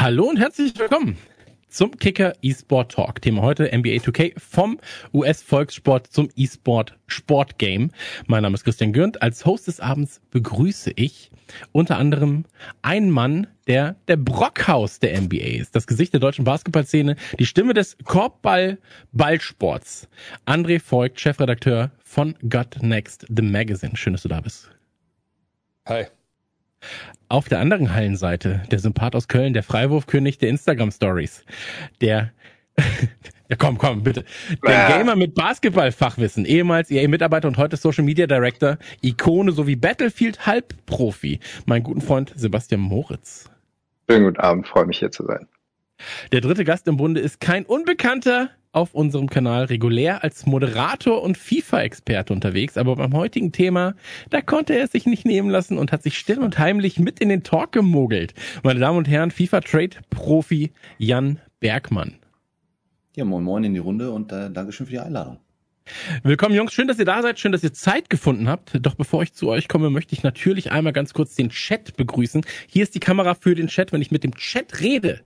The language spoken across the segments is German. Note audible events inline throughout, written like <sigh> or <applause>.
Hallo und herzlich willkommen zum Kicker eSport Talk. Thema heute NBA 2K vom US-Volkssport zum eSport Sportgame. Mein Name ist Christian Gürnt. Als Host des Abends begrüße ich unter anderem einen Mann, der der Brockhaus der NBA ist, das Gesicht der deutschen Basketballszene, die Stimme des Korbball-Ballsports. André Voigt, Chefredakteur von Got Next, The Magazine. Schön, dass du da bist. Hi. Auf der anderen Hallenseite der Sympath aus Köln, der Freiwurfkönig der Instagram Stories, der <laughs> ja, komm, komm, bitte. Der Gamer mit Basketballfachwissen, ehemals EA-Mitarbeiter und heute Social Media Director, Ikone sowie Battlefield-Halbprofi. Mein guten Freund Sebastian Moritz. Schönen guten Abend, freue mich hier zu sein. Der dritte Gast im Bunde ist kein Unbekannter, auf unserem Kanal regulär als Moderator und FIFA-Experte unterwegs, aber beim heutigen Thema, da konnte er es sich nicht nehmen lassen und hat sich still und heimlich mit in den Talk gemogelt. Meine Damen und Herren, FIFA-Trade-Profi Jan Bergmann. Ja, moin moin in die Runde und äh, Dankeschön für die Einladung. Willkommen Jungs, schön, dass ihr da seid, schön, dass ihr Zeit gefunden habt. Doch bevor ich zu euch komme, möchte ich natürlich einmal ganz kurz den Chat begrüßen. Hier ist die Kamera für den Chat. Wenn ich mit dem Chat rede,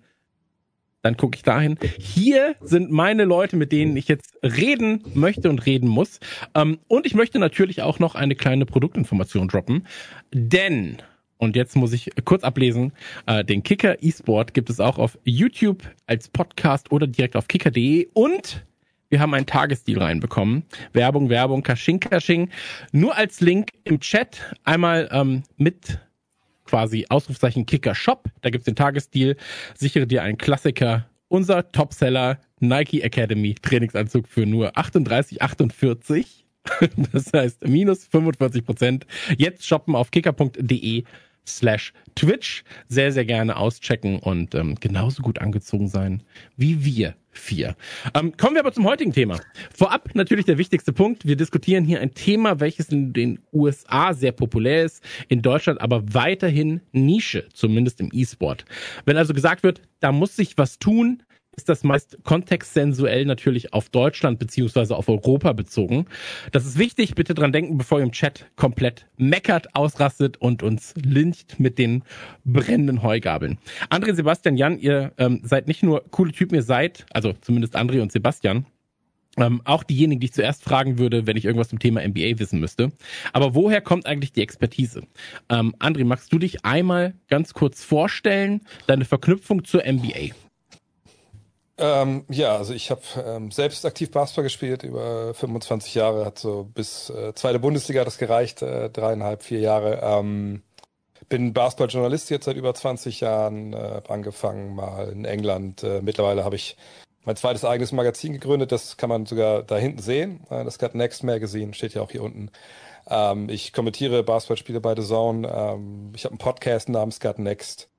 dann gucke ich dahin. Hier sind meine Leute, mit denen ich jetzt reden möchte und reden muss. Ähm, und ich möchte natürlich auch noch eine kleine Produktinformation droppen. Denn, und jetzt muss ich kurz ablesen, äh, den Kicker eSport gibt es auch auf YouTube als Podcast oder direkt auf kicker.de und wir haben einen Tagesdeal reinbekommen. Werbung, Werbung, Kasching, Kasching. Nur als Link im Chat einmal ähm, mit quasi Ausrufzeichen Kicker Shop. Da gibt's den Tagesdeal. Sichere dir einen Klassiker. Unser Topseller Nike Academy Trainingsanzug für nur 38,48. <laughs> Das heißt minus 45 Prozent. Jetzt shoppen auf kicker.de slash Twitch. Sehr, sehr gerne auschecken und ähm, genauso gut angezogen sein wie wir vier. Ähm, kommen wir aber zum heutigen Thema. Vorab natürlich der wichtigste Punkt. Wir diskutieren hier ein Thema, welches in den USA sehr populär ist, in Deutschland aber weiterhin Nische, zumindest im E-Sport. Wenn also gesagt wird, da muss sich was tun, ist das meist kontextsensuell natürlich auf Deutschland beziehungsweise auf Europa bezogen. Das ist wichtig, bitte dran denken, bevor ihr im Chat komplett meckert, ausrastet und uns lyncht mit den brennenden Heugabeln. André, Sebastian, Jan, ihr ähm, seid nicht nur coole Typen, ihr seid, also zumindest André und Sebastian, ähm, auch diejenigen, die ich zuerst fragen würde, wenn ich irgendwas zum Thema NBA wissen müsste. Aber woher kommt eigentlich die Expertise? Ähm, André, magst du dich einmal ganz kurz vorstellen, deine Verknüpfung zur NBA? Ähm, ja, also ich habe ähm, selbst aktiv Basketball gespielt über 25 Jahre, hat so bis äh, zweite Bundesliga das gereicht, äh, dreieinhalb, vier Jahre. Ähm, bin Basketballjournalist jetzt seit über 20 Jahren, äh, angefangen mal in England. Äh, mittlerweile habe ich mein zweites eigenes Magazin gegründet, das kann man sogar da hinten sehen. Äh, das Got Next Magazine steht ja auch hier unten. Ähm, ich kommentiere Basketballspiele bei The Zone. Ähm, ich habe einen Podcast namens Got Next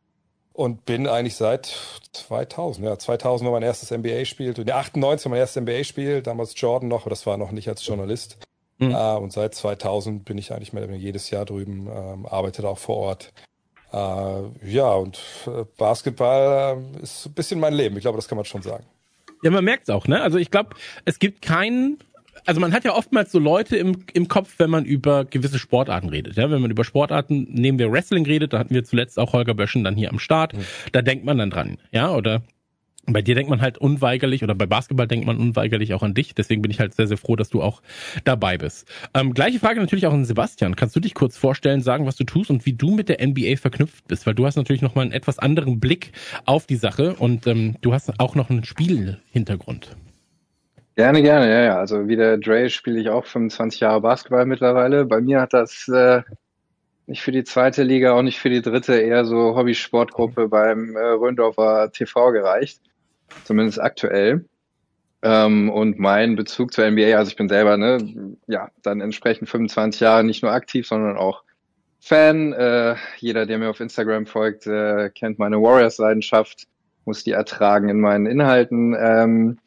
und bin eigentlich seit 2000, ja, 2000 war mein erstes NBA-Spiel, ja, 98 war mein erstes NBA-Spiel, damals Jordan noch, aber das war noch nicht als Journalist. Mhm. Äh, und seit 2000 bin ich eigentlich mehr jedes Jahr drüben, ähm, arbeite auch vor Ort. Äh, ja, und äh, Basketball äh, ist ein bisschen mein Leben, ich glaube, das kann man schon sagen. Ja, man merkt es auch, ne? Also ich glaube, es gibt keinen also man hat ja oftmals so Leute im, im Kopf, wenn man über gewisse Sportarten redet. Ja, wenn man über Sportarten, nehmen wir Wrestling redet, da hatten wir zuletzt auch Holger Böschen dann hier am Start, mhm. da denkt man dann dran, ja, oder bei dir denkt man halt unweigerlich oder bei Basketball denkt man unweigerlich auch an dich. Deswegen bin ich halt sehr, sehr froh, dass du auch dabei bist. Ähm, gleiche Frage natürlich auch an Sebastian. Kannst du dich kurz vorstellen, sagen, was du tust und wie du mit der NBA verknüpft bist? Weil du hast natürlich nochmal einen etwas anderen Blick auf die Sache und ähm, du hast auch noch einen Spielhintergrund. Gerne, gerne, ja, ja. Also wie der Dre spiele ich auch 25 Jahre Basketball mittlerweile. Bei mir hat das äh, nicht für die zweite Liga, auch nicht für die dritte, eher so Hobby-Sportgruppe beim äh, Röndorfer TV gereicht. Zumindest aktuell. Ähm, und mein Bezug zur NBA, also ich bin selber, ne, ja, dann entsprechend 25 Jahre nicht nur aktiv, sondern auch Fan. Äh, jeder, der mir auf Instagram folgt, äh, kennt meine Warriors-Leidenschaft, muss die ertragen in meinen Inhalten. Ähm,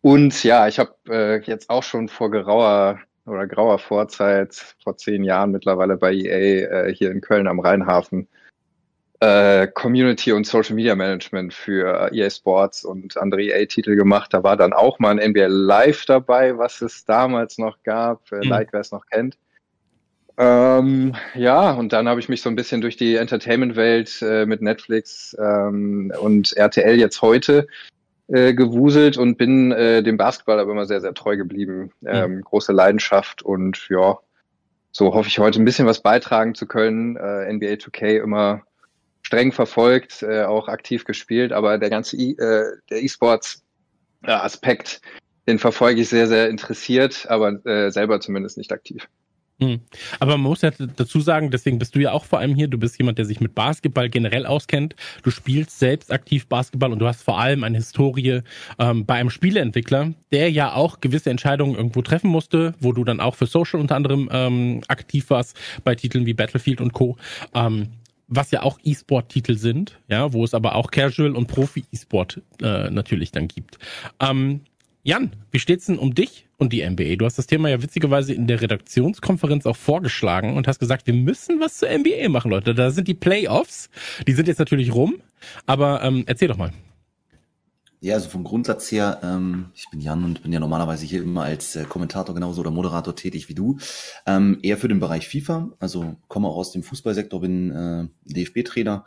und ja, ich habe äh, jetzt auch schon vor gerauer oder grauer Vorzeit, vor zehn Jahren mittlerweile bei EA äh, hier in Köln am Rheinhafen, äh, Community und Social Media Management für EA Sports und andere EA-Titel gemacht. Da war dann auch mal ein NBA Live dabei, was es damals noch gab, äh, mhm. like wer es noch kennt. Ähm, ja, und dann habe ich mich so ein bisschen durch die Entertainment-Welt äh, mit Netflix ähm, und RTL jetzt heute äh, gewuselt und bin äh, dem Basketball aber immer sehr, sehr treu geblieben. Ähm, mhm. Große Leidenschaft und ja, so hoffe ich heute ein bisschen was beitragen zu können. Äh, NBA 2K immer streng verfolgt, äh, auch aktiv gespielt, aber der ganze e äh, der E-Sports äh, Aspekt, den verfolge ich sehr, sehr interessiert, aber äh, selber zumindest nicht aktiv. Hm. Aber man muss ja dazu sagen, deswegen bist du ja auch vor allem hier, du bist jemand, der sich mit Basketball generell auskennt. Du spielst selbst aktiv Basketball und du hast vor allem eine Historie ähm, bei einem Spieleentwickler, der ja auch gewisse Entscheidungen irgendwo treffen musste, wo du dann auch für Social unter anderem ähm, aktiv warst, bei Titeln wie Battlefield und Co. Ähm, was ja auch E-Sport-Titel sind, ja, wo es aber auch Casual und Profi-E-Sport äh, natürlich dann gibt. Ähm, Jan, wie steht's denn um dich und die NBA? Du hast das Thema ja witzigerweise in der Redaktionskonferenz auch vorgeschlagen und hast gesagt, wir müssen was zur NBA machen, Leute. Da sind die Playoffs, die sind jetzt natürlich rum, aber ähm, erzähl doch mal. Ja, also vom Grundsatz her, ähm, ich bin Jan und bin ja normalerweise hier immer als äh, Kommentator genauso oder Moderator tätig wie du. Ähm, eher für den Bereich FIFA, also komme auch aus dem Fußballsektor, bin äh, DFB-Trainer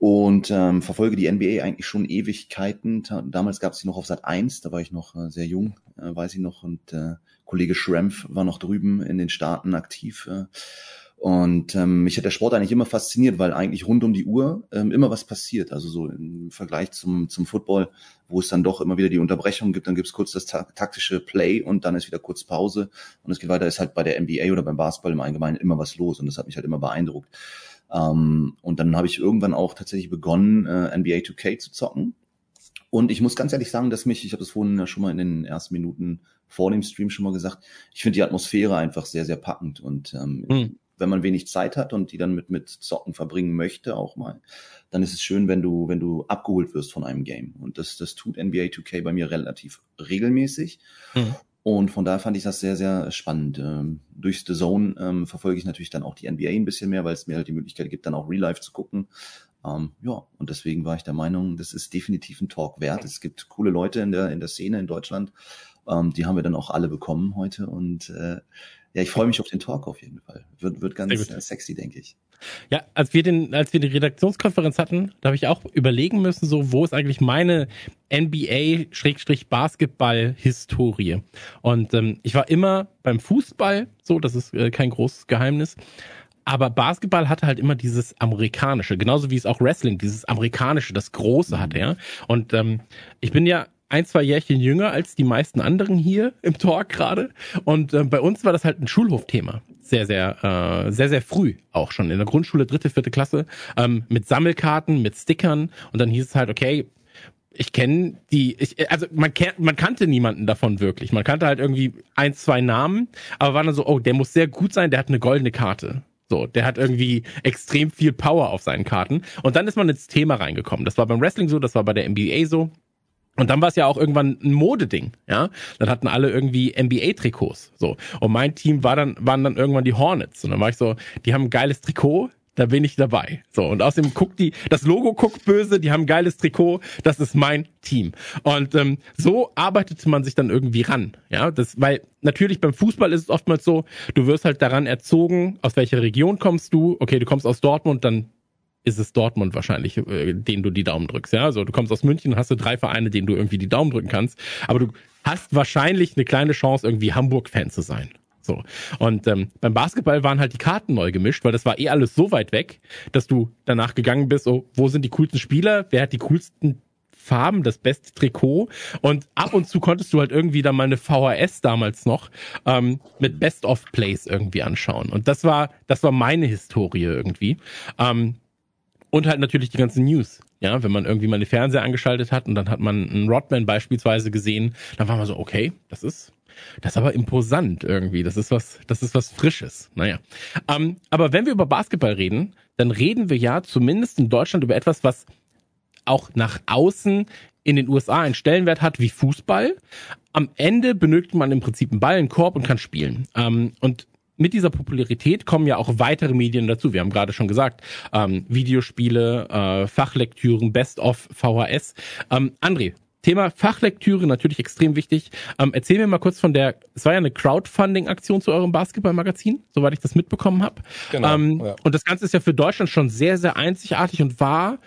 und ähm, verfolge die NBA eigentlich schon Ewigkeiten. Damals gab es sie noch auf Sat 1, da war ich noch äh, sehr jung, äh, weiß ich noch, und äh, Kollege Schrempf war noch drüben in den Staaten aktiv. Äh, und ähm, mich hat der Sport eigentlich immer fasziniert, weil eigentlich rund um die Uhr ähm, immer was passiert. Also so im Vergleich zum, zum Football, wo es dann doch immer wieder die Unterbrechung gibt, dann gibt es kurz das ta taktische Play und dann ist wieder kurz Pause und es geht weiter, ist halt bei der NBA oder beim Basketball im Allgemeinen immer was los und das hat mich halt immer beeindruckt. Ähm, und dann habe ich irgendwann auch tatsächlich begonnen, äh, NBA 2K zu zocken. Und ich muss ganz ehrlich sagen, dass mich, ich habe das vorhin ja schon mal in den ersten Minuten vor dem Stream schon mal gesagt, ich finde die Atmosphäre einfach sehr, sehr packend. Und ähm, mhm. wenn man wenig Zeit hat und die dann mit, mit Zocken verbringen möchte, auch mal, dann ist es schön, wenn du, wenn du abgeholt wirst von einem Game. Und das, das tut NBA 2K bei mir relativ regelmäßig. Mhm. Und von daher fand ich das sehr, sehr spannend. Ähm, durch The Zone ähm, verfolge ich natürlich dann auch die NBA ein bisschen mehr, weil es mir halt die Möglichkeit gibt, dann auch Real Life zu gucken. Ähm, ja, und deswegen war ich der Meinung, das ist definitiv ein Talk wert. Es gibt coole Leute in der, in der Szene in Deutschland. Ähm, die haben wir dann auch alle bekommen heute. Und äh, ja, ich freue mich auf den Talk auf jeden Fall. Wird, wird ganz äh, sexy, denke ich. Ja, als wir den, als wir die Redaktionskonferenz hatten, da habe ich auch überlegen müssen, so wo ist eigentlich meine NBA-Basketball-Historie. Und ähm, ich war immer beim Fußball, so, das ist äh, kein großes Geheimnis. Aber Basketball hatte halt immer dieses amerikanische, genauso wie es auch Wrestling, dieses amerikanische, das Große hatte, ja. Und ähm, ich bin ja ein, zwei Jährchen jünger als die meisten anderen hier im Talk gerade. Und äh, bei uns war das halt ein Schulhofthema. Sehr, sehr, äh, sehr, sehr früh auch schon in der Grundschule, dritte, vierte Klasse, ähm, mit Sammelkarten, mit Stickern. Und dann hieß es halt, okay, ich kenne die, ich, also man, man kannte niemanden davon wirklich. Man kannte halt irgendwie ein, zwei Namen, aber war dann so, oh, der muss sehr gut sein, der hat eine goldene Karte. So, der hat irgendwie extrem viel Power auf seinen Karten. Und dann ist man ins Thema reingekommen. Das war beim Wrestling so, das war bei der NBA so. Und dann war es ja auch irgendwann ein Modeding, ja. Dann hatten alle irgendwie NBA-Trikots, so. Und mein Team war dann, waren dann irgendwann die Hornets. Und dann war ich so, die haben ein geiles Trikot, da bin ich dabei. So, und außerdem guckt die, das Logo guckt böse, die haben ein geiles Trikot, das ist mein Team. Und ähm, so arbeitete man sich dann irgendwie ran. Ja, das, weil natürlich beim Fußball ist es oftmals so, du wirst halt daran erzogen, aus welcher Region kommst du, okay, du kommst aus Dortmund, dann ist es Dortmund wahrscheinlich, äh, den du die Daumen drückst. Ja, also du kommst aus München, hast du drei Vereine, denen du irgendwie die Daumen drücken kannst, aber du hast wahrscheinlich eine kleine Chance, irgendwie Hamburg-Fan zu sein. So. Und ähm, beim Basketball waren halt die Karten neu gemischt, weil das war eh alles so weit weg, dass du danach gegangen bist, oh, wo sind die coolsten Spieler, wer hat die coolsten Farben, das beste Trikot und ab und zu konntest du halt irgendwie dann mal eine VHS damals noch ähm, mit Best of Plays irgendwie anschauen und das war das war meine Historie irgendwie ähm, und halt natürlich die ganzen News. Ja, wenn man irgendwie mal den Fernseher angeschaltet hat und dann hat man einen Rodman beispielsweise gesehen, dann war man so, okay, das ist, das ist aber imposant irgendwie. Das ist was, das ist was Frisches. Naja. Ähm, aber wenn wir über Basketball reden, dann reden wir ja zumindest in Deutschland über etwas, was auch nach außen in den USA einen Stellenwert hat wie Fußball. Am Ende benötigt man im Prinzip einen Ball, einen Korb und kann spielen. Ähm, und mit dieser Popularität kommen ja auch weitere Medien dazu. Wir haben gerade schon gesagt, ähm, Videospiele, äh, Fachlektüren, Best of VHS. Ähm, André, Thema Fachlektüre natürlich extrem wichtig. Ähm, erzähl mir mal kurz von der, es war ja eine Crowdfunding-Aktion zu eurem Basketballmagazin, soweit ich das mitbekommen habe. Genau, ähm, ja. Und das Ganze ist ja für Deutschland schon sehr, sehr einzigartig und war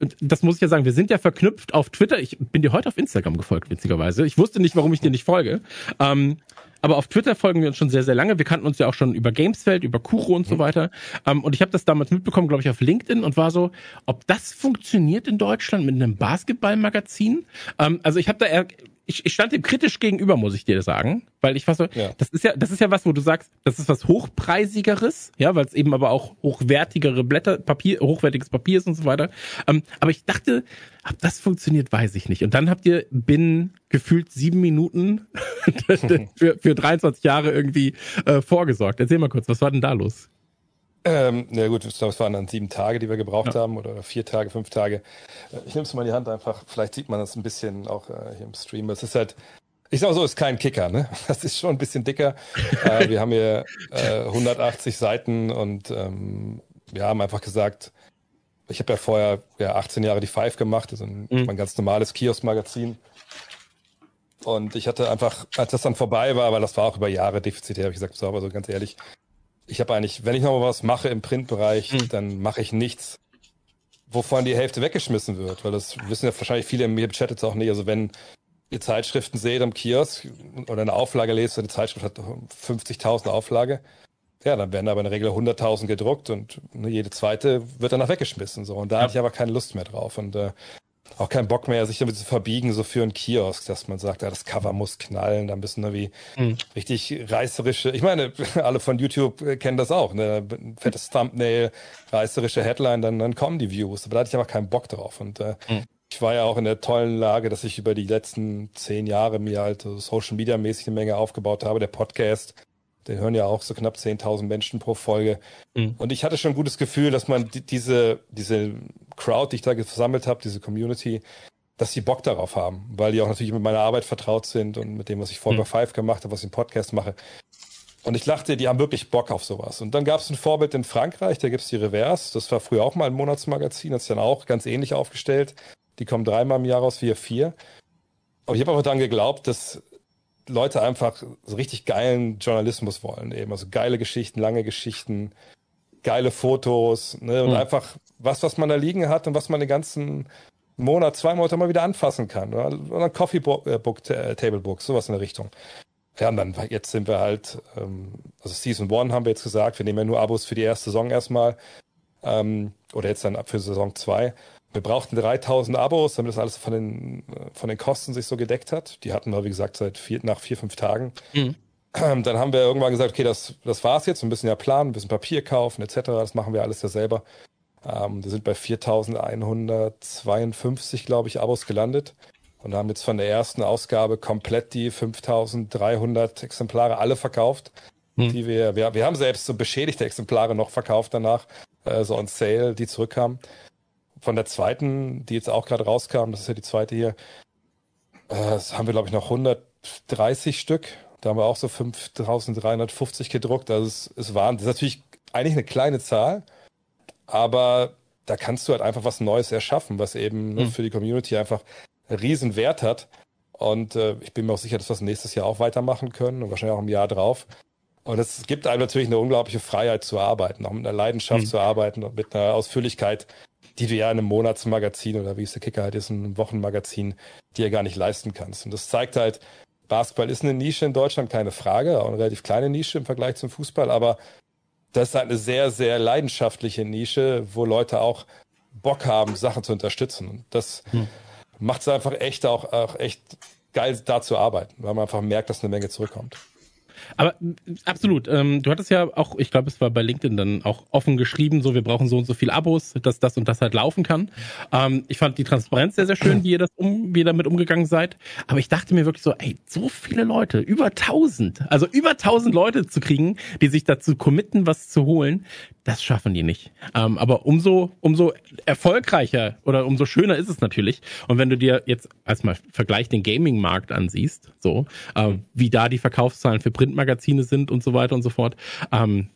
und das muss ich ja sagen, wir sind ja verknüpft auf Twitter. Ich bin dir heute auf Instagram gefolgt, witzigerweise. Ich wusste nicht, warum ich dir nicht folge. Ähm, aber auf Twitter folgen wir uns schon sehr, sehr lange. Wir kannten uns ja auch schon über Gamesfeld, über Kuro und so mhm. weiter. Ähm, und ich habe das damals mitbekommen, glaube ich, auf LinkedIn und war so, ob das funktioniert in Deutschland mit einem Basketballmagazin. Ähm, also ich habe da eher ich, ich stand dem kritisch gegenüber, muss ich dir sagen, weil ich was so, ja. das ist ja, das ist ja was, wo du sagst, das ist was hochpreisigeres, ja, weil es eben aber auch hochwertigere Blätter, Papier, hochwertiges Papier ist und so weiter. Ähm, aber ich dachte, ob das funktioniert, weiß ich nicht. Und dann habt ihr binnen gefühlt sieben Minuten <laughs> für, für 23 Jahre irgendwie äh, vorgesorgt. Erzähl mal kurz, was war denn da los? Ähm, na gut, ich glaube, es waren dann sieben Tage, die wir gebraucht ja. haben, oder vier Tage, fünf Tage. Äh, ich nehme es mal in die Hand einfach, vielleicht sieht man das ein bisschen auch äh, hier im Stream. Es ist halt, ich sage so, es ist kein Kicker, ne? <laughs> Das ist schon ein bisschen dicker. äh, wir haben hier äh, 180 Seiten und ähm, wir haben einfach gesagt, ich habe ja vorher ja, 18 Jahre die Five gemacht, also ein, mhm. ein ganz normales Kiosk-Magazin. Und ich hatte einfach, als das dann vorbei war, weil das war auch über Jahre defizitär, habe ich gesagt, so, aber so ganz ehrlich, ich habe eigentlich, wenn ich noch mal was mache im Printbereich, mhm. dann mache ich nichts, wovon die Hälfte weggeschmissen wird, weil das wissen ja wahrscheinlich viele im Chat jetzt auch nicht. Also wenn ihr Zeitschriften seht am Kiosk oder eine Auflage lest, eine Zeitschrift hat 50.000 Auflage, ja, dann werden aber in der Regel 100.000 gedruckt und jede zweite wird danach weggeschmissen. So. Und da ja. hatte ich aber keine Lust mehr drauf. Und äh, auch keinen Bock mehr, sich damit zu verbiegen, so für einen Kiosk, dass man sagt, ja, das Cover muss knallen, da müssen irgendwie mhm. richtig reißerische, ich meine, <laughs> alle von YouTube kennen das auch, ne? Fettes Thumbnail, reißerische Headline, dann, dann kommen die Views. Aber da hatte ich aber keinen Bock drauf. Und äh, mhm. ich war ja auch in der tollen Lage, dass ich über die letzten zehn Jahre mir halt so Social Media mäßig eine Menge aufgebaut habe. Der Podcast, den hören ja auch so knapp 10.000 Menschen pro Folge. Mhm. Und ich hatte schon ein gutes Gefühl, dass man die, diese, diese Crowd, die ich da gesammelt habe, diese Community, dass sie Bock darauf haben, weil die auch natürlich mit meiner Arbeit vertraut sind und mit dem, was ich vorher mhm. bei Five gemacht habe, was ich im Podcast mache. Und ich dachte, die haben wirklich Bock auf sowas. Und dann gab es ein Vorbild in Frankreich, da gibt's die Reverse. Das war früher auch mal ein Monatsmagazin, das ist dann auch ganz ähnlich aufgestellt. Die kommen dreimal im Jahr raus, wir vier. Aber ich habe einfach dann geglaubt, dass Leute einfach so richtig geilen Journalismus wollen, eben. Also geile Geschichten, lange Geschichten, geile Fotos, ne? Und mhm. einfach was, was man da liegen hat und was man den ganzen Monat, zwei Monate mal wieder anfassen kann. Oder, Coffee Book, äh, Book äh, Table Book, sowas in der Richtung. Ja, und dann jetzt sind wir halt, ähm, also Season One haben wir jetzt gesagt, wir nehmen ja nur Abos für die erste Saison erstmal. Ähm, oder jetzt dann ab für Saison zwei. Wir brauchten 3000 Abos, damit das alles von den, von den Kosten sich so gedeckt hat. Die hatten wir, wie gesagt, seit vier, nach vier, fünf Tagen. Mhm. Dann haben wir irgendwann gesagt, okay, das, das war's jetzt. Wir müssen ja planen, ein bisschen Papier kaufen, etc. Das machen wir alles ja selber. Ähm, wir sind bei 4152, glaube ich, Abos gelandet und haben jetzt von der ersten Ausgabe komplett die 5300 Exemplare alle verkauft. Mhm. Die wir, wir, wir haben selbst so beschädigte Exemplare noch verkauft danach, äh, so on Sale, die zurückkamen von der zweiten, die jetzt auch gerade rauskam, das ist ja die zweite hier, äh, haben wir, glaube ich, noch 130 Stück. Da haben wir auch so 5350 gedruckt. Also es, es waren, das ist natürlich eigentlich eine kleine Zahl, aber da kannst du halt einfach was Neues erschaffen, was eben mhm. ne, hm. für die Community einfach einen riesen Wert hat. Und äh, ich bin mir auch sicher, dass wir es nächstes Jahr auch weitermachen können und wahrscheinlich auch im Jahr drauf. Und es gibt einem natürlich eine unglaubliche Freiheit zu arbeiten, auch mit einer Leidenschaft mhm. zu arbeiten und mit einer Ausführlichkeit, die du ja in einem Monatsmagazin oder wie es der Kicker halt ist, ein Wochenmagazin, die ja gar nicht leisten kannst. Und das zeigt halt, Basketball ist eine Nische in Deutschland, keine Frage, auch eine relativ kleine Nische im Vergleich zum Fußball, aber das ist eine sehr, sehr leidenschaftliche Nische, wo Leute auch Bock haben, Sachen zu unterstützen. Und das hm. macht es einfach echt auch, auch echt geil, da zu arbeiten, weil man einfach merkt, dass eine Menge zurückkommt. Aber absolut. Ähm, du hattest ja auch, ich glaube, es war bei LinkedIn dann auch offen geschrieben, so wir brauchen so und so viel Abos, dass das und das halt laufen kann. Ähm, ich fand die Transparenz sehr, sehr schön, wie ihr das um, wie ihr damit umgegangen seid. Aber ich dachte mir wirklich so, ey, so viele Leute, über tausend, also über tausend Leute zu kriegen, die sich dazu committen, was zu holen, das schaffen die nicht. Ähm, aber umso, umso erfolgreicher oder umso schöner ist es natürlich. Und wenn du dir jetzt erstmal Vergleich den Gaming-Markt ansiehst, so, äh, wie da die Verkaufszahlen für Printmagazine sind und so weiter und so fort, ähm,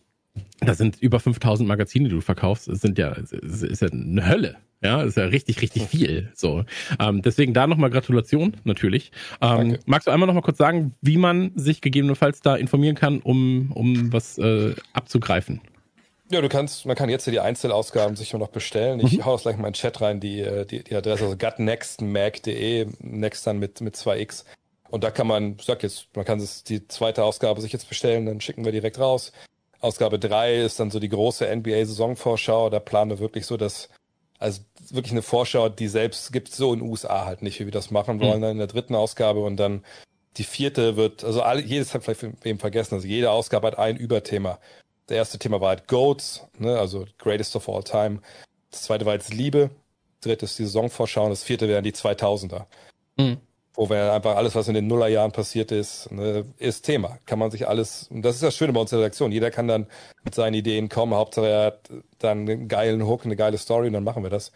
da sind über 5000 Magazine, die du verkaufst, das sind ja, ist ja eine Hölle. Ja, ist ja richtig, richtig viel. So, ähm, deswegen da nochmal Gratulation natürlich. Ähm, magst du einmal nochmal kurz sagen, wie man sich gegebenenfalls da informieren kann, um um was äh, abzugreifen? Ja, du kannst, man kann jetzt ja die Einzelausgaben sich nur noch bestellen. Ich mhm. hau das gleich mal in den Chat rein, die, äh, die, die Adresse, also gutnextmac.de, next dann mit, mit 2x. Und da kann man, ich sag jetzt, man kann es die zweite Ausgabe sich jetzt bestellen, dann schicken wir direkt raus. Ausgabe 3 ist dann so die große NBA-Saisonvorschau. Da planen wir wirklich so, dass, also wirklich eine Vorschau, die selbst gibt so in den USA halt nicht, wie wir das machen wollen, mhm. dann in der dritten Ausgabe und dann die vierte wird, also alle, jedes hat vielleicht wem vergessen, also jede Ausgabe hat ein Überthema. Der erste Thema war halt Goats, ne, also Greatest of All Time. Das zweite war jetzt Liebe. Das dritte ist die Saisonvorschau und das vierte wären die 2000er. Mhm wo wir einfach alles, was in den Nullerjahren passiert ist, ne, ist Thema. Kann man sich alles, und das ist das Schöne bei unserer Redaktion. Jeder kann dann mit seinen Ideen kommen. Hauptsache er hat dann einen geilen Hook, eine geile Story und dann machen wir das.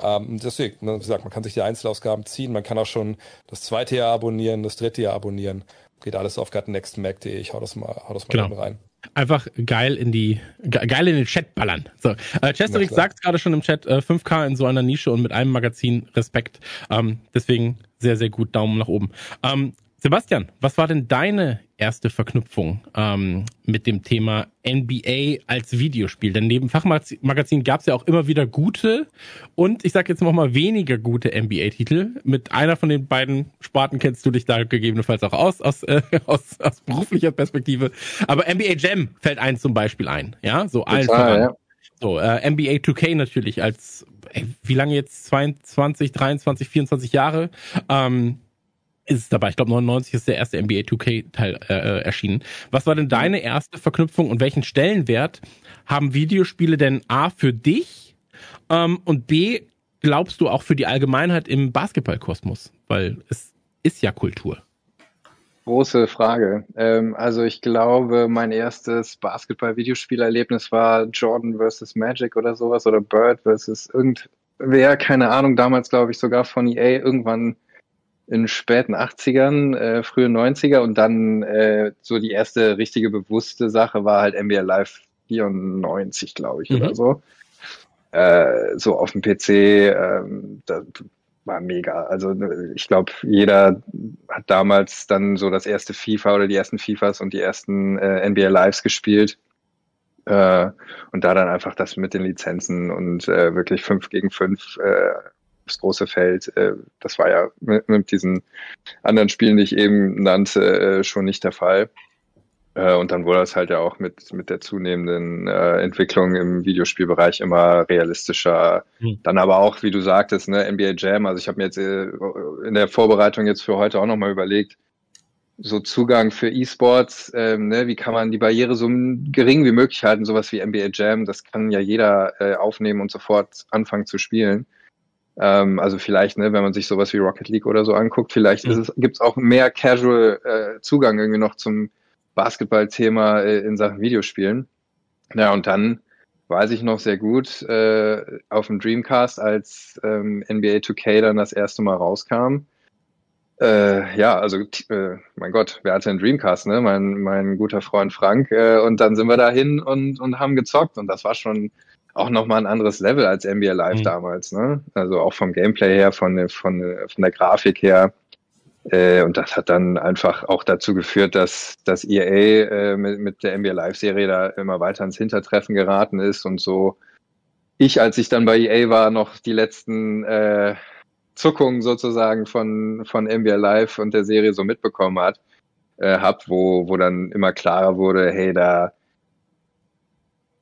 Ähm, deswegen, ne, wie gesagt, man kann sich die Einzelausgaben ziehen. Man kann auch schon das zweite Jahr abonnieren, das dritte Jahr abonnieren. Geht alles auf gutnextmac.de. Ich hau das mal, hau das mal rein einfach geil in die geil in den Chat ballern. So, äh, Chesterix sagt gerade schon im Chat, äh, 5K in so einer Nische und mit einem Magazin Respekt. Ähm, deswegen sehr sehr gut Daumen nach oben. Ähm, Sebastian, was war denn deine erste Verknüpfung ähm, mit dem Thema NBA als Videospiel? Denn neben Fachmagazin gab es ja auch immer wieder gute und ich sage jetzt noch mal weniger gute NBA-Titel. Mit einer von den beiden Sparten kennst du dich da gegebenenfalls auch aus, aus, äh, <laughs> aus, aus beruflicher Perspektive. Aber NBA Jam fällt eins zum Beispiel ein, ja, so allen voran. Ja. So, äh, NBA 2K natürlich als, ey, wie lange jetzt? 22, 23, 24 Jahre. Ähm, ist es dabei. Ich glaube, 99 ist der erste NBA 2K-Teil äh, äh, erschienen. Was war denn deine erste Verknüpfung und welchen Stellenwert haben Videospiele denn A für dich ähm, und B glaubst du auch für die Allgemeinheit im Basketballkosmos? Weil es ist ja Kultur. Große Frage. Ähm, also ich glaube, mein erstes Basketball-Videospielerlebnis war Jordan versus Magic oder sowas oder Bird versus irgendwer, keine Ahnung, damals glaube ich sogar von EA irgendwann in späten 80ern, äh, frühe 90er und dann äh, so die erste richtige bewusste Sache war halt NBA Live 94, glaube ich, mhm. oder so. Äh, so auf dem PC, ähm, das war mega. Also ich glaube, jeder hat damals dann so das erste FIFA oder die ersten FIFAs und die ersten äh, NBA Lives gespielt. Äh, und da dann einfach das mit den Lizenzen und äh, wirklich fünf gegen fünf äh, das große Feld. Äh, das war ja mit, mit, diesen anderen Spielen, die ich eben nannte, äh, schon nicht der Fall. Äh, und dann wurde es halt ja auch mit, mit der zunehmenden Entwicklung im Videospielbereich immer realistischer. Mhm. Dann aber auch, wie du sagtest, ne, NBA Jam. Also ich habe mir jetzt in der Vorbereitung jetzt für heute auch nochmal überlegt, so Zugang für E-Sports, ähm, ne, wie kann man die Barriere so gering wie möglich halten, sowas wie NBA Jam, das kann ja jeder äh, aufnehmen und sofort anfangen zu spielen. Ähm, also vielleicht, ne, wenn man sich sowas wie Rocket League oder so anguckt, vielleicht mhm. gibt es auch mehr Casual äh, Zugang irgendwie noch zum Basketball-Thema äh, in Sachen Videospielen. Ja, und dann weiß ich noch sehr gut, äh, auf dem Dreamcast, als ähm, NBA 2K dann das erste Mal rauskam. Äh, ja, also äh, mein Gott, wer hatte einen Dreamcast, ne? Mein, mein guter Freund Frank. Äh, und dann sind wir dahin und, und haben gezockt. Und das war schon auch nochmal ein anderes Level als NBA Live mhm. damals, ne? Also auch vom Gameplay her, von, von, von der Grafik her. Äh, und das hat dann einfach auch dazu geführt, dass, dass EA äh, mit, mit der NBA Live-Serie da immer weiter ins Hintertreffen geraten ist und so ich, als ich dann bei EA war, noch die letzten äh, Zuckungen sozusagen von, von NBA Live und der Serie so mitbekommen hat, äh, hab, wo, wo dann immer klarer wurde, hey, da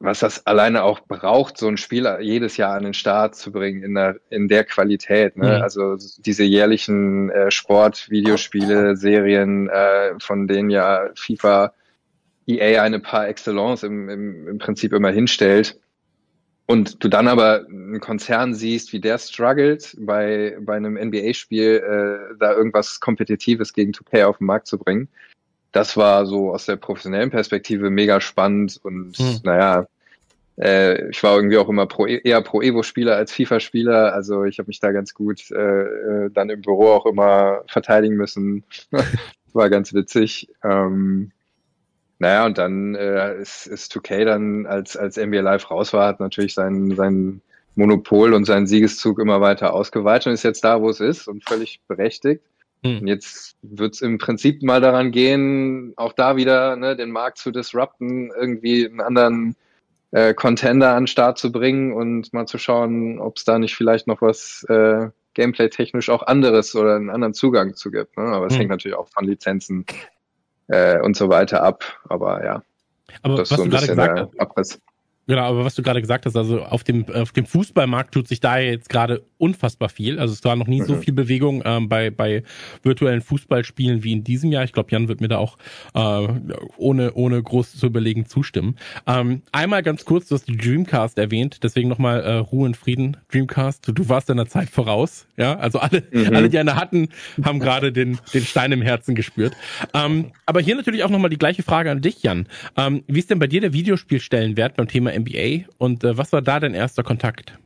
was das alleine auch braucht, so ein Spiel jedes Jahr an den Start zu bringen in der, in der Qualität. Ne? Mhm. Also diese jährlichen äh, Sport-Videospiele, Serien, äh, von denen ja FIFA EA eine par excellence im, im, im Prinzip immer hinstellt. Und du dann aber einen Konzern siehst, wie der struggelt, bei, bei einem NBA-Spiel äh, da irgendwas Kompetitives gegen 2K auf den Markt zu bringen das war so aus der professionellen Perspektive mega spannend und hm. naja, äh, ich war irgendwie auch immer pro, eher pro Evo-Spieler als FIFA-Spieler. Also ich habe mich da ganz gut äh, äh dann im Büro auch immer verteidigen müssen. <laughs> war ganz witzig. Ähm, Naja, und dann äh, ist, ist 2K dann, als, als NBA Live raus war, hat natürlich sein, sein Monopol und seinen Siegeszug immer weiter ausgeweitet und ist jetzt da, wo es ist und völlig berechtigt. Hm. Und jetzt wird es im Prinzip mal daran gehen, auch da wieder ne, den Markt zu disrupten, irgendwie einen anderen äh, Contender an den Start zu bringen und mal zu schauen, ob es da nicht vielleicht noch was äh, Gameplay-technisch auch anderes oder einen anderen Zugang zu gibt. Ne? Aber es hm. hängt natürlich auch von Lizenzen äh, und so weiter ab. Aber ja, aber das ist so ein bisschen der Abriss. Genau, aber was du gerade gesagt hast, also auf dem, auf dem Fußballmarkt tut sich da jetzt gerade unfassbar viel. Also es war noch nie mhm. so viel Bewegung ähm, bei, bei virtuellen Fußballspielen wie in diesem Jahr. Ich glaube, Jan wird mir da auch äh, ohne, ohne groß zu überlegen zustimmen. Ähm, einmal ganz kurz, du hast die Dreamcast erwähnt, deswegen nochmal äh, Ruhe und Frieden, Dreamcast. Du, du warst deiner Zeit voraus. Ja, also alle, mhm. alle, die eine hatten, haben gerade den, den Stein im Herzen gespürt. Ähm, aber hier natürlich auch nochmal die gleiche Frage an dich, Jan. Ähm, wie ist denn bei dir der Videospielstellenwert beim Thema NBA und äh, was war da dein erster Kontakt?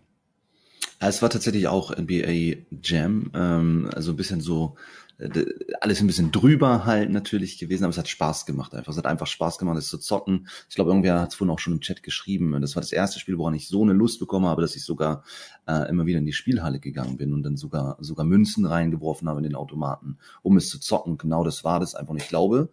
Es war tatsächlich auch NBA Jam, ähm, also ein bisschen so äh, alles ein bisschen drüber halt natürlich gewesen, aber es hat Spaß gemacht einfach. Es hat einfach Spaß gemacht, es zu zocken. Ich glaube, irgendwer hat es vorhin auch schon im Chat geschrieben. Das war das erste Spiel, woran ich so eine Lust bekommen habe, dass ich sogar äh, immer wieder in die Spielhalle gegangen bin und dann sogar sogar Münzen reingeworfen habe in den Automaten, um es zu zocken. Genau das war das einfach. Und ich glaube,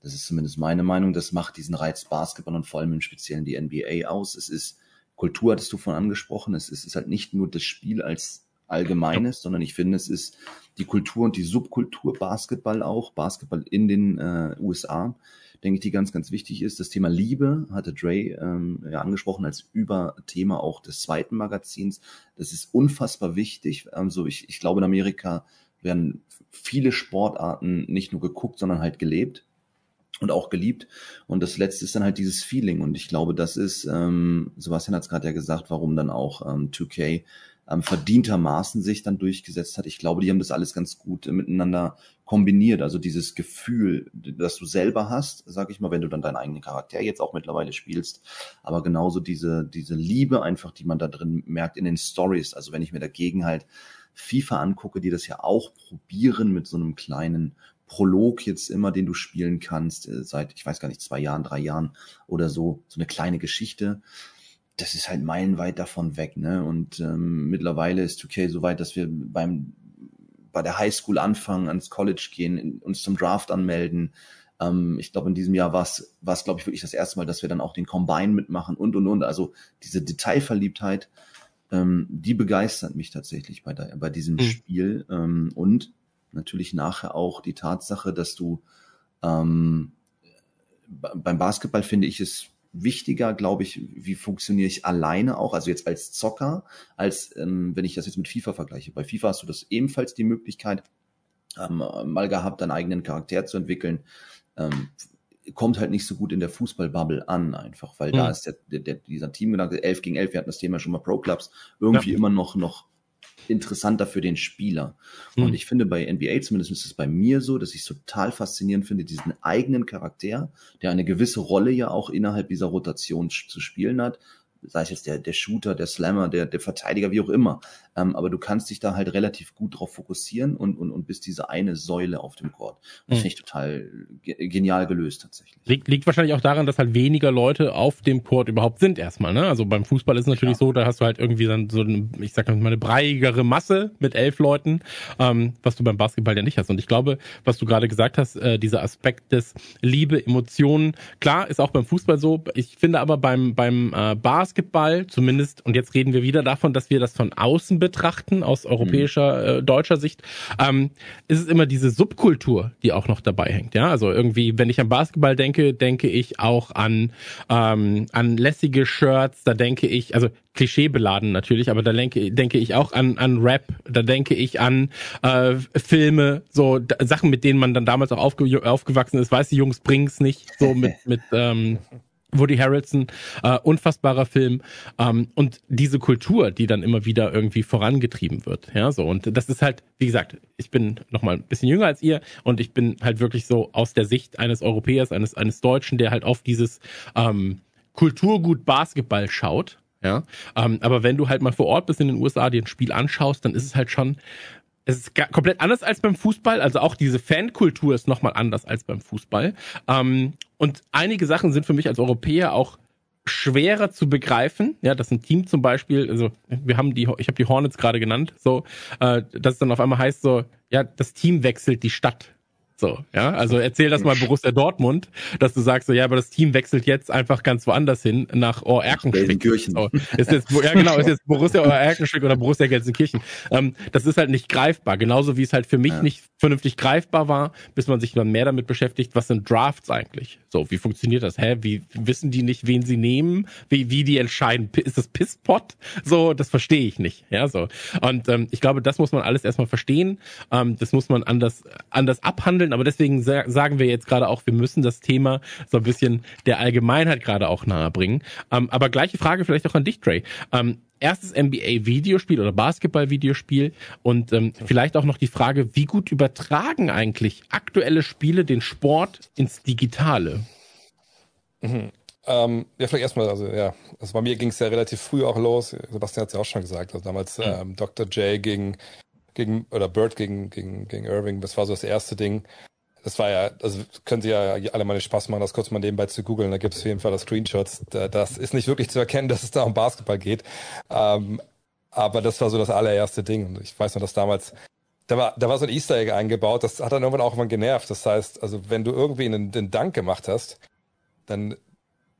das ist zumindest meine Meinung, das macht diesen Reiz Basketball und vor allem im Speziellen die NBA aus. Es ist Kultur, hattest du von angesprochen, es ist, ist halt nicht nur das Spiel als Allgemeines, sondern ich finde, es ist die Kultur und die Subkultur Basketball auch, Basketball in den äh, USA, denke ich, die ganz, ganz wichtig ist. Das Thema Liebe hatte Dre ähm, ja, angesprochen als Überthema auch des zweiten Magazins. Das ist unfassbar wichtig. Also ich, ich glaube, in Amerika werden viele Sportarten nicht nur geguckt, sondern halt gelebt und auch geliebt. Und das letzte ist dann halt dieses Feeling. Und ich glaube, das ist, ähm, Sebastian hat es gerade ja gesagt, warum dann auch ähm, 2K ähm, verdientermaßen sich dann durchgesetzt hat. Ich glaube, die haben das alles ganz gut äh, miteinander kombiniert. Also dieses Gefühl, das du selber hast, sag ich mal, wenn du dann deinen eigenen Charakter jetzt auch mittlerweile spielst, aber genauso diese, diese Liebe einfach, die man da drin merkt in den Stories. Also wenn ich mir dagegen halt FIFA angucke, die das ja auch probieren mit so einem kleinen Prolog jetzt immer, den du spielen kannst, äh, seit, ich weiß gar nicht, zwei Jahren, drei Jahren oder so, so eine kleine Geschichte. Das ist halt meilenweit davon weg, ne? Und ähm, mittlerweile ist 2K so weit, dass wir beim bei der Highschool anfangen, ans College gehen, uns zum Draft anmelden. Ähm, ich glaube, in diesem Jahr war es, war es, glaube ich, wirklich das erste Mal, dass wir dann auch den Combine mitmachen und und und. Also diese Detailverliebtheit, ähm, die begeistert mich tatsächlich bei, der, bei diesem mhm. Spiel. Ähm, und natürlich nachher auch die Tatsache, dass du ähm, beim Basketball finde ich es wichtiger, glaube ich, wie funktioniere ich alleine auch, also jetzt als Zocker, als ähm, wenn ich das jetzt mit FIFA vergleiche. Bei FIFA hast du das ebenfalls die Möglichkeit, ähm, mal gehabt, deinen eigenen Charakter zu entwickeln. Ähm, kommt halt nicht so gut in der Fußballbubble an, einfach, weil mhm. da ist der, der, der, dieser Teamgedanke 11 gegen 11, wir hatten das Thema schon mal Pro Clubs, irgendwie ja. immer noch, noch interessanter für den Spieler. Mhm. Und ich finde bei NBA zumindest ist es bei mir so, dass ich es total faszinierend finde, diesen eigenen Charakter, der eine gewisse Rolle ja auch innerhalb dieser Rotation zu spielen hat, sei es jetzt der, der Shooter, der Slammer, der, der Verteidiger, wie auch immer. Ähm, aber du kannst dich da halt relativ gut drauf fokussieren und, und, und bist diese eine Säule auf dem Court. Das mhm. finde ich total genial gelöst tatsächlich. Liegt, liegt wahrscheinlich auch daran, dass halt weniger Leute auf dem Court überhaupt sind erstmal. Ne? Also beim Fußball ist es natürlich ja. so, da hast du halt irgendwie dann so eine, ich sag mal, eine breiigere Masse mit elf Leuten, ähm, was du beim Basketball ja nicht hast. Und ich glaube, was du gerade gesagt hast, äh, dieser Aspekt des Liebe, Emotionen, klar, ist auch beim Fußball so. Ich finde aber beim, beim äh, Basketball Basketball, zumindest, und jetzt reden wir wieder davon, dass wir das von außen betrachten, aus europäischer, äh, deutscher Sicht, ähm, ist es immer diese Subkultur, die auch noch dabei hängt. Ja, also irgendwie, wenn ich an Basketball denke, denke ich auch an, ähm, an lässige Shirts, da denke ich, also klischeebeladen natürlich, aber da denke, denke ich auch an, an Rap, da denke ich an äh, Filme, so da, Sachen, mit denen man dann damals auch aufge aufgewachsen ist. Weiß die Jungs bringen's nicht, so mit, mit ähm, Woody Harrelson, äh, unfassbarer Film ähm, und diese Kultur, die dann immer wieder irgendwie vorangetrieben wird, ja so und das ist halt, wie gesagt, ich bin noch mal ein bisschen jünger als ihr und ich bin halt wirklich so aus der Sicht eines Europäers, eines eines Deutschen, der halt auf dieses ähm, Kulturgut Basketball schaut, ja, ähm, aber wenn du halt mal vor Ort bist in den USA, dir ein Spiel anschaust, dann ist es halt schon es ist komplett anders als beim Fußball. Also auch diese Fankultur ist nochmal anders als beim Fußball. Ähm, und einige Sachen sind für mich als Europäer auch schwerer zu begreifen, ja, dass ein Team zum Beispiel, also wir haben die, ich habe die Hornets gerade genannt, so, äh, dass es dann auf einmal heißt so, ja, das Team wechselt die Stadt. So, ja, also erzähl das mal Borussia Dortmund, dass du sagst so, ja, aber das Team wechselt jetzt einfach ganz woanders hin nach Oerkenschwick. So, ist jetzt, ja genau, ist jetzt Borussia Oerkenschwick oder Borussia Gelsenkirchen. Ähm, das ist halt nicht greifbar, genauso wie es halt für mich ja. nicht vernünftig greifbar war, bis man sich dann mehr damit beschäftigt, was sind Drafts eigentlich? So, wie funktioniert das? Hä, wie wissen die nicht, wen sie nehmen? Wie, wie die entscheiden? Ist das Pisspot? So, das verstehe ich nicht. Ja, so. Und ähm, ich glaube, das muss man alles erstmal verstehen. Ähm, das muss man anders, anders abhandeln aber deswegen sagen wir jetzt gerade auch, wir müssen das Thema so ein bisschen der Allgemeinheit gerade auch nahe bringen. Ähm, aber gleiche Frage vielleicht auch an dich, Trey. Ähm, erstes NBA-Videospiel oder Basketball-Videospiel und ähm, vielleicht auch noch die Frage, wie gut übertragen eigentlich aktuelle Spiele den Sport ins Digitale? Mhm. Ähm, ja, vielleicht erstmal, also ja, also bei mir ging es ja relativ früh auch los. Sebastian hat es ja auch schon gesagt. Also damals mhm. ähm, Dr. J gegen gegen, oder Bird gegen, gegen, gegen Irving, das war so das erste Ding. Das war ja, also können Sie ja alle mal Spaß machen, das kurz mal nebenbei zu googeln, da gibt es auf jeden Fall das Screenshots. Das ist nicht wirklich zu erkennen, <laughs> dass es da um Basketball geht. Ähm, aber das war so das allererste Ding. Und ich weiß noch, dass damals, da war, da war so ein Easter Egg eingebaut, das hat dann irgendwann auch mal genervt. Das heißt, also wenn du irgendwie einen, den Dank gemacht hast, dann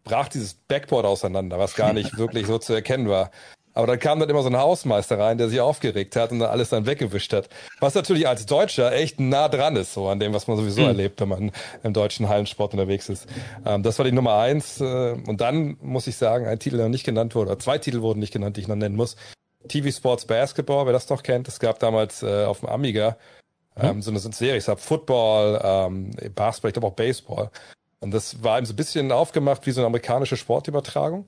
brach dieses Backboard auseinander, was gar nicht <laughs> wirklich so zu erkennen war. Aber dann kam dann immer so ein Hausmeister rein, der sich aufgeregt hat und dann alles dann weggewischt hat. Was natürlich als Deutscher echt nah dran ist, so an dem, was man sowieso mhm. erlebt, wenn man im deutschen Hallensport unterwegs ist. Ähm, das war die Nummer eins. Äh, und dann muss ich sagen, ein Titel, der noch nicht genannt wurde, oder zwei Titel wurden nicht genannt, die ich noch nennen muss. TV Sports Basketball, wer das noch kennt, es gab damals äh, auf dem Amiga mhm. ähm, so eine Serie, ich habe Football, ähm, Basketball, ich glaube auch Baseball. Und das war eben so ein bisschen aufgemacht wie so eine amerikanische Sportübertragung.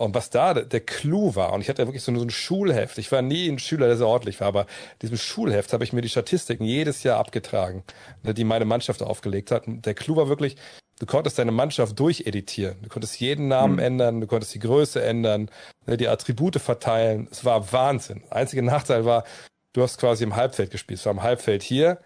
Und was da der Clou war, und ich hatte ja wirklich so ein Schulheft, ich war nie ein Schüler, der so ordentlich war, aber diesem Schulheft habe ich mir die Statistiken jedes Jahr abgetragen, ne, die meine Mannschaft aufgelegt hat. Und der Clou war wirklich, du konntest deine Mannschaft durcheditieren. Du konntest jeden Namen mhm. ändern, du konntest die Größe ändern, ne, die Attribute verteilen. Es war Wahnsinn. Einziger Nachteil war, du hast quasi im Halbfeld gespielt. Es war im Halbfeld hier.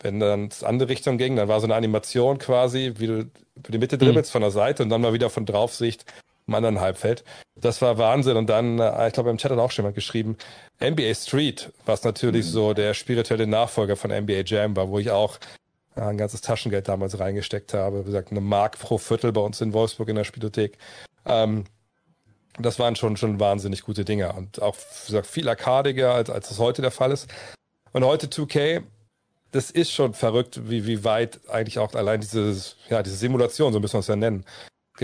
Wenn dann es andere Richtung ging, dann war so eine Animation quasi, wie du über die Mitte dribbelst mhm. von der Seite und dann mal wieder von Draufsicht im anderen Halbfeld. Das war Wahnsinn. Und dann, äh, ich glaube, im Chat hat auch schon jemand geschrieben, NBA Street, was natürlich mhm. so der spirituelle Nachfolger von NBA Jam war, wo ich auch äh, ein ganzes Taschengeld damals reingesteckt habe. Wie gesagt, eine Mark pro Viertel bei uns in Wolfsburg in der Spielothek. Ähm, das waren schon, schon wahnsinnig gute Dinge und auch wie gesagt, viel arkadiger, als, als das heute der Fall ist. Und heute 2K, das ist schon verrückt, wie, wie weit eigentlich auch allein dieses, ja, diese Simulation, so müssen wir es ja nennen,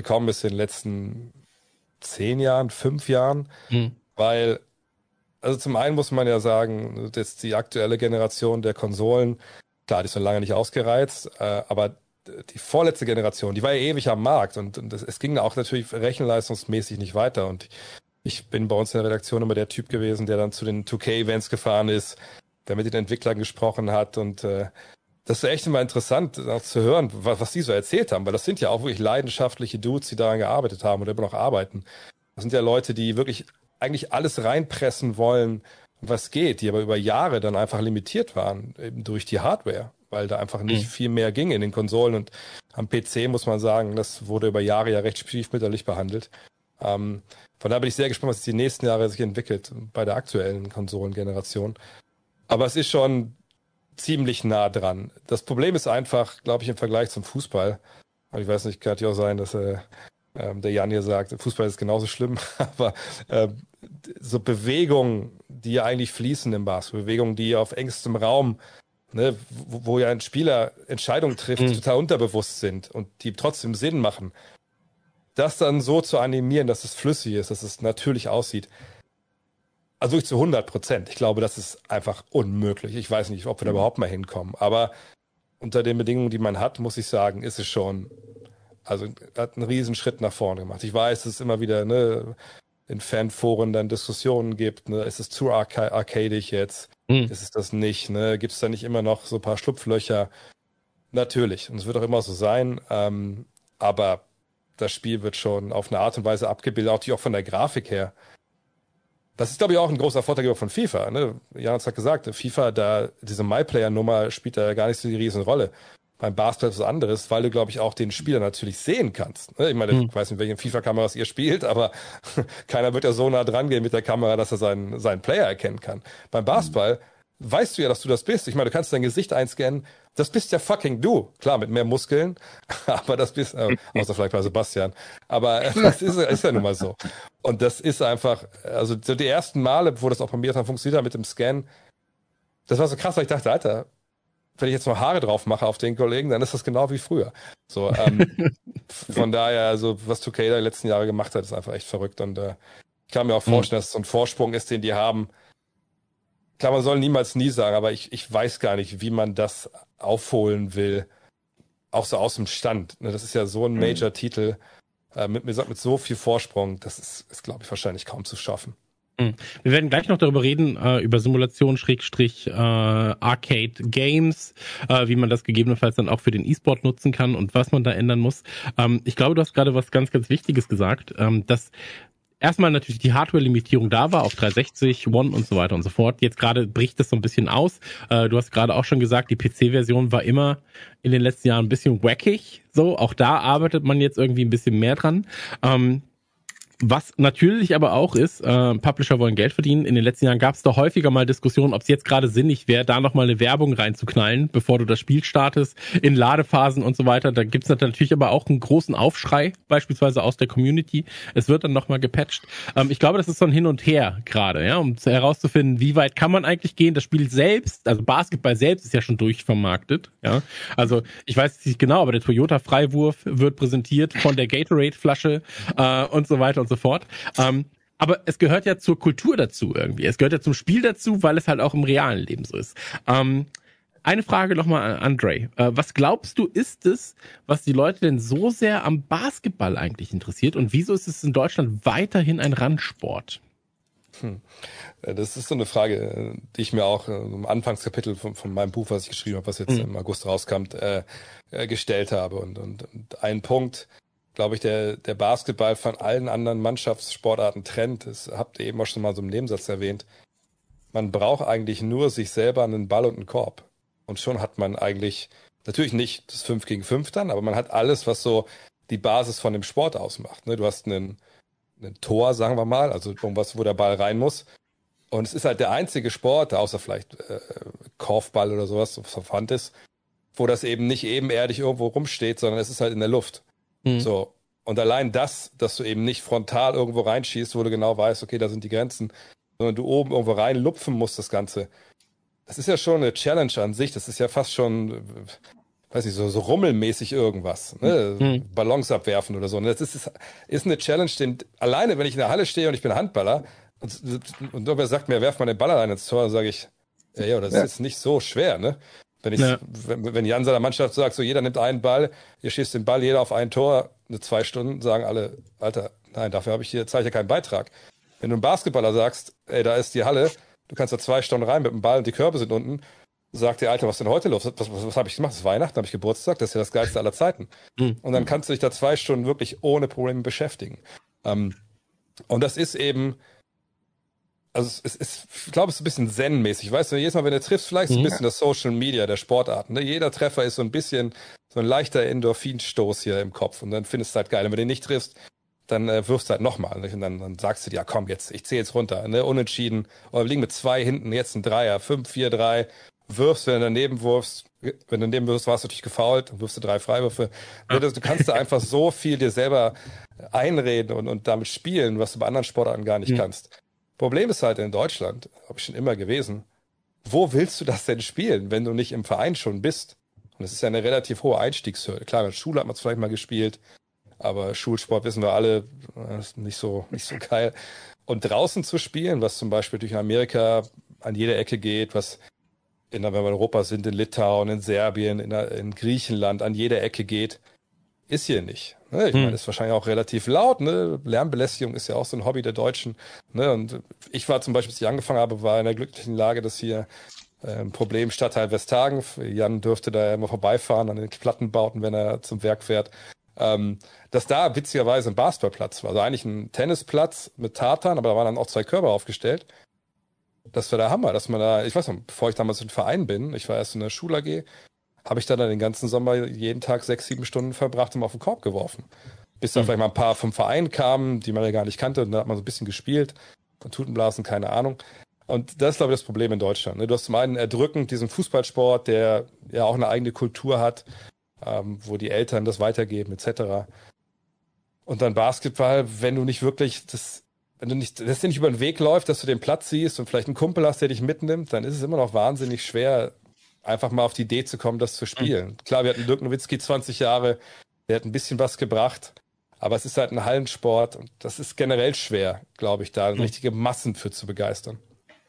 gekommen ist in den letzten zehn Jahren, fünf Jahren, hm. weil also zum einen muss man ja sagen, dass die aktuelle Generation der Konsolen, klar, die ist noch lange nicht ausgereizt, äh, aber die vorletzte Generation, die war ja ewig am Markt und, und das, es ging auch natürlich rechenleistungsmäßig nicht weiter und ich bin bei uns in der Redaktion immer der Typ gewesen, der dann zu den 2K-Events gefahren ist, der mit den Entwicklern gesprochen hat und äh, das ist echt immer interessant auch zu hören, was, was die so erzählt haben, weil das sind ja auch wirklich leidenschaftliche Dudes, die daran gearbeitet haben oder immer noch arbeiten. Das sind ja Leute, die wirklich eigentlich alles reinpressen wollen, was geht, die aber über Jahre dann einfach limitiert waren, eben durch die Hardware, weil da einfach nicht mhm. viel mehr ging in den Konsolen und am PC muss man sagen, das wurde über Jahre ja recht stiefmütterlich behandelt. Ähm, von daher bin ich sehr gespannt, was die nächsten Jahre sich entwickelt bei der aktuellen Konsolengeneration. Aber es ist schon ziemlich nah dran. Das Problem ist einfach, glaube ich, im Vergleich zum Fußball. Ich weiß nicht, kann ja auch sein, dass äh, ähm, der Jan hier sagt, Fußball ist genauso schlimm, <laughs> aber äh, so Bewegungen, die ja eigentlich fließen im Basketball, Bewegungen, die auf engstem Raum, ne, wo, wo ja ein Spieler Entscheidungen trifft, mhm. die total unterbewusst sind und die trotzdem Sinn machen, das dann so zu animieren, dass es flüssig ist, dass es natürlich aussieht, also wirklich zu 100 Prozent. Ich glaube, das ist einfach unmöglich. Ich weiß nicht, ob wir da mhm. überhaupt mal hinkommen. Aber unter den Bedingungen, die man hat, muss ich sagen, ist es schon, also hat einen riesen Schritt nach vorne gemacht. Ich weiß, dass es immer wieder ne, in Fanforen dann Diskussionen gibt. Ne, ist es zu arca arcadisch jetzt? Mhm. Ist es das nicht? Ne? Gibt es da nicht immer noch so ein paar Schlupflöcher? Natürlich. Und es wird auch immer so sein. Ähm, aber das Spiel wird schon auf eine Art und Weise abgebildet, auch, auch von der Grafik her. Das ist, glaube ich, auch ein großer Vorteil von FIFA. Ne? Jans hat gesagt, FIFA, da diese MyPlayer-Nummer spielt da gar nicht so die riesen Rolle. Beim Basketball ist was anderes, weil du, glaube ich, auch den Spieler natürlich sehen kannst. Ne? Ich meine, hm. ich weiß nicht, welchen FIFA-Kameras ihr spielt, aber <laughs> keiner wird ja so nah dran gehen mit der Kamera, dass er seinen, seinen Player erkennen kann. Beim Basketball hm weißt du ja, dass du das bist. Ich meine, du kannst dein Gesicht einscannen. Das bist ja fucking du. Klar, mit mehr Muskeln, <laughs> aber das bist, äh, außer vielleicht bei Sebastian. Aber äh, <laughs> das ist, ist ja nun mal so. Und das ist einfach, also so die ersten Male, bevor das auch bei mir dann funktioniert hat mit dem Scan, das war so krass, weil ich dachte, Alter, wenn ich jetzt mal Haare drauf mache auf den Kollegen, dann ist das genau wie früher. So, ähm, <laughs> von daher, also was 2K da die letzten Jahre gemacht hat, ist einfach echt verrückt. Und äh, ich kann mir auch vorstellen, mhm. dass es so ein Vorsprung ist, den die haben, klar, man soll niemals nie sagen, aber ich, ich weiß gar nicht, wie man das aufholen will. Auch so aus dem Stand. Ne? Das ist ja so ein mhm. Major-Titel äh, mit, mit so viel Vorsprung. Das ist, ist glaube ich, wahrscheinlich kaum zu schaffen. Mhm. Wir werden gleich noch darüber reden, äh, über Simulation, Schrägstrich, äh, Arcade Games, äh, wie man das gegebenenfalls dann auch für den E-Sport nutzen kann und was man da ändern muss. Ähm, ich glaube, du hast gerade was ganz, ganz Wichtiges gesagt, ähm, dass erstmal natürlich die Hardware-Limitierung da war auf 360, One und so weiter und so fort. Jetzt gerade bricht das so ein bisschen aus. Äh, du hast gerade auch schon gesagt, die PC-Version war immer in den letzten Jahren ein bisschen wackig. So, auch da arbeitet man jetzt irgendwie ein bisschen mehr dran. Ähm, was natürlich aber auch ist, äh, Publisher wollen Geld verdienen. In den letzten Jahren gab es da häufiger mal Diskussionen, ob es jetzt gerade sinnig wäre, da nochmal eine Werbung reinzuknallen, bevor du das Spiel startest, in Ladephasen und so weiter. Da gibt's natürlich aber auch einen großen Aufschrei, beispielsweise aus der Community. Es wird dann nochmal gepatcht. Ähm, ich glaube, das ist so ein Hin und Her gerade, ja, um herauszufinden, wie weit kann man eigentlich gehen. Das Spiel selbst, also Basketball selbst ist ja schon durchvermarktet. Ja, also ich weiß nicht genau, aber der Toyota Freiwurf wird präsentiert von der Gatorade-Flasche äh, und so weiter und so fort. Ähm, aber es gehört ja zur Kultur dazu irgendwie. Es gehört ja zum Spiel dazu, weil es halt auch im realen Leben so ist. Ähm, eine Frage nochmal an Andre. Äh, was glaubst du, ist es, was die Leute denn so sehr am Basketball eigentlich interessiert? Und wieso ist es in Deutschland weiterhin ein Randsport? Hm. Das ist so eine Frage, die ich mir auch im Anfangskapitel von, von meinem Buch, was ich geschrieben habe, was jetzt mhm. im August rauskam, äh, äh, gestellt habe. Und, und, und ein Punkt, glaube ich, der, der Basketball von allen anderen Mannschaftssportarten trennt. Das habt ihr eben auch schon mal so im Nebensatz erwähnt. Man braucht eigentlich nur sich selber einen Ball und einen Korb. Und schon hat man eigentlich, natürlich nicht das 5 gegen 5 dann, aber man hat alles, was so die Basis von dem Sport ausmacht. Ne? Du hast einen, einen Tor, sagen wir mal, also irgendwas, wo der Ball rein muss. Und es ist halt der einzige Sport, außer vielleicht äh, Korfball oder sowas, so verwandt ist, wo das eben nicht ebenerdig irgendwo rumsteht, sondern es ist halt in der Luft. Mhm. So. Und allein das, dass du eben nicht frontal irgendwo reinschießt, wo du genau weißt, okay, da sind die Grenzen, sondern du oben irgendwo reinlupfen musst, das Ganze. Das ist ja schon eine Challenge an sich. Das ist ja fast schon, weiß nicht, so, so rummelmäßig irgendwas. Ne? Mhm. Ballons abwerfen oder so. Und das ist, ist, ist eine Challenge, den alleine, wenn ich in der Halle stehe und ich bin Handballer und, und irgendwer sagt mir, werf mal den Ball allein ins Tor, dann sage ich, ja, ja, das ja. ist jetzt nicht so schwer, ne? Wenn, ich, ja. wenn, wenn Jan seiner Mannschaft sagt, so jeder nimmt einen Ball, ihr schießt den Ball, jeder auf ein Tor, eine zwei Stunden, sagen alle, Alter, nein, dafür habe ich hier, zeige ich ja keinen Beitrag. Wenn du einem Basketballer sagst, ey, da ist die Halle, du kannst da zwei Stunden rein mit dem Ball und die Körbe sind unten, sagt der Alter, was denn heute los? Was, was, was habe ich gemacht? Das ist Weihnachten, habe ich Geburtstag, das ist ja das geilste aller Zeiten. Mhm. Und dann kannst du dich da zwei Stunden wirklich ohne Probleme beschäftigen. Ähm, und das ist eben, also es ist, ich glaube, es ist ein bisschen zen-mäßig. Weißt du, jedes Mal, wenn du triffst, vielleicht ist ein bisschen das Social Media der Sportarten. Ne? Jeder Treffer ist so ein bisschen so ein leichter Endorphinstoß hier im Kopf und dann findest du halt geil. Und wenn du den nicht triffst, dann äh, wirfst du halt nochmal. Und dann, dann sagst du dir, ja komm, jetzt, ich zähle jetzt runter, ne? Unentschieden. Oder wir liegen mit zwei hinten, jetzt ein Dreier, fünf, vier, drei. Wirfst, wenn du daneben wirfst, wenn du daneben wirfst, warst du natürlich gefault, dann wirfst du drei Freiwürfe. Ja. Du kannst da einfach so viel dir selber einreden und, und damit spielen, was du bei anderen Sportarten gar nicht mhm. kannst. Problem ist halt in Deutschland, habe ich schon immer gewesen, wo willst du das denn spielen, wenn du nicht im Verein schon bist? Und das ist ja eine relativ hohe Einstiegshürde. Klar, in der Schule hat man es vielleicht mal gespielt, aber Schulsport wissen wir alle, ist nicht so, nicht so geil. Und draußen zu spielen, was zum Beispiel durch Amerika an jeder Ecke geht, was in, wenn wir in Europa sind, in Litauen, in Serbien, in, in Griechenland an jeder Ecke geht, ist hier nicht. Ne? Ich hm. meine, ist wahrscheinlich auch relativ laut. Ne? Lärmbelästigung ist ja auch so ein Hobby der Deutschen. Ne? Und ich war zum Beispiel, als ich angefangen habe, war in der glücklichen Lage, dass hier äh, ein Problem Stadtteil Westhagen. Jan dürfte da ja immer vorbeifahren an den Plattenbauten, wenn er zum Werk fährt. Ähm, dass da witzigerweise ein Basketballplatz war. Also eigentlich ein Tennisplatz mit Tartan, aber da waren dann auch zwei Körper aufgestellt. Das war der Hammer, dass man da, ich weiß noch, bevor ich damals in Verein bin, ich war erst in der Schul AG, habe ich dann den ganzen Sommer jeden Tag sechs, sieben Stunden verbracht und auf den Korb geworfen. Bis dann mhm. vielleicht mal ein paar vom Verein kamen, die man ja gar nicht kannte, und dann hat man so ein bisschen gespielt, von Tutenblasen, keine Ahnung. Und das ist, glaube ich, das Problem in Deutschland. Ne? Du hast zum einen erdrückend diesen Fußballsport, der ja auch eine eigene Kultur hat, ähm, wo die Eltern das weitergeben, etc. Und dann Basketball, wenn du nicht wirklich das, wenn du nicht, das dir nicht über den Weg läuft, dass du den Platz siehst und vielleicht einen Kumpel hast, der dich mitnimmt, dann ist es immer noch wahnsinnig schwer, einfach mal auf die Idee zu kommen, das zu spielen. Mhm. Klar, wir hatten Dirk Nowitzki 20 Jahre, der hat ein bisschen was gebracht, aber es ist halt ein Hallensport und das ist generell schwer, glaube ich, da mhm. richtige Massen für zu begeistern.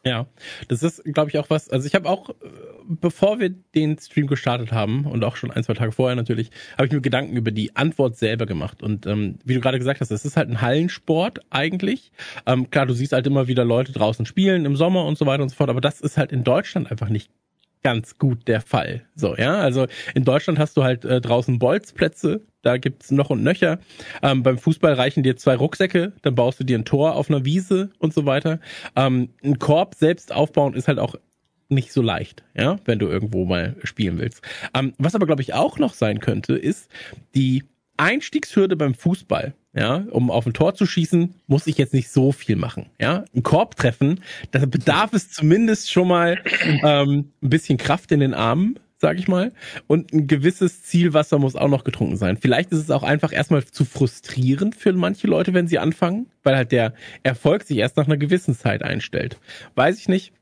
Ja, das ist, glaube ich, auch was. Also ich habe auch, bevor wir den Stream gestartet haben und auch schon ein, zwei Tage vorher natürlich, habe ich mir Gedanken über die Antwort selber gemacht. Und ähm, wie du gerade gesagt hast, es ist halt ein Hallensport eigentlich. Ähm, klar, du siehst halt immer wieder Leute draußen spielen im Sommer und so weiter und so fort, aber das ist halt in Deutschland einfach nicht ganz gut der Fall. So, ja, also in Deutschland hast du halt äh, draußen Bolzplätze, da gibt's noch und nöcher. Ähm, beim Fußball reichen dir zwei Rucksäcke, dann baust du dir ein Tor auf einer Wiese und so weiter. Ähm, ein Korb selbst aufbauen ist halt auch nicht so leicht, ja, wenn du irgendwo mal spielen willst. Ähm, was aber glaube ich auch noch sein könnte, ist die Einstiegshürde beim Fußball, ja, um auf ein Tor zu schießen, muss ich jetzt nicht so viel machen, ja. Ein Korb treffen, da bedarf es zumindest schon mal ähm, ein bisschen Kraft in den Armen, sag ich mal, und ein gewisses Zielwasser muss auch noch getrunken sein. Vielleicht ist es auch einfach erstmal zu frustrierend für manche Leute, wenn sie anfangen, weil halt der Erfolg sich erst nach einer gewissen Zeit einstellt. Weiß ich nicht.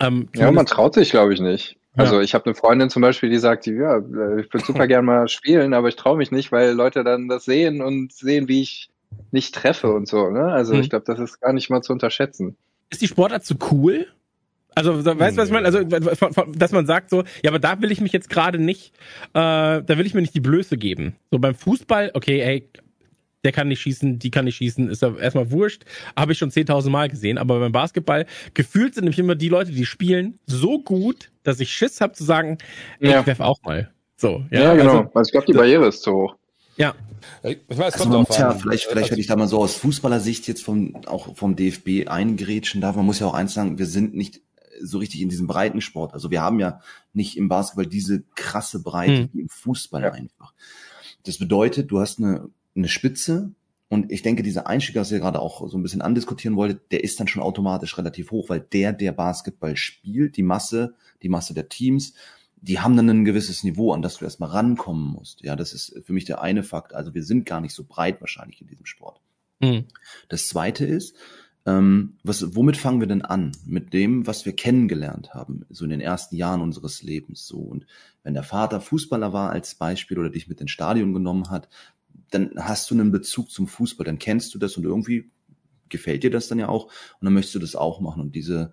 Ähm, ja, man traut sich, glaube ich, nicht. Also ich habe eine Freundin zum Beispiel, die sagt, ja, äh, ich würde super <laughs> gern mal spielen, aber ich traue mich nicht, weil Leute dann das sehen und sehen, wie ich nicht treffe und so. Ne? Also mhm. ich glaube, das ist gar nicht mal zu unterschätzen. Ist die Sportart zu cool? Also weißt du, was ich meine? Also dass man sagt so, ja, aber da will ich mich jetzt gerade nicht, äh, da will ich mir nicht die Blöße geben. So beim Fußball, okay, ey, der kann nicht schießen, die kann nicht schießen, ist ja erstmal wurscht. Habe ich schon 10.000 Mal gesehen. Aber beim Basketball, gefühlt sind nämlich immer die Leute, die spielen, so gut, dass ich Schiss habe zu sagen, ja. ich werf auch mal. So, ja, ja genau. Also, also ich glaube, die Barriere ist zu hoch. Ja. Ich weiß, also man muss ja, vielleicht, vielleicht hätte ich da mal so aus Fußballersicht jetzt vom, auch vom DFB eingerätschen darf. Man muss ja auch eins sagen, wir sind nicht so richtig in diesem Breitensport. Also wir haben ja nicht im Basketball diese krasse Breite hm. wie im Fußball ja. einfach. Das bedeutet, du hast eine eine Spitze. Und ich denke, dieser Einstieg, was ihr gerade auch so ein bisschen andiskutieren wolltet, der ist dann schon automatisch relativ hoch, weil der, der Basketball spielt, die Masse, die Masse der Teams, die haben dann ein gewisses Niveau, an das du erstmal rankommen musst. Ja, das ist für mich der eine Fakt. Also wir sind gar nicht so breit wahrscheinlich in diesem Sport. Mhm. Das zweite ist, ähm, was, womit fangen wir denn an? Mit dem, was wir kennengelernt haben, so in den ersten Jahren unseres Lebens. So und wenn der Vater Fußballer war als Beispiel oder dich mit ins Stadion genommen hat, dann hast du einen Bezug zum Fußball, dann kennst du das und irgendwie gefällt dir das dann ja auch und dann möchtest du das auch machen. Und diese,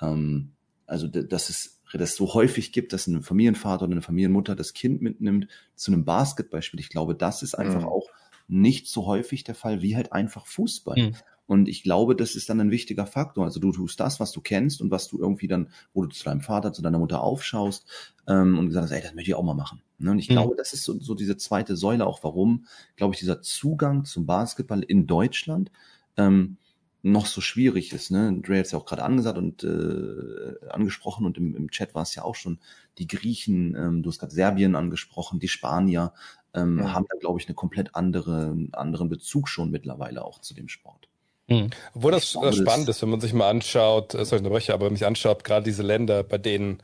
ähm, also dass es das so häufig gibt, dass ein Familienvater oder eine Familienmutter das Kind mitnimmt zu einem Basketballspiel. Ich glaube, das ist einfach mhm. auch nicht so häufig der Fall wie halt einfach Fußball. Mhm. Und ich glaube, das ist dann ein wichtiger Faktor. Also du tust das, was du kennst und was du irgendwie dann, wo du zu deinem Vater, zu deiner Mutter aufschaust ähm, und gesagt hast, ey, das möchte ich auch mal machen. Ne? Und ich mhm. glaube, das ist so, so diese zweite Säule auch, warum, glaube ich, dieser Zugang zum Basketball in Deutschland ähm, noch so schwierig ist. Ne? Dre hat es ja auch gerade angesagt und äh, angesprochen und im, im Chat war es ja auch schon, die Griechen, ähm, du hast gerade Serbien angesprochen, die Spanier ähm, ja. haben da, glaube ich, eine komplett andere, anderen Bezug schon mittlerweile auch zu dem Sport. Mhm. Obwohl das glaube, spannend ist, wenn man sich mal anschaut, äh, sorry, ich unterbreche, aber wenn man sich anschaut, gerade diese Länder, bei denen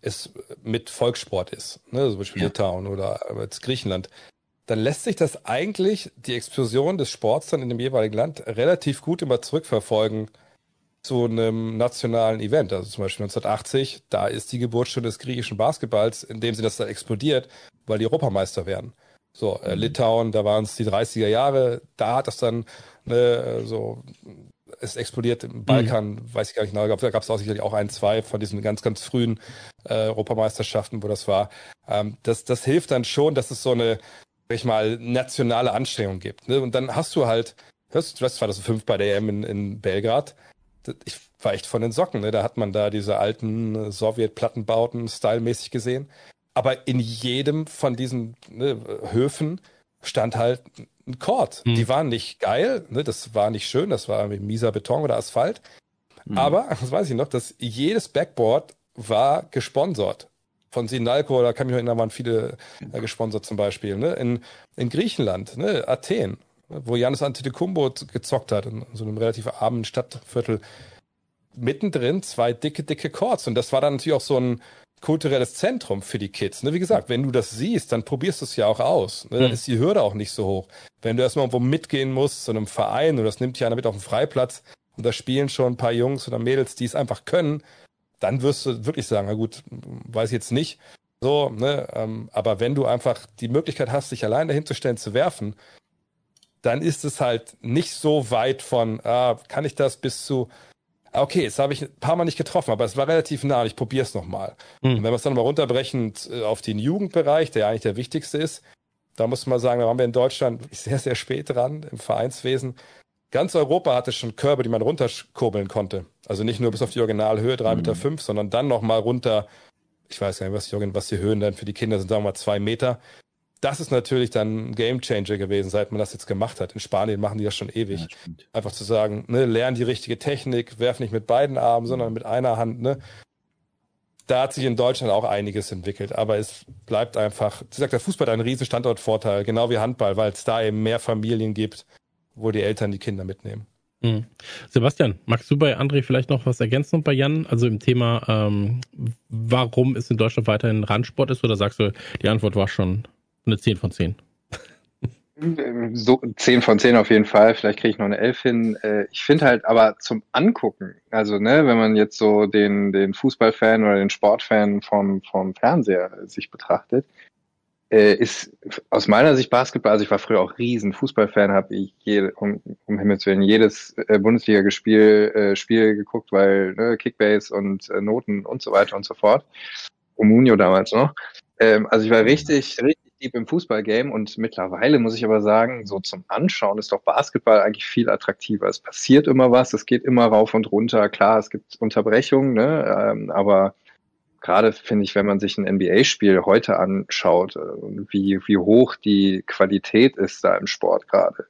es mit Volkssport ist, ne, zum Beispiel ja. Litauen oder jetzt Griechenland, dann lässt sich das eigentlich, die Explosion des Sports dann in dem jeweiligen Land, relativ gut immer zurückverfolgen zu einem nationalen Event. Also zum Beispiel 1980, da ist die Geburtsstunde des griechischen Basketballs, in dem sie das dann explodiert, weil die Europameister werden. So, äh, mhm. Litauen, da waren es die 30er Jahre, da hat das dann ne, so es explodiert im Balkan, mhm. weiß ich gar nicht genau, da gab es auch sicherlich auch ein, zwei von diesen ganz, ganz frühen äh, Europameisterschaften, wo das war. Ähm, das, das hilft dann schon, dass es so eine, sag ich mal, nationale Anstrengung gibt. Ne? Und dann hast du halt, hörst du, das 2005 bei der EM in, in Belgrad, ich war echt von den Socken, ne? da hat man da diese alten Sowjet-Plattenbauten stylmäßig gesehen. Aber in jedem von diesen ne, Höfen stand halt ein Chord. Hm. Die waren nicht geil, ne? das war nicht schön, das war mieser Beton oder Asphalt. Hm. Aber, das weiß ich noch, dass jedes Backboard war gesponsert. von Sinalco, da kann mich noch erinnern, waren viele äh, gesponsert zum Beispiel. Ne? In, in Griechenland, ne? Athen, wo Janis Antetokounmpo gezockt hat, in so einem relativ armen Stadtviertel. Mittendrin zwei dicke, dicke Chords. Und das war dann natürlich auch so ein kulturelles Zentrum für die Kids. Ne? Wie gesagt, wenn du das siehst, dann probierst du es ja auch aus. Ne? Dann mhm. ist die Hürde auch nicht so hoch. Wenn du erstmal irgendwo mitgehen musst, zu einem Verein, und das nimmt ja einer mit auf dem Freiplatz, und da spielen schon ein paar Jungs oder Mädels, die es einfach können, dann wirst du wirklich sagen, na gut, weiß ich jetzt nicht. So, ne, ähm, aber wenn du einfach die Möglichkeit hast, dich allein dahinzustellen, zu werfen, dann ist es halt nicht so weit von, ah, kann ich das bis zu, okay, jetzt habe ich ein paar Mal nicht getroffen, aber es war relativ nah und ich probiere es nochmal. Mhm. Und wenn wir es dann mal runterbrechen äh, auf den Jugendbereich, der eigentlich der wichtigste ist, da muss man sagen, da waren wir in Deutschland <laughs> sehr, sehr spät dran im Vereinswesen. Ganz Europa hatte schon Körbe, die man runterkurbeln konnte. Also nicht nur bis auf die Originalhöhe, drei mhm. Meter, fünf, sondern dann nochmal runter. Ich weiß gar nicht, was die, was die Höhen dann für die Kinder sind, sagen wir mal zwei Meter das ist natürlich dann ein Gamechanger gewesen, seit man das jetzt gemacht hat. In Spanien machen die das schon ewig. Ja, Einfach zu sagen, ne, lern die richtige Technik, werf nicht mit beiden Armen, sondern mit einer Hand, ne. Da hat sich in Deutschland auch einiges entwickelt, aber es bleibt einfach, sie sagt, der Fußball hat einen riesen Standortvorteil, genau wie Handball, weil es da eben mehr Familien gibt, wo die Eltern die Kinder mitnehmen. Mhm. Sebastian, magst du bei André vielleicht noch was ergänzen und bei Jan? Also im Thema, ähm, warum es in Deutschland weiterhin Randsport ist, oder sagst du, die Antwort war schon eine 10 von 10. <laughs> So 10 von 10 auf jeden Fall. Vielleicht kriege ich noch eine 11 hin. Äh, ich finde halt aber zum Angucken, also ne, wenn man jetzt so den, den Fußballfan oder den Sportfan vom, vom Fernseher sich betrachtet, äh, ist aus meiner Sicht Basketball, also ich war früher auch riesen Fußballfan, habe ich jede, um, um Himmels Willen jedes äh, Bundesliga-Spiel äh, Spiel geguckt, weil ne, Kickbase und äh, Noten und so weiter und so fort. Omunio damals noch. Ähm, also ich war richtig, deep im Fußballgame und mittlerweile muss ich aber sagen, so zum Anschauen ist doch Basketball eigentlich viel attraktiver. Es passiert immer was, es geht immer rauf und runter. Klar, es gibt Unterbrechungen, ne? Ähm, aber gerade finde ich, wenn man sich ein NBA-Spiel heute anschaut, äh, wie, wie hoch die Qualität ist da im Sport gerade.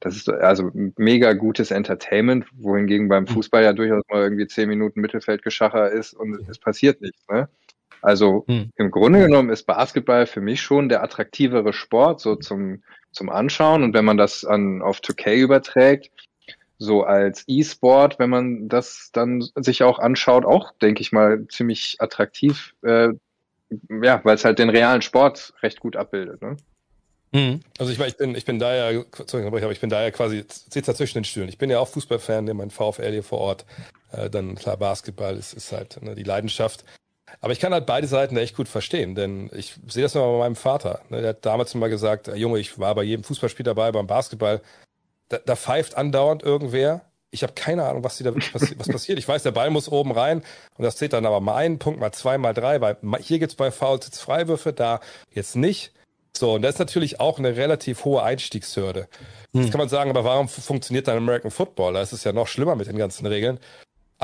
Das ist also mega gutes Entertainment, wohingegen beim Fußball ja durchaus mal irgendwie zehn Minuten Mittelfeldgeschacher ist und es passiert nichts. Ne? Also hm. im Grunde genommen ist Basketball für mich schon der attraktivere Sport, so zum, zum Anschauen. Und wenn man das an, auf 2K überträgt, so als E-Sport, wenn man das dann sich auch anschaut, auch, denke ich mal, ziemlich attraktiv, äh, ja, weil es halt den realen Sport recht gut abbildet. Ne? Hm. Also ich, ich bin, ich bin da ja, sorry, aber ich bin da ja quasi, sitze zwischen den Stühlen. Ich bin ja auch Fußballfan, mein VfL hier vor Ort. Äh, dann klar, Basketball ist, ist halt ne, die Leidenschaft. Aber ich kann halt beide Seiten echt gut verstehen, denn ich sehe das immer bei meinem Vater. Ne? Der hat damals immer gesagt, Junge, ich war bei jedem Fußballspiel dabei, beim Basketball. Da, da pfeift andauernd irgendwer. Ich habe keine Ahnung, was, da passi was passiert. Ich weiß, der Ball muss oben rein und das zählt dann aber mal einen Punkt, mal zwei, mal drei, weil hier gibt's bei Fouls jetzt Freiwürfe, da jetzt nicht. So, und das ist natürlich auch eine relativ hohe Einstiegshürde. Hm. Jetzt kann man sagen, aber warum funktioniert dann American Football? Da ist es ja noch schlimmer mit den ganzen Regeln.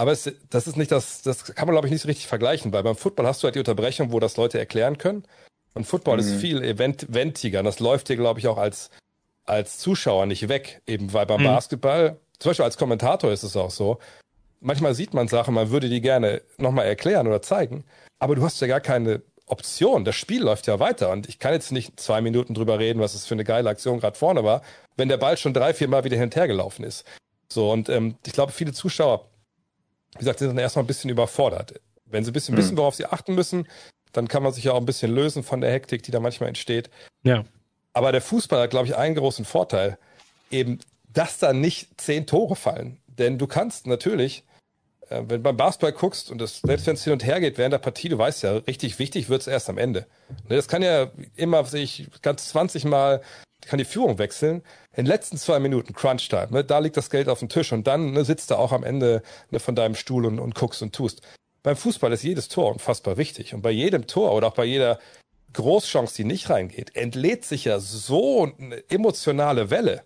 Aber es, das ist nicht das, das kann man glaube ich nicht so richtig vergleichen, weil beim Football hast du halt die Unterbrechung, wo das Leute erklären können. Und Football mhm. ist viel event eventiger. Und das läuft dir, glaube ich, auch als, als Zuschauer nicht weg. Eben weil beim mhm. Basketball, zum Beispiel als Kommentator ist es auch so, manchmal sieht man Sachen, man würde die gerne nochmal erklären oder zeigen, aber du hast ja gar keine Option. Das Spiel läuft ja weiter und ich kann jetzt nicht zwei Minuten drüber reden, was es für eine geile Aktion gerade vorne war, wenn der Ball schon drei, vier Mal wieder hin und her gelaufen ist. So, und ähm, ich glaube, viele Zuschauer wie gesagt, sind dann erstmal ein bisschen überfordert. Wenn sie ein bisschen mhm. wissen, worauf sie achten müssen, dann kann man sich ja auch ein bisschen lösen von der Hektik, die da manchmal entsteht. Ja. Aber der Fußball hat, glaube ich, einen großen Vorteil. Eben, dass da nicht zehn Tore fallen. Denn du kannst natürlich, äh, wenn du beim Basketball guckst und das, selbst wenn es hin und her geht während der Partie, du weißt ja, richtig wichtig wird es erst am Ende. Ne, das kann ja immer sich ganz 20 Mal kann die Führung wechseln. In den letzten zwei Minuten Crunch-Time, ne, da liegt das Geld auf dem Tisch und dann ne, sitzt du auch am Ende ne, von deinem Stuhl und, und guckst und tust. Beim Fußball ist jedes Tor unfassbar wichtig und bei jedem Tor oder auch bei jeder Großchance, die nicht reingeht, entlädt sich ja so eine emotionale Welle.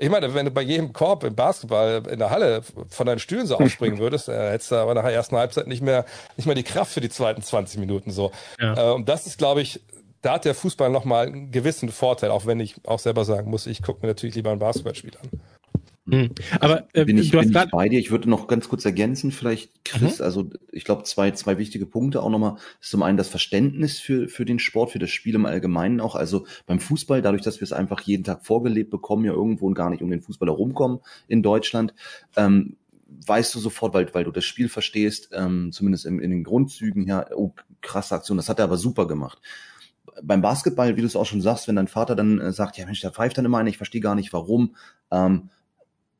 Ich meine, wenn du bei jedem Korb im Basketball in der Halle von deinen Stühlen so aufspringen <laughs> würdest, äh, hättest du aber nach der ersten Halbzeit nicht mehr, nicht mehr die Kraft für die zweiten 20 Minuten so. Ja. Äh, und das ist, glaube ich, da hat der Fußball nochmal einen gewissen Vorteil, auch wenn ich auch selber sagen muss, ich gucke mir natürlich lieber ein Basketballspiel an. Mhm. Aber äh, bin ich, du bin ich bei dir. Ich würde noch ganz kurz ergänzen, vielleicht, Chris, mhm. also ich glaube, zwei, zwei wichtige Punkte auch nochmal. Ist zum einen das Verständnis für, für den Sport, für das Spiel im Allgemeinen auch. Also beim Fußball, dadurch, dass wir es einfach jeden Tag vorgelebt bekommen, ja irgendwo und gar nicht um den Fußball herumkommen in Deutschland, ähm, weißt du sofort, weil, weil du das Spiel verstehst, ähm, zumindest in, in den Grundzügen, ja, oh, krasse Aktion, das hat er aber super gemacht beim Basketball, wie du es auch schon sagst, wenn dein Vater dann äh, sagt, ja Mensch, der pfeift dann immer ein, ich verstehe gar nicht warum, ähm,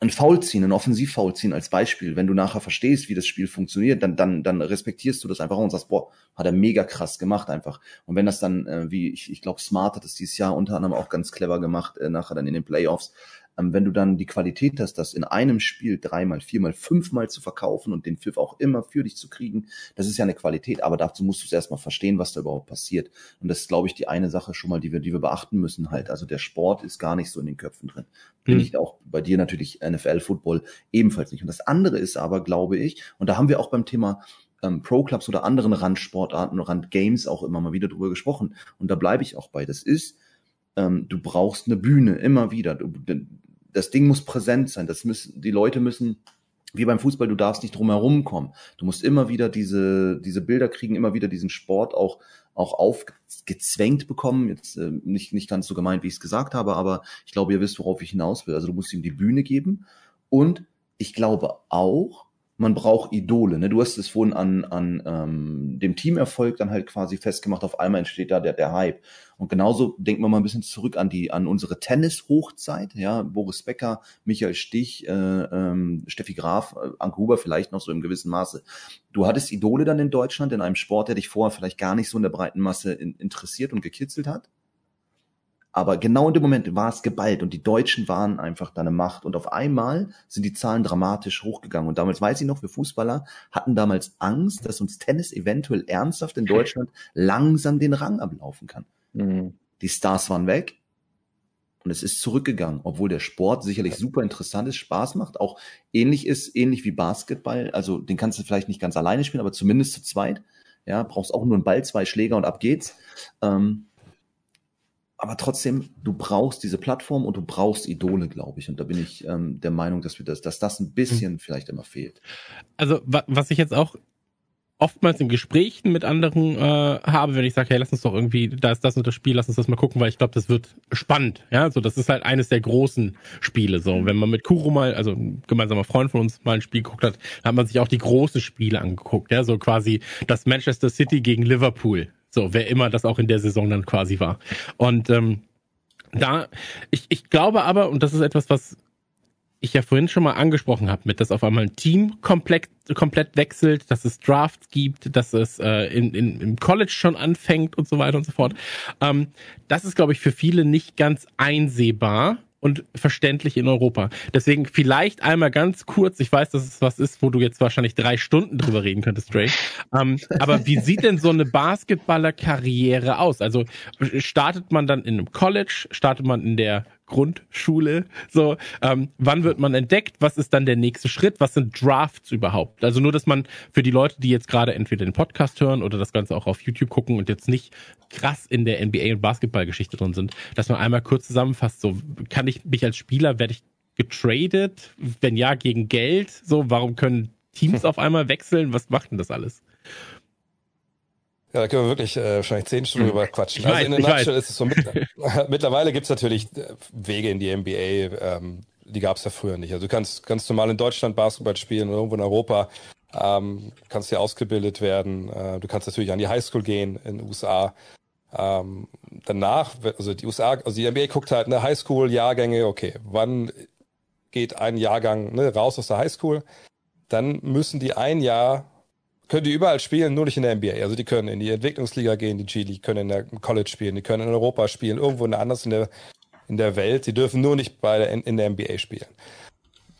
ein Foul ziehen, ein Offensivfoul ziehen als Beispiel. Wenn du nachher verstehst, wie das Spiel funktioniert, dann, dann, dann respektierst du das einfach und sagst, boah, hat er mega krass gemacht einfach. Und wenn das dann, äh, wie ich, ich glaube, Smart hat es dieses Jahr unter anderem auch ganz clever gemacht, äh, nachher dann in den Playoffs, wenn du dann die Qualität hast, das in einem Spiel dreimal, viermal, fünfmal zu verkaufen und den Pfiff auch immer für dich zu kriegen, das ist ja eine Qualität, aber dazu musst du es erstmal verstehen, was da überhaupt passiert. Und das ist, glaube ich, die eine Sache schon mal, die wir, die wir beachten müssen halt. Also der Sport ist gar nicht so in den Köpfen drin. Bin mhm. ich auch bei dir natürlich NFL, Football ebenfalls nicht. Und das andere ist aber, glaube ich, und da haben wir auch beim Thema ähm, Pro-Clubs oder anderen Randsportarten, Randgames auch immer mal wieder drüber gesprochen. Und da bleibe ich auch bei. Das ist, ähm, du brauchst eine Bühne immer wieder. Du, das Ding muss präsent sein. Das müssen, die Leute müssen, wie beim Fußball, du darfst nicht drum herum kommen. Du musst immer wieder diese, diese Bilder kriegen, immer wieder diesen Sport auch, auch aufgezwängt bekommen. Jetzt äh, nicht, nicht ganz so gemeint, wie ich es gesagt habe, aber ich glaube, ihr wisst, worauf ich hinaus will. Also du musst ihm die Bühne geben. Und ich glaube auch, man braucht Idole. Ne? Du hast es vorhin an, an ähm, dem Teamerfolg dann halt quasi festgemacht, auf einmal entsteht da der, der Hype. Und genauso denken wir mal ein bisschen zurück an die, an unsere Tennis-Hochzeit, ja, Boris Becker, Michael Stich, äh, ähm, Steffi Graf, äh, Anke Huber vielleicht noch so im gewissen Maße. Du hattest Idole dann in Deutschland in einem Sport, der dich vorher vielleicht gar nicht so in der breiten Masse in, interessiert und gekitzelt hat. Aber genau in dem Moment war es geballt und die Deutschen waren einfach da eine Macht. Und auf einmal sind die Zahlen dramatisch hochgegangen. Und damals weiß ich noch, wir Fußballer hatten damals Angst, dass uns Tennis eventuell ernsthaft in Deutschland langsam den Rang ablaufen kann. Mhm. Die Stars waren weg und es ist zurückgegangen, obwohl der Sport sicherlich super interessant ist, Spaß macht, auch ähnlich ist, ähnlich wie Basketball. Also den kannst du vielleicht nicht ganz alleine spielen, aber zumindest zu zweit. Ja, brauchst auch nur einen Ball, zwei Schläger und ab geht's. Ähm, aber trotzdem, du brauchst diese Plattform und du brauchst Idole, glaube ich. Und da bin ich ähm, der Meinung, dass wir das, dass das ein bisschen mhm. vielleicht immer fehlt. Also wa was ich jetzt auch oftmals in Gesprächen mit anderen äh, habe, wenn ich sage, hey, lass uns doch irgendwie, da ist das und das Spiel, lass uns das mal gucken, weil ich glaube, das wird spannend. Ja, so das ist halt eines der großen Spiele. So, wenn man mit Kuro mal, also ein gemeinsamer Freund von uns mal ein Spiel geguckt hat, hat man sich auch die großen Spiele angeguckt. Ja, so quasi das Manchester City gegen Liverpool. So, wer immer das auch in der Saison dann quasi war. Und ähm, da, ich, ich glaube aber, und das ist etwas, was ich ja vorhin schon mal angesprochen habe, mit dass auf einmal ein Team komplett, komplett wechselt, dass es Drafts gibt, dass es äh, in, in, im College schon anfängt und so weiter und so fort. Ähm, das ist, glaube ich, für viele nicht ganz einsehbar und verständlich in Europa. Deswegen vielleicht einmal ganz kurz, ich weiß, dass es was ist, wo du jetzt wahrscheinlich drei Stunden drüber reden könntest, Dre. Ähm, aber wie sieht denn so eine Basketballerkarriere aus? Also startet man dann in einem College, startet man in der Grundschule. So, ähm, wann wird man entdeckt? Was ist dann der nächste Schritt? Was sind Drafts überhaupt? Also nur, dass man für die Leute, die jetzt gerade entweder den Podcast hören oder das Ganze auch auf YouTube gucken und jetzt nicht krass in der NBA und Basketballgeschichte drin sind, dass man einmal kurz zusammenfasst. So, kann ich mich als Spieler werde ich getradet? Wenn ja, gegen Geld? So, warum können Teams <laughs> auf einmal wechseln? Was macht denn das alles? Ja, da können wir wirklich äh, wahrscheinlich zehn Stunden hm. drüber quatschen. Ich also in der Nutshell ist es so, mit, <laughs> mittlerweile gibt's natürlich äh, Wege in die NBA, ähm, die gab's ja früher nicht. Also du kannst ganz normal in Deutschland Basketball spielen oder irgendwo in Europa, ähm, kannst hier ausgebildet werden. Äh, du kannst natürlich an die Highschool gehen in den USA. Ähm, danach, also die USA, also die NBA guckt halt eine Highschool-Jahrgänge, okay, wann geht ein Jahrgang ne, raus aus der Highschool? Dann müssen die ein Jahr können die überall spielen, nur nicht in der NBA. Also die können in die Entwicklungsliga gehen, die G-League, können in der College spielen, die können in Europa spielen, irgendwo anders in der, in der Welt. Die dürfen nur nicht bei der, in der NBA spielen.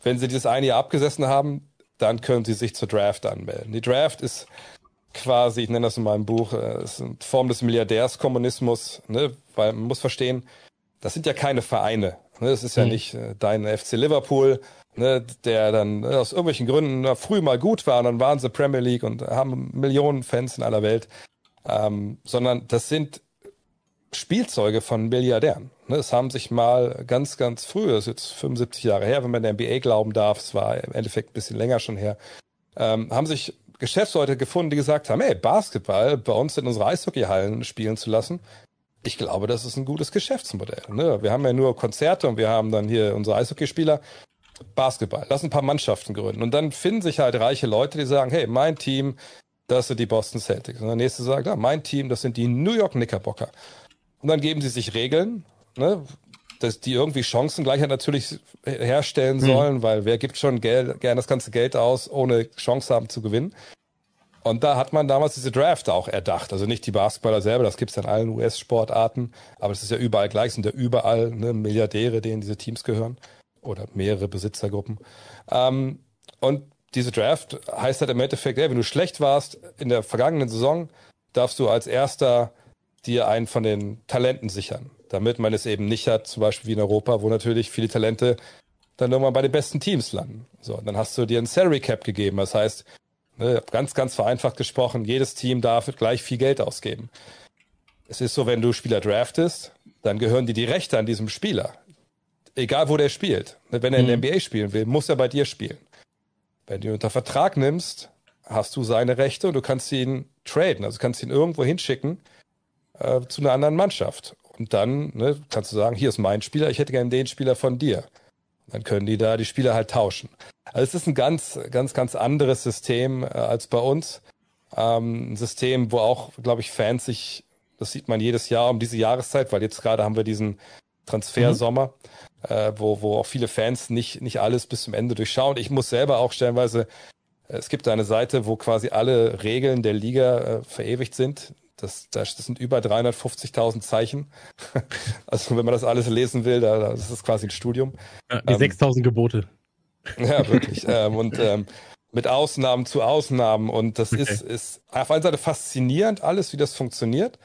Wenn sie dieses eine Jahr abgesessen haben, dann können sie sich zur Draft anmelden. Die Draft ist quasi, ich nenne das in meinem Buch, äh, ist eine Form des Milliardärskommunismus, ne? weil man muss verstehen, das sind ja keine Vereine. Ne? Das ist ja mhm. nicht äh, dein FC Liverpool, ne, der dann ne, aus irgendwelchen Gründen früh mal gut war und dann waren sie Premier League und haben Millionen Fans in aller Welt, ähm, sondern das sind Spielzeuge von Milliardären. Ne, es haben sich mal ganz, ganz früh, das ist jetzt 75 Jahre her, wenn man der NBA glauben darf, es war im Endeffekt ein bisschen länger schon her, ähm, haben sich Geschäftsleute gefunden, die gesagt haben, hey, Basketball bei uns in unsere Eishockeyhallen spielen zu lassen, ich glaube, das ist ein gutes Geschäftsmodell. Ne? Wir haben ja nur Konzerte und wir haben dann hier unsere Eishockeyspieler. Basketball, lass ein paar Mannschaften gründen. Und dann finden sich halt reiche Leute, die sagen, hey, mein Team, das sind die Boston Celtics. Und der nächste sagt, ja, mein Team, das sind die New York Knickerbocker. Und dann geben sie sich Regeln, ne, dass die irgendwie Chancengleichheit natürlich herstellen hm. sollen, mhm. weil wer gibt schon Geld, gern das ganze Geld aus, ohne Chance haben zu gewinnen. Und da hat man damals diese Draft auch erdacht. Also nicht die Basketballer selber, das gibt's in allen US-Sportarten, aber es ist ja überall gleich, sind ja überall ne, Milliardäre, denen diese Teams gehören. Oder mehrere Besitzergruppen. Ähm, und diese Draft heißt halt im Endeffekt, ey, wenn du schlecht warst in der vergangenen Saison, darfst du als erster dir einen von den Talenten sichern. Damit man es eben nicht hat, zum Beispiel wie in Europa, wo natürlich viele Talente dann irgendwann bei den besten Teams landen. So, dann hast du dir ein Salary Cap gegeben. Das heißt, Ne, ganz, ganz vereinfacht gesprochen, jedes Team darf gleich viel Geld ausgeben. Es ist so, wenn du Spieler draftest, dann gehören dir die Rechte an diesem Spieler. Egal, wo der spielt. Wenn er in der mhm. NBA spielen will, muss er bei dir spielen. Wenn du ihn unter Vertrag nimmst, hast du seine Rechte und du kannst ihn traden. Also kannst ihn irgendwo hinschicken äh, zu einer anderen Mannschaft. Und dann ne, kannst du sagen, hier ist mein Spieler, ich hätte gerne den Spieler von dir. Dann können die da die Spieler halt tauschen. Also es ist ein ganz, ganz, ganz anderes System äh, als bei uns. Ähm, ein System, wo auch, glaube ich, Fans sich, das sieht man jedes Jahr um diese Jahreszeit, weil jetzt gerade haben wir diesen Transfersommer, mhm. Äh, wo, wo auch viele Fans nicht, nicht alles bis zum Ende durchschauen. Ich muss selber auch stellenweise, äh, es gibt eine Seite, wo quasi alle Regeln der Liga äh, verewigt sind. Das, das, das sind über 350.000 Zeichen. <laughs> also wenn man das alles lesen will, da, das ist quasi ein Studium. Ja, die ähm, 6.000 Gebote. Ja, wirklich. <laughs> ähm, und ähm, mit Ausnahmen zu Ausnahmen. Und das okay. ist, ist auf einer Seite faszinierend, alles, wie das funktioniert.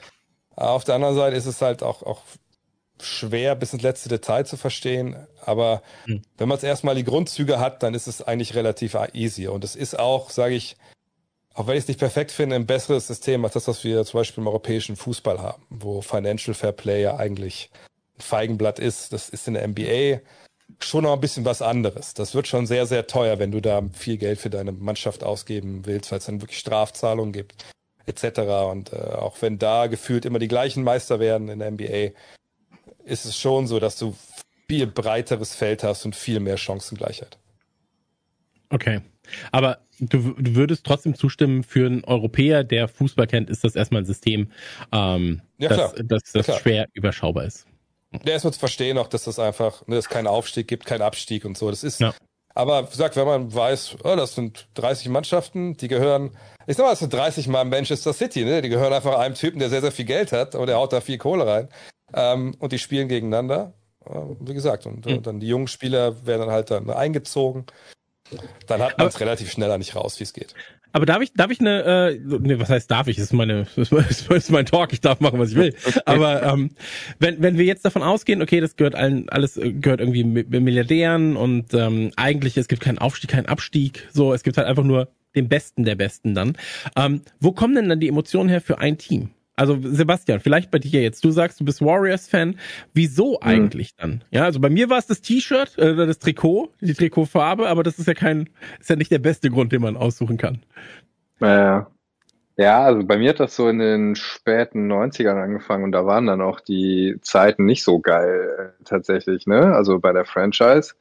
Auf der anderen Seite ist es halt auch, auch schwer, bis ins letzte Detail zu verstehen. Aber hm. wenn man es erstmal die Grundzüge hat, dann ist es eigentlich relativ easy. Und es ist auch, sage ich, auch wenn ich es nicht perfekt finde, ein besseres System als das, was wir zum Beispiel im europäischen Fußball haben, wo Financial Fair Play ja eigentlich ein Feigenblatt ist. Das ist in der NBA schon noch ein bisschen was anderes. Das wird schon sehr, sehr teuer, wenn du da viel Geld für deine Mannschaft ausgeben willst, weil es dann wirklich Strafzahlungen gibt, etc. Und äh, auch wenn da gefühlt immer die gleichen Meister werden in der NBA, ist es schon so, dass du viel breiteres Feld hast und viel mehr Chancengleichheit. Okay. Aber du, du würdest trotzdem zustimmen, für einen Europäer, der Fußball kennt, ist das erstmal ein System, ähm, ja, das, das, das ja, schwer überschaubar ist. Der ist nur zu verstehen auch, dass das einfach, ne, es keinen Aufstieg gibt, keinen Abstieg und so. Das ist, ja. aber gesagt, wenn man weiß, oh, das sind 30 Mannschaften, die gehören, ich sag mal, das sind 30 Mal Manchester City, ne? Die gehören einfach einem Typen, der sehr, sehr viel Geld hat und der haut da viel Kohle rein. Ähm, und die spielen gegeneinander. Wie gesagt, und mhm. dann die jungen Spieler werden dann halt dann eingezogen. Dann hat man es relativ schnell nicht raus, wie es geht. Aber darf ich, darf ich eine, äh, nee, was heißt darf ich? Das ist meine, <laughs> das ist mein Talk, ich darf machen, was ich will. Aber ähm, wenn, wenn wir jetzt davon ausgehen, okay, das gehört allen, alles gehört irgendwie Milliardären und ähm, eigentlich es gibt keinen Aufstieg, keinen Abstieg, so, es gibt halt einfach nur den Besten der Besten dann. Ähm, wo kommen denn dann die Emotionen her für ein Team? Also Sebastian, vielleicht bei dir jetzt. Du sagst, du bist Warriors-Fan. Wieso hm. eigentlich mhm. dann? Ja, also bei mir war es das T-Shirt, äh, das Trikot, die Trikotfarbe, aber das ist ja kein, ist ja nicht der beste Grund, den man aussuchen kann. Äh, ja, also bei mir hat das so in den späten 90ern angefangen und da waren dann auch die Zeiten nicht so geil äh, tatsächlich, ne? Also bei der Franchise.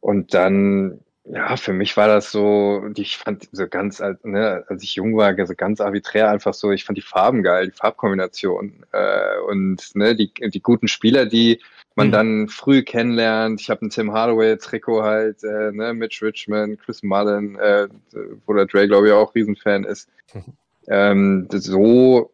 Und dann ja, für mich war das so, ich fand so ganz, ne, als ich jung war, so ganz arbiträr einfach so, ich fand die Farben geil, die Farbkombination äh, und ne, die, die guten Spieler, die man mhm. dann früh kennenlernt. Ich habe ein Tim Hardaway-Trikot halt, äh, ne, Mitch Richmond, Chris Mullen, äh, wo der Dre, glaube ich, auch Riesenfan ist. Mhm. <laughs> Ähm, so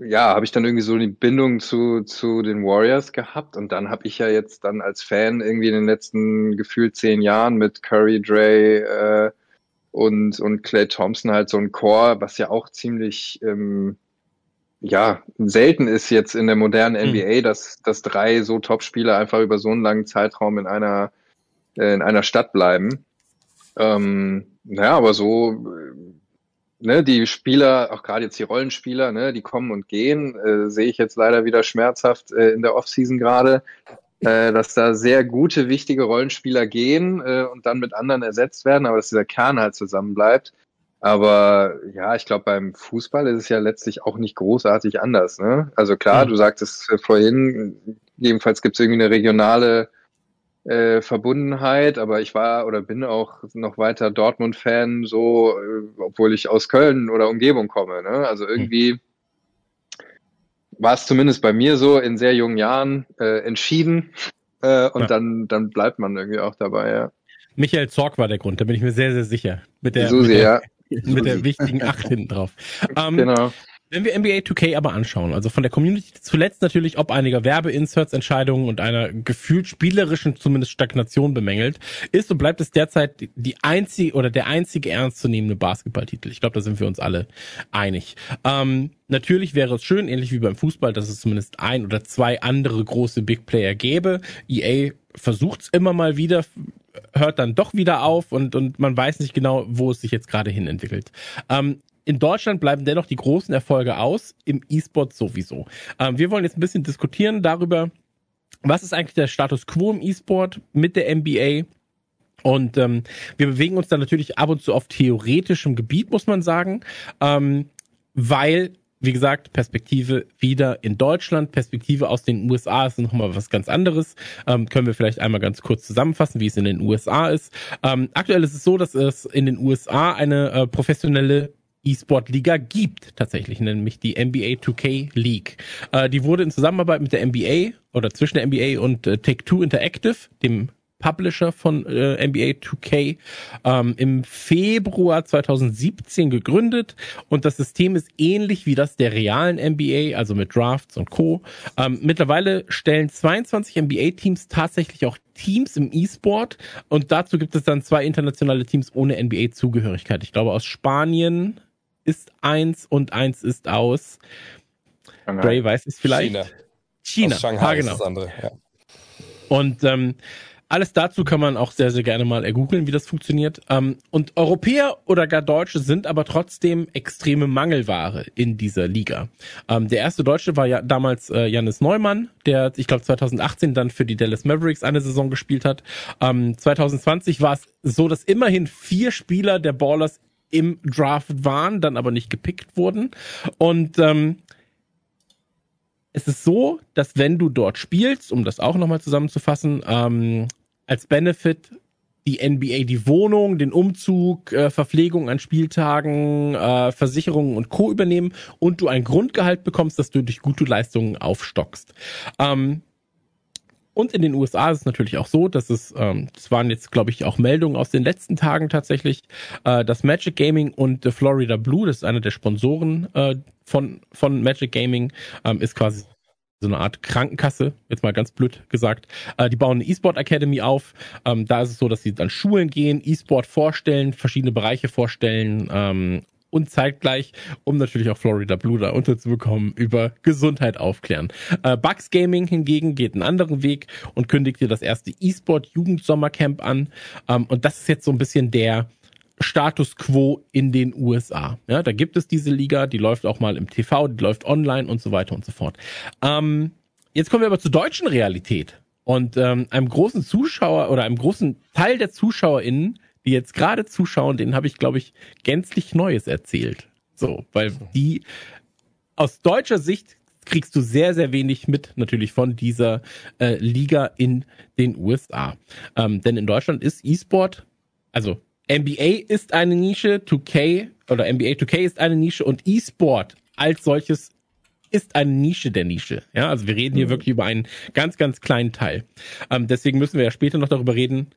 ja, habe ich dann irgendwie so die Bindung zu, zu den Warriors gehabt und dann habe ich ja jetzt dann als Fan irgendwie in den letzten gefühlt zehn Jahren mit Curry, Dre äh, und, und Clay Thompson halt so ein Core, was ja auch ziemlich ähm, ja, selten ist jetzt in der modernen NBA, mhm. dass, dass drei so Top-Spieler einfach über so einen langen Zeitraum in einer, äh, in einer Stadt bleiben. Ähm, naja, aber so ne, die Spieler, auch gerade jetzt die Rollenspieler, ne, die kommen und gehen, äh, sehe ich jetzt leider wieder schmerzhaft äh, in der Offseason gerade, äh, dass da sehr gute, wichtige Rollenspieler gehen äh, und dann mit anderen ersetzt werden, aber dass dieser Kern halt zusammen bleibt. Aber ja, ich glaube, beim Fußball ist es ja letztlich auch nicht großartig anders. Ne? Also klar, mhm. du sagtest vorhin, jedenfalls gibt es irgendwie eine regionale äh, Verbundenheit, aber ich war oder bin auch noch weiter Dortmund-Fan, so, äh, obwohl ich aus Köln oder Umgebung komme. Ne? Also irgendwie mhm. war es zumindest bei mir so in sehr jungen Jahren äh, entschieden äh, und ja. dann, dann bleibt man irgendwie auch dabei, ja. Michael Zorg war der Grund, da bin ich mir sehr, sehr sicher. Mit der, Susi, mit der, ja. <laughs> mit der wichtigen Acht hinten drauf. <laughs> Ähm, genau. Wenn wir NBA 2K aber anschauen, also von der Community zuletzt natürlich ob einiger Werbeinserts-Entscheidungen und einer gefühlt spielerischen zumindest Stagnation bemängelt, ist und bleibt es derzeit die einzige oder der einzige ernstzunehmende Basketballtitel. Ich glaube, da sind wir uns alle einig. Ähm, natürlich wäre es schön, ähnlich wie beim Fußball, dass es zumindest ein oder zwei andere große Big Player gäbe. EA versucht es immer mal wieder, hört dann doch wieder auf und, und man weiß nicht genau, wo es sich jetzt gerade hin entwickelt. Ähm, in Deutschland bleiben dennoch die großen Erfolge aus, im E-Sport sowieso. Ähm, wir wollen jetzt ein bisschen diskutieren darüber, was ist eigentlich der Status quo im E-Sport mit der NBA? Und ähm, wir bewegen uns dann natürlich ab und zu auf theoretischem Gebiet, muss man sagen, ähm, weil wie gesagt, Perspektive wieder in Deutschland, Perspektive aus den USA ist nochmal was ganz anderes. Ähm, können wir vielleicht einmal ganz kurz zusammenfassen, wie es in den USA ist. Ähm, aktuell ist es so, dass es in den USA eine äh, professionelle E-Sport-Liga gibt, tatsächlich, nämlich die NBA 2K League. Äh, die wurde in Zusammenarbeit mit der NBA oder zwischen der NBA und äh, Take-Two Interactive, dem Publisher von äh, NBA 2K, ähm, im Februar 2017 gegründet und das System ist ähnlich wie das der realen NBA, also mit Drafts und Co. Ähm, mittlerweile stellen 22 NBA-Teams tatsächlich auch Teams im E-Sport und dazu gibt es dann zwei internationale Teams ohne NBA-Zugehörigkeit. Ich glaube aus Spanien, ist eins und eins ist aus. Shanghai. Ray weiß es vielleicht. China. China. Aus Shanghai ah, genau. ist das andere. Ja. Und ähm, alles dazu kann man auch sehr, sehr gerne mal ergoogeln, wie das funktioniert. Ähm, und Europäer oder gar Deutsche sind aber trotzdem extreme Mangelware in dieser Liga. Ähm, der erste Deutsche war ja damals äh, Janis Neumann, der, ich glaube, 2018 dann für die Dallas Mavericks eine Saison gespielt hat. Ähm, 2020 war es so, dass immerhin vier Spieler der Ballers im Draft waren, dann aber nicht gepickt wurden. Und ähm, es ist so, dass wenn du dort spielst, um das auch nochmal zusammenzufassen, ähm, als Benefit die NBA die Wohnung, den Umzug, äh, Verpflegung an Spieltagen, äh, Versicherungen und Co. übernehmen und du ein Grundgehalt bekommst, dass du durch gute Leistungen aufstockst. Ähm, und in den USA ist es natürlich auch so, dass es, ähm, das waren jetzt, glaube ich, auch Meldungen aus den letzten Tagen tatsächlich, äh, dass Magic Gaming und The Florida Blue, das ist einer der Sponsoren äh, von, von Magic Gaming, ähm, ist quasi so eine Art Krankenkasse, jetzt mal ganz blöd gesagt. Äh, die bauen eine E-Sport Academy auf. Ähm, da ist es so, dass sie dann Schulen gehen, E-Sport vorstellen, verschiedene Bereiche vorstellen ähm, und zeitgleich, um natürlich auch Florida Blue da unterzubekommen, über Gesundheit aufklären. Äh, Bugs Gaming hingegen geht einen anderen Weg und kündigt hier das erste E-Sport Jugendsommercamp an. Ähm, und das ist jetzt so ein bisschen der Status quo in den USA. Ja, da gibt es diese Liga, die läuft auch mal im TV, die läuft online und so weiter und so fort. Ähm, jetzt kommen wir aber zur deutschen Realität. Und ähm, einem großen Zuschauer oder einem großen Teil der ZuschauerInnen die jetzt gerade zuschauen, denen habe ich, glaube ich, gänzlich Neues erzählt. So, weil die aus deutscher Sicht kriegst du sehr, sehr wenig mit, natürlich von dieser äh, Liga in den USA. Ähm, denn in Deutschland ist E-Sport, also NBA ist eine Nische, 2K oder NBA 2K ist eine Nische und E-Sport als solches ist eine Nische der Nische. Ja, also wir reden hier mhm. wirklich über einen ganz, ganz kleinen Teil. Ähm, deswegen müssen wir ja später noch darüber reden,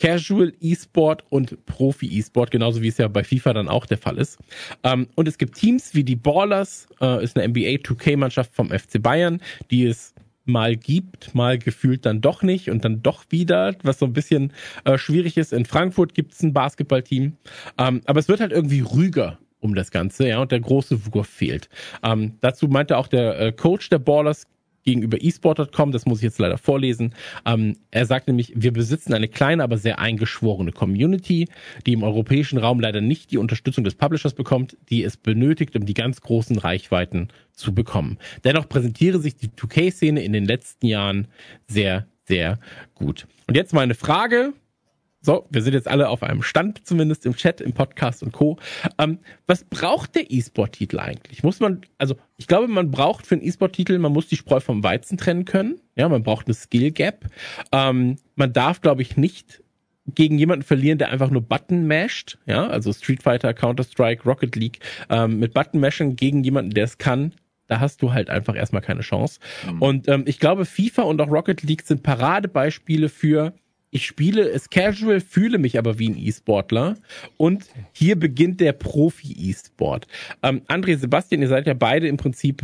Casual E-Sport und Profi E-Sport, genauso wie es ja bei FIFA dann auch der Fall ist. Ähm, und es gibt Teams wie die Ballers, äh, ist eine NBA 2K-Mannschaft vom FC Bayern, die es mal gibt, mal gefühlt dann doch nicht und dann doch wieder, was so ein bisschen äh, schwierig ist. In Frankfurt gibt es ein Basketballteam, ähm, aber es wird halt irgendwie rüger um das Ganze, ja, und der große Wurf fehlt. Ähm, dazu meinte auch der äh, Coach der Ballers, gegenüber eSport.com, das muss ich jetzt leider vorlesen. Ähm, er sagt nämlich, wir besitzen eine kleine, aber sehr eingeschworene Community, die im europäischen Raum leider nicht die Unterstützung des Publishers bekommt, die es benötigt, um die ganz großen Reichweiten zu bekommen. Dennoch präsentiere sich die 2K-Szene in den letzten Jahren sehr, sehr gut. Und jetzt meine Frage, so, wir sind jetzt alle auf einem Stand, zumindest im Chat, im Podcast und Co. Ähm, was braucht der E-Sport-Titel eigentlich? Muss man, also ich glaube, man braucht für einen E-Sport-Titel, man muss die Spreu vom Weizen trennen können. Ja, man braucht eine Skill-Gap. Ähm, man darf, glaube ich, nicht gegen jemanden verlieren, der einfach nur Button masht, ja, also Street Fighter, Counter-Strike, Rocket League, ähm, mit Button mashen gegen jemanden, der es kann, da hast du halt einfach erstmal keine Chance. Mhm. Und ähm, ich glaube, FIFA und auch Rocket League sind Paradebeispiele für ich spiele es casual, fühle mich aber wie ein E-Sportler. Und hier beginnt der Profi-E-Sport. Ähm, André, Sebastian, ihr seid ja beide im Prinzip,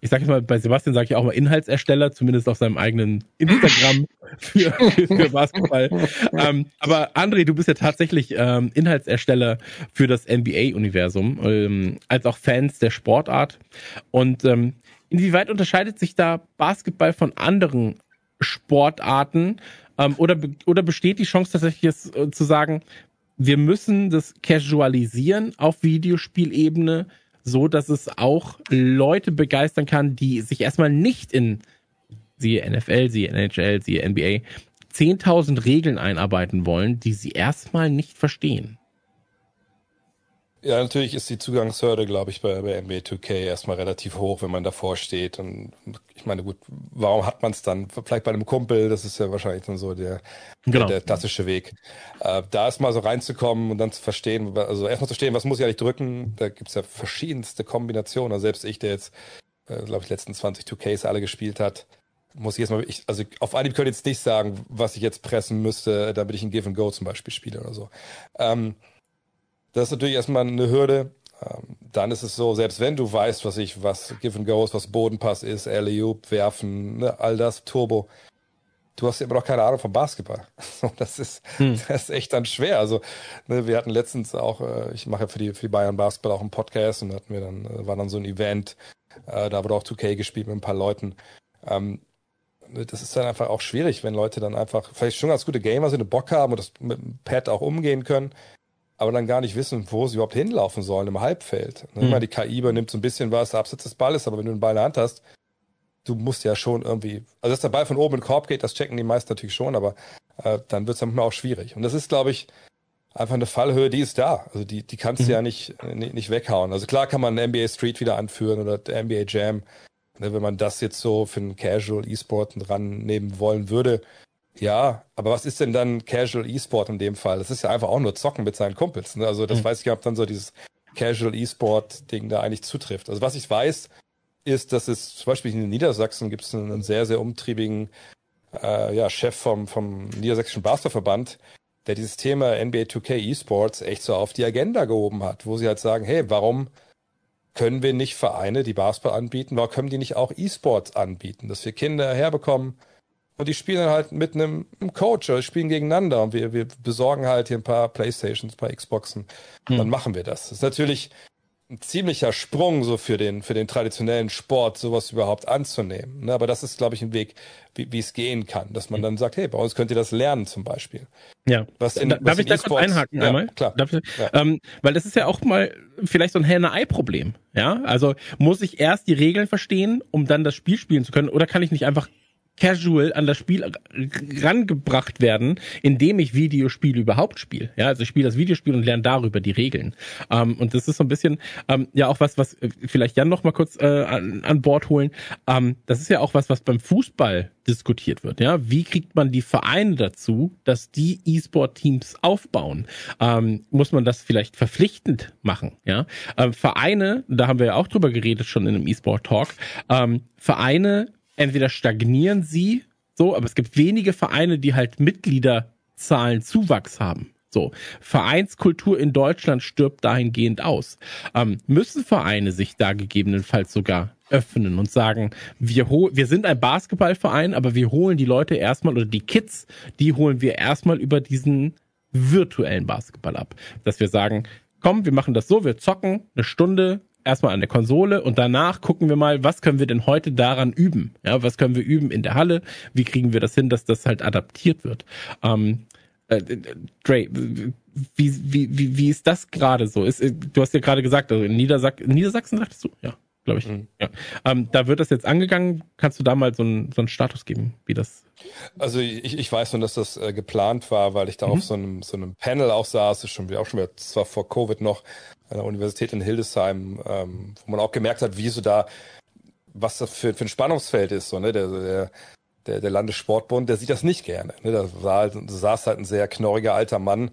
ich sage mal, bei Sebastian sage ich auch mal Inhaltsersteller, zumindest auf seinem eigenen Instagram <laughs> für, für, Basketball. ähm, aber André, du bist ja tatsächlich ähm, Inhaltsersteller für das NBA-Universum, ähm, als auch Fans der Sportart. Und ähm, inwieweit unterscheidet sich da Basketball von anderen Sportarten? Ähm, oder, oder besteht die Chance tatsächlich jetzt, äh, zu sagen, wir müssen das casualisieren auf Videospielebene, so dass es auch Leute begeistern kann, die sich erstmal nicht in siehe NFL, siehe NHL, siehe NBA 10.000 Regeln einarbeiten wollen, die sie erstmal nicht verstehen. Ja, natürlich ist die Zugangshürde, glaube ich, bei, bei NBA 2K erstmal relativ hoch, wenn man davor steht. Und ich meine, gut, warum hat man es dann? Vielleicht bei einem Kumpel, das ist ja wahrscheinlich dann so der, genau. der, der klassische Weg. Äh, da erstmal so reinzukommen und dann zu verstehen, also erstmal zu verstehen, was muss ich eigentlich drücken? Da gibt's ja verschiedenste Kombinationen. Also selbst ich, der jetzt, äh, glaube ich, letzten 20 2Ks alle gespielt hat, muss ich jetzt mal, ich, also auf Anhieb könnte ich jetzt nicht sagen, was ich jetzt pressen müsste, damit ich ein Give and Go zum Beispiel spiele oder so. Ähm, das ist natürlich erstmal eine Hürde. Ähm, dann ist es so, selbst wenn du weißt, was ich, was Give and Goes, was Bodenpass ist, alley werfen, ne, all das, Turbo, du hast immer noch keine Ahnung vom Basketball. <laughs> das ist, hm. das ist echt dann schwer. Also, ne, wir hatten letztens auch, äh, ich mache ja für die, für die Bayern Basketball auch einen Podcast und hatten wir dann, äh, war dann so ein Event, äh, da wurde auch 2K gespielt mit ein paar Leuten. Ähm, ne, das ist dann einfach auch schwierig, wenn Leute dann einfach vielleicht schon ganz gute Gamer sind, Bock haben und das mit dem Pad auch umgehen können, aber dann gar nicht wissen, wo sie überhaupt hinlaufen sollen im Halbfeld. Mhm. Meine, die KI übernimmt so ein bisschen was, abseits des Balles, aber wenn du den Ball in der Hand hast, du musst ja schon irgendwie, also dass der Ball von oben in den Korb geht, das checken die meisten natürlich schon, aber äh, dann wird es manchmal auch schwierig. Und das ist, glaube ich, einfach eine Fallhöhe, die ist da. Also die, die kannst du mhm. ja nicht, nicht, nicht weghauen. Also klar kann man NBA Street wieder anführen oder NBA Jam, ne, wenn man das jetzt so für einen Casual E-Sport dran nehmen wollen würde. Ja, aber was ist denn dann Casual E-Sport in dem Fall? Das ist ja einfach auch nur Zocken mit seinen Kumpels. Ne? Also das mhm. weiß ich, ob dann so dieses Casual E-Sport-Ding da eigentlich zutrifft. Also was ich weiß, ist, dass es zum Beispiel in Niedersachsen gibt es einen sehr, sehr umtriebigen äh, ja, Chef vom, vom Niedersächsischen Basketballverband, der dieses Thema NBA 2K E-Sports echt so auf die Agenda gehoben hat, wo sie halt sagen, hey, warum können wir nicht Vereine, die Basketball anbieten, warum können die nicht auch E-Sports anbieten, dass wir Kinder herbekommen, und die spielen halt mit einem, einem Coach oder spielen gegeneinander und wir, wir besorgen halt hier ein paar Playstations, ein paar Xboxen. Hm. Dann machen wir das. Das ist natürlich ein ziemlicher Sprung so für den, für den traditionellen Sport, sowas überhaupt anzunehmen. Ne? Aber das ist, glaube ich, ein Weg, wie, wie es gehen kann, dass man hm. dann sagt, hey, bei uns könnt ihr das lernen zum Beispiel. Ja. Was in, Darf was ich da kurz einhaken ja, einmal? Klar. Ich, ja. ähm, weil das ist ja auch mal vielleicht so ein Henne-Ei-Problem. Ja, also muss ich erst die Regeln verstehen, um dann das Spiel spielen zu können, oder kann ich nicht einfach casual an das Spiel rangebracht werden, indem ich Videospiele überhaupt spiele. Ja, also ich spiele das Videospiel und lerne darüber die Regeln. Ähm, und das ist so ein bisschen ähm, ja auch was, was äh, vielleicht Jan noch mal kurz äh, an, an Bord holen. Ähm, das ist ja auch was, was beim Fußball diskutiert wird. Ja, wie kriegt man die Vereine dazu, dass die E-Sport-Teams aufbauen? Ähm, muss man das vielleicht verpflichtend machen? Ja, ähm, Vereine, da haben wir ja auch drüber geredet schon in einem E-Sport-Talk. Ähm, Vereine entweder stagnieren sie, so, aber es gibt wenige Vereine, die halt Mitgliederzahlen Zuwachs haben. So, Vereinskultur in Deutschland stirbt dahingehend aus. Ähm, müssen Vereine sich da gegebenenfalls sogar öffnen und sagen, wir, wir sind ein Basketballverein, aber wir holen die Leute erstmal oder die Kids, die holen wir erstmal über diesen virtuellen Basketball ab. Dass wir sagen, komm, wir machen das so, wir zocken eine Stunde erstmal an der Konsole und danach gucken wir mal, was können wir denn heute daran üben? Ja, was können wir üben in der Halle? Wie kriegen wir das hin, dass das halt adaptiert wird? Ähm, äh, Dre, wie, wie, wie, wie ist das gerade so? Ist, äh, du hast ja gerade gesagt, also in Niedersachsen, Niedersachsen sagtest du? Ja, glaube ich. Mhm. Ja. Ähm, da wird das jetzt angegangen. Kannst du da mal so einen, so einen Status geben, wie das? Also ich, ich weiß nur, dass das äh, geplant war, weil ich da mhm. auf so einem, so einem Panel auch saß, ist schon, auch schon wieder, zwar vor Covid noch, an der Universität in Hildesheim, ähm, wo man auch gemerkt hat, wie so da, was das für, für ein Spannungsfeld ist, so, ne, der, der, der, der Landessportbund, der sieht das nicht gerne, ne, da, war halt, da saß halt ein sehr knorriger alter Mann,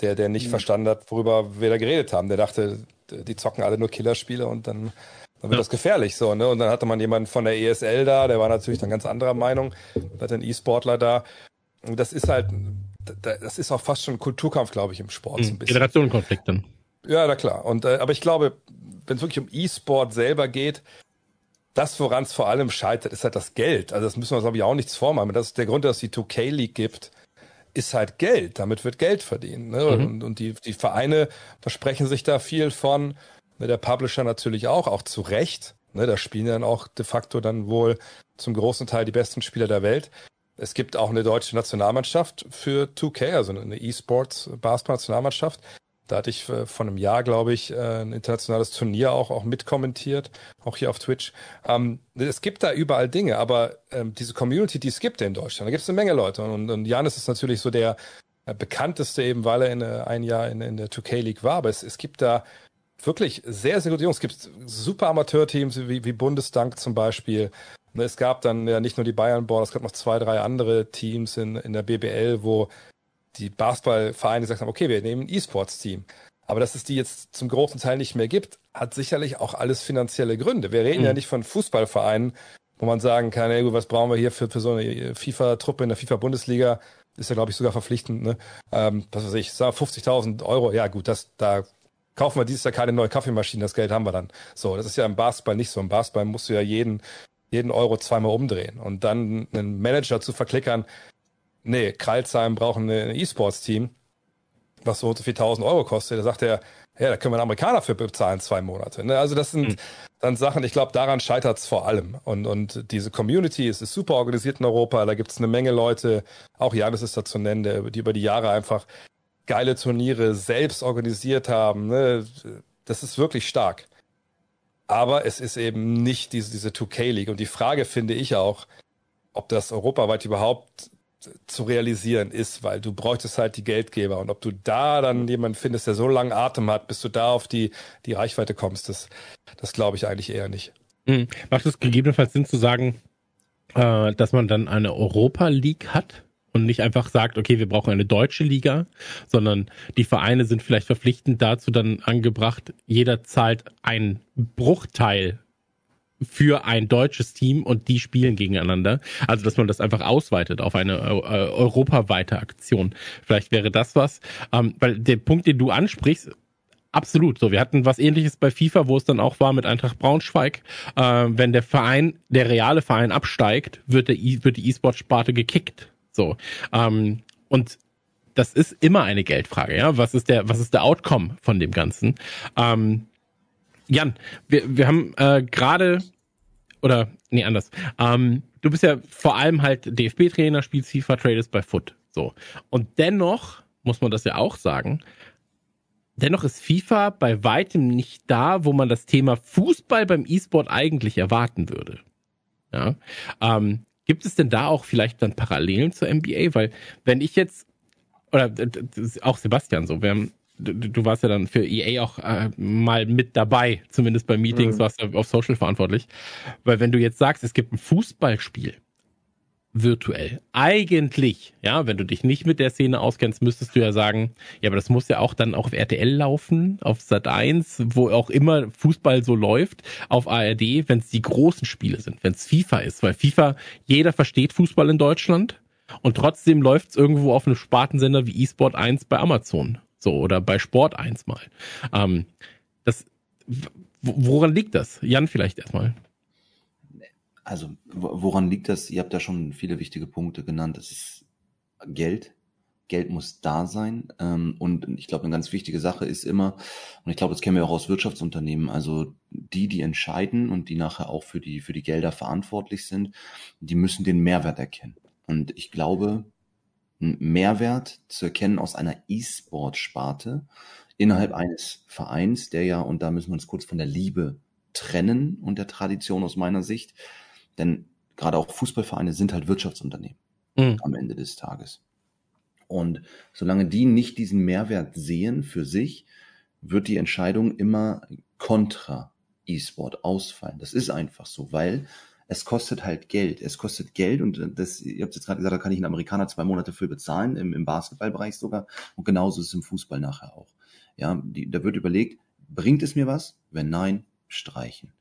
der, der nicht mhm. verstanden hat, worüber wir da geredet haben, der dachte, die zocken alle nur Killerspiele und dann, dann wird ja. das gefährlich, so, ne, und dann hatte man jemanden von der ESL da, der war natürlich dann ganz anderer Meinung, hatte einen E-Sportler da, und das ist halt, das ist auch fast schon ein Kulturkampf, glaube ich, im Sport. Mhm. So ein bisschen. Generationenkonflikt dann. Ja, na klar. Und äh, aber ich glaube, wenn es wirklich um E-Sport selber geht, das, woran es vor allem scheitert, ist halt das Geld. Also das müssen wir uns, glaube ich, auch nichts vormachen. Das ist der Grund, dass es die 2K League gibt, ist halt Geld. Damit wird Geld verdient. Ne? Mhm. Und, und die, die Vereine versprechen sich da viel von. Ne, der Publisher natürlich auch, auch zu Recht. Ne? Da spielen dann auch de facto dann wohl zum großen Teil die besten Spieler der Welt. Es gibt auch eine deutsche Nationalmannschaft für 2K, also eine E-Sports Basketball-Nationalmannschaft. Da hatte ich äh, vor einem Jahr, glaube ich, äh, ein internationales Turnier auch, auch mitkommentiert, auch hier auf Twitch. Ähm, es gibt da überall Dinge, aber ähm, diese Community, die es gibt in Deutschland, da gibt es eine Menge Leute. Und, und Janis ist natürlich so der äh, bekannteste, eben weil er in, ein Jahr in, in der 2K League war. Aber es, es gibt da wirklich sehr, sehr gute Jungs. Es gibt super Amateurteams wie, wie Bundesdank zum Beispiel. Es gab dann ja nicht nur die Bayern Board, es gab noch zwei, drei andere Teams in, in der BBL, wo die Basketballvereine gesagt haben, okay, wir nehmen ein E-Sports-Team. Aber dass es die jetzt zum großen Teil nicht mehr gibt, hat sicherlich auch alles finanzielle Gründe. Wir reden mhm. ja nicht von Fußballvereinen, wo man sagen kann, ey, was brauchen wir hier für, für so eine FIFA-Truppe in der FIFA-Bundesliga? Ist ja, glaube ich, sogar verpflichtend, ne? Ähm, was weiß ich, 50.000 Euro, ja gut, das, da kaufen wir dieses Jahr keine neue Kaffeemaschine, das Geld haben wir dann. So, das ist ja im Basketball nicht so. Im Basketball musst du ja jeden, jeden Euro zweimal umdrehen. Und dann einen Manager zu verklickern, nee, Kreilsheim brauchen ein E-Sports-Team, was so viel tausend Euro kostet. Da sagt er, ja, da können wir einen Amerikaner für bezahlen, zwei Monate. Ne? Also das sind mhm. dann Sachen, ich glaube, daran scheitert es vor allem. Und, und diese Community es ist super organisiert in Europa, da gibt es eine Menge Leute, auch Janis ist da zu nennen, der, die über die Jahre einfach geile Turniere selbst organisiert haben. Ne? Das ist wirklich stark. Aber es ist eben nicht diese, diese 2K-League. Und die Frage finde ich auch, ob das europaweit überhaupt zu realisieren ist, weil du bräuchtest halt die Geldgeber und ob du da dann jemanden findest, der so langen Atem hat, bis du da auf die, die Reichweite kommst, das, das glaube ich eigentlich eher nicht. Mhm. Macht es gegebenenfalls Sinn zu sagen, äh, dass man dann eine Europa League hat und nicht einfach sagt, okay, wir brauchen eine deutsche Liga, sondern die Vereine sind vielleicht verpflichtend dazu dann angebracht, jeder zahlt einen Bruchteil für ein deutsches Team und die spielen gegeneinander. Also dass man das einfach ausweitet auf eine äh, europaweite Aktion. Vielleicht wäre das was. Ähm, weil der Punkt, den du ansprichst, Absolut. So, wir hatten was ähnliches bei FIFA, wo es dann auch war mit Eintracht Braunschweig. Äh, wenn der Verein, der reale Verein absteigt, wird, der e wird die E-Sport-Sparte gekickt. So. Ähm, und das ist immer eine Geldfrage, ja. Was ist der, was ist der Outcome von dem Ganzen? Ähm, Jan, wir, wir haben äh, gerade oder nee, anders. Ähm, du bist ja vor allem halt DFB-Trainer, spielst FIFA, tradest bei Foot. So. Und dennoch muss man das ja auch sagen. Dennoch ist FIFA bei weitem nicht da, wo man das Thema Fußball beim E-Sport eigentlich erwarten würde. Ja. Ähm, gibt es denn da auch vielleicht dann Parallelen zur NBA? Weil wenn ich jetzt oder auch Sebastian so, wir haben du, du warst ja dann für EA auch äh, mal mit dabei, zumindest bei Meetings, mhm. warst du auf Social verantwortlich. Weil wenn du jetzt sagst, es gibt ein Fußballspiel, virtuell. Eigentlich, ja, wenn du dich nicht mit der Szene auskennst, müsstest du ja sagen, ja, aber das muss ja auch dann auf RTL laufen, auf Sat 1, wo auch immer Fußball so läuft, auf ARD, wenn es die großen Spiele sind, wenn es FIFA ist, weil FIFA, jeder versteht Fußball in Deutschland und trotzdem läuft es irgendwo auf einem Spartensender wie eSport 1 bei Amazon. So, oder bei Sport eins mal. Ähm, das, woran liegt das? Jan vielleicht erstmal. Also, woran liegt das? Ihr habt da schon viele wichtige Punkte genannt. Das ist Geld. Geld muss da sein. Ähm, und ich glaube, eine ganz wichtige Sache ist immer, und ich glaube, das kennen wir auch aus Wirtschaftsunternehmen, also die, die entscheiden und die nachher auch für die, für die Gelder verantwortlich sind, die müssen den Mehrwert erkennen. Und ich glaube, einen Mehrwert zu erkennen aus einer E-Sport-Sparte innerhalb eines Vereins, der ja, und da müssen wir uns kurz von der Liebe trennen und der Tradition aus meiner Sicht, denn gerade auch Fußballvereine sind halt Wirtschaftsunternehmen mhm. am Ende des Tages. Und solange die nicht diesen Mehrwert sehen für sich, wird die Entscheidung immer kontra E-Sport ausfallen. Das ist einfach so, weil es kostet halt Geld. Es kostet Geld und das, ihr habt jetzt gerade gesagt, da kann ich einen Amerikaner zwei Monate für bezahlen, im, im Basketballbereich sogar. Und genauso ist es im Fußball nachher auch. Ja, die, da wird überlegt, bringt es mir was? Wenn nein, streichen.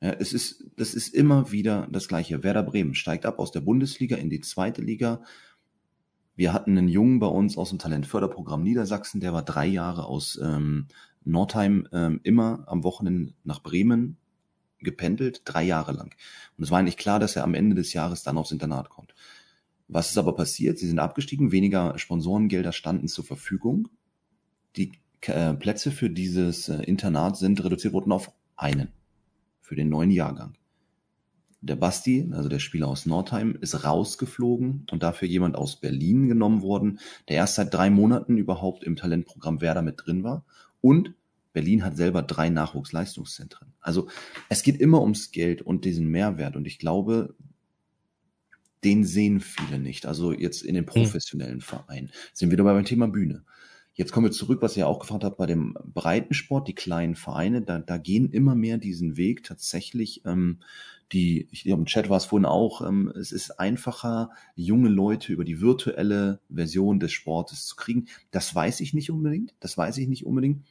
Ja, es ist, das ist immer wieder das Gleiche. Werder Bremen steigt ab aus der Bundesliga in die zweite Liga wir hatten einen Jungen bei uns aus dem Talentförderprogramm Niedersachsen, der war drei Jahre aus ähm, Nordheim ähm, immer am Wochenende nach Bremen gependelt, drei Jahre lang. Und es war eigentlich klar, dass er am Ende des Jahres dann aufs Internat kommt. Was ist aber passiert? Sie sind abgestiegen, weniger Sponsorengelder standen zur Verfügung. Die äh, Plätze für dieses äh, Internat sind reduziert worden auf einen für den neuen Jahrgang der Basti, also der Spieler aus Nordheim, ist rausgeflogen und dafür jemand aus Berlin genommen worden, der erst seit drei Monaten überhaupt im Talentprogramm Werder mit drin war. Und Berlin hat selber drei Nachwuchsleistungszentren. Also es geht immer ums Geld und diesen Mehrwert. Und ich glaube, den sehen viele nicht. Also jetzt in den hm. professionellen Vereinen. Sind wir dabei beim Thema Bühne. Jetzt kommen wir zurück, was ihr auch gefragt habt, bei dem Breitensport, die kleinen Vereine, da, da gehen immer mehr diesen Weg tatsächlich. Ähm, die, ich glaube, im Chat war es vorhin auch, ähm, es ist einfacher, junge Leute über die virtuelle Version des Sportes zu kriegen. Das weiß ich nicht unbedingt. Das weiß ich nicht unbedingt.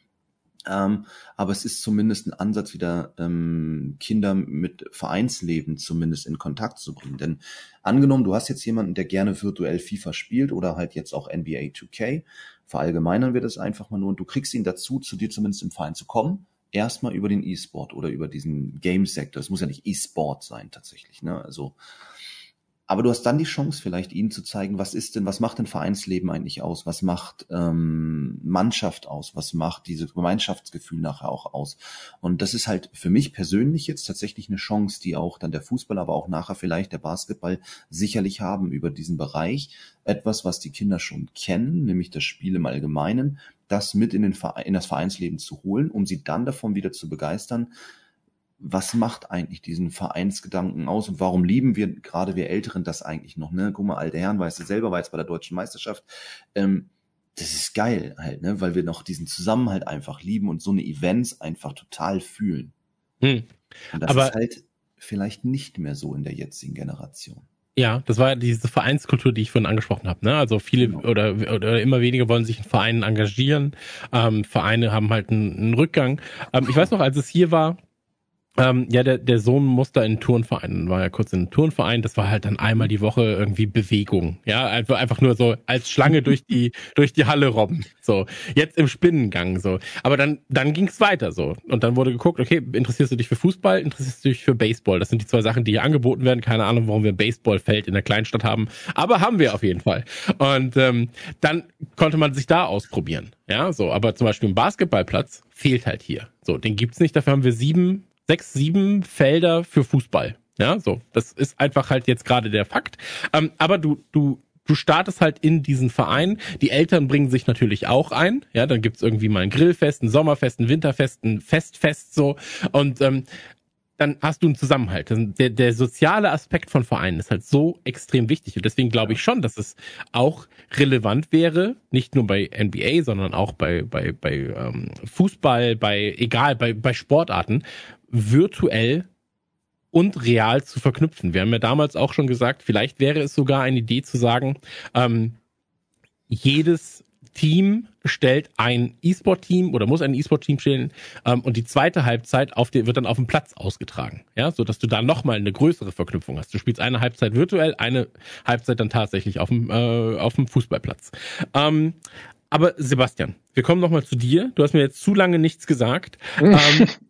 Ähm, aber es ist zumindest ein Ansatz, wieder ähm, Kinder mit Vereinsleben zumindest in Kontakt zu bringen. Denn angenommen, du hast jetzt jemanden, der gerne virtuell FIFA spielt oder halt jetzt auch NBA 2K, verallgemeinern wir das einfach mal nur und du kriegst ihn dazu, zu dir zumindest im Verein zu kommen, erstmal über den E-Sport oder über diesen Game-Sektor. Es muss ja nicht E-Sport sein tatsächlich. Ne? Also aber du hast dann die Chance, vielleicht ihnen zu zeigen, was ist denn, was macht denn Vereinsleben eigentlich aus? Was macht ähm, Mannschaft aus? Was macht dieses Gemeinschaftsgefühl nachher auch aus? Und das ist halt für mich persönlich jetzt tatsächlich eine Chance, die auch dann der Fußball, aber auch nachher vielleicht der Basketball sicherlich haben über diesen Bereich. Etwas, was die Kinder schon kennen, nämlich das Spiel im Allgemeinen, das mit in, den Verein, in das Vereinsleben zu holen, um sie dann davon wieder zu begeistern, was macht eigentlich diesen Vereinsgedanken aus und warum lieben wir, gerade wir Älteren, das eigentlich noch, ne? Guck mal, alte Herren, weißt du selber, war jetzt bei der deutschen Meisterschaft. Ähm, das ist geil halt, ne? Weil wir noch diesen Zusammenhalt einfach lieben und so eine Events einfach total fühlen. Hm. Und das Aber ist halt vielleicht nicht mehr so in der jetzigen Generation. Ja, das war diese Vereinskultur, die ich vorhin angesprochen habe. Ne? Also viele genau. oder, oder immer weniger wollen sich in Vereinen engagieren. Ähm, Vereine haben halt einen, einen Rückgang. Ähm, ich weiß noch, als es hier war, ähm, ja, der, der Sohn musste in einen Turnverein, war ja kurz in einem Turnverein, das war halt dann einmal die Woche irgendwie Bewegung. Ja, einfach, einfach nur so als Schlange durch die, <laughs> durch die Halle robben. So, jetzt im Spinnengang so. Aber dann, dann ging's weiter so. Und dann wurde geguckt, okay, interessierst du dich für Fußball, interessierst du dich für Baseball? Das sind die zwei Sachen, die hier angeboten werden. Keine Ahnung, warum wir ein Baseballfeld in der Kleinstadt haben. Aber haben wir auf jeden Fall. Und ähm, dann konnte man sich da ausprobieren. Ja, so. Aber zum Beispiel ein Basketballplatz fehlt halt hier. So, den gibt's nicht. Dafür haben wir sieben sechs, sieben Felder für Fußball. Ja, so. Das ist einfach halt jetzt gerade der Fakt. Ähm, aber du, du, du startest halt in diesen Verein. Die Eltern bringen sich natürlich auch ein. Ja, dann gibt's irgendwie mal ein Grillfest, ein Sommerfest, ein Winterfest, ein Festfest so. Und ähm, dann hast du einen Zusammenhalt. Der, der soziale Aspekt von Vereinen ist halt so extrem wichtig. Und deswegen glaube ich schon, dass es auch relevant wäre, nicht nur bei NBA, sondern auch bei, bei, bei ähm, Fußball, bei egal, bei, bei Sportarten, virtuell und real zu verknüpfen. Wir haben ja damals auch schon gesagt, vielleicht wäre es sogar eine Idee zu sagen, ähm, jedes Team stellt ein E-Sport-Team oder muss ein E-Sport-Team stellen ähm, und die zweite Halbzeit auf den, wird dann auf dem Platz ausgetragen, ja, so dass du da nochmal eine größere Verknüpfung hast. Du spielst eine Halbzeit virtuell, eine Halbzeit dann tatsächlich auf dem äh, auf dem Fußballplatz. Ähm, aber Sebastian, wir kommen nochmal zu dir. Du hast mir jetzt zu lange nichts gesagt. <laughs> ähm,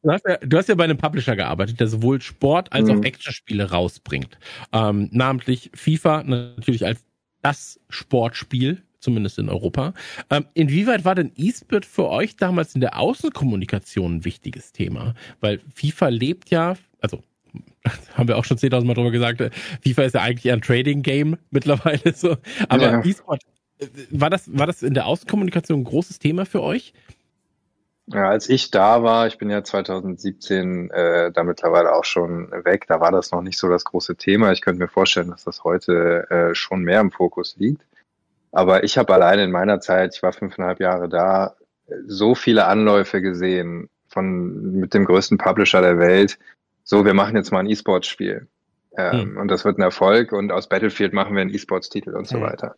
du, hast ja, du hast ja bei einem Publisher gearbeitet, der sowohl Sport als auch mhm. Actionspiele rausbringt. Ähm, namentlich FIFA natürlich als das Sportspiel zumindest in Europa. Ähm, inwieweit war denn eSport für euch damals in der Außenkommunikation ein wichtiges Thema? Weil FIFA lebt ja, also <laughs> haben wir auch schon 10.000 Mal drüber gesagt, äh, FIFA ist ja eigentlich ein Trading-Game mittlerweile so. Aber ja. E-Sport, war das, war das in der Außenkommunikation ein großes Thema für euch? Ja, als ich da war, ich bin ja 2017 äh, da mittlerweile auch schon weg, da war das noch nicht so das große Thema. Ich könnte mir vorstellen, dass das heute äh, schon mehr im Fokus liegt. Aber ich habe alleine in meiner Zeit, ich war fünfeinhalb Jahre da, so viele Anläufe gesehen von mit dem größten Publisher der Welt. So, wir machen jetzt mal ein E-Sports-Spiel. Ähm, hm. Und das wird ein Erfolg und aus Battlefield machen wir einen E-Sports-Titel und so hm. weiter.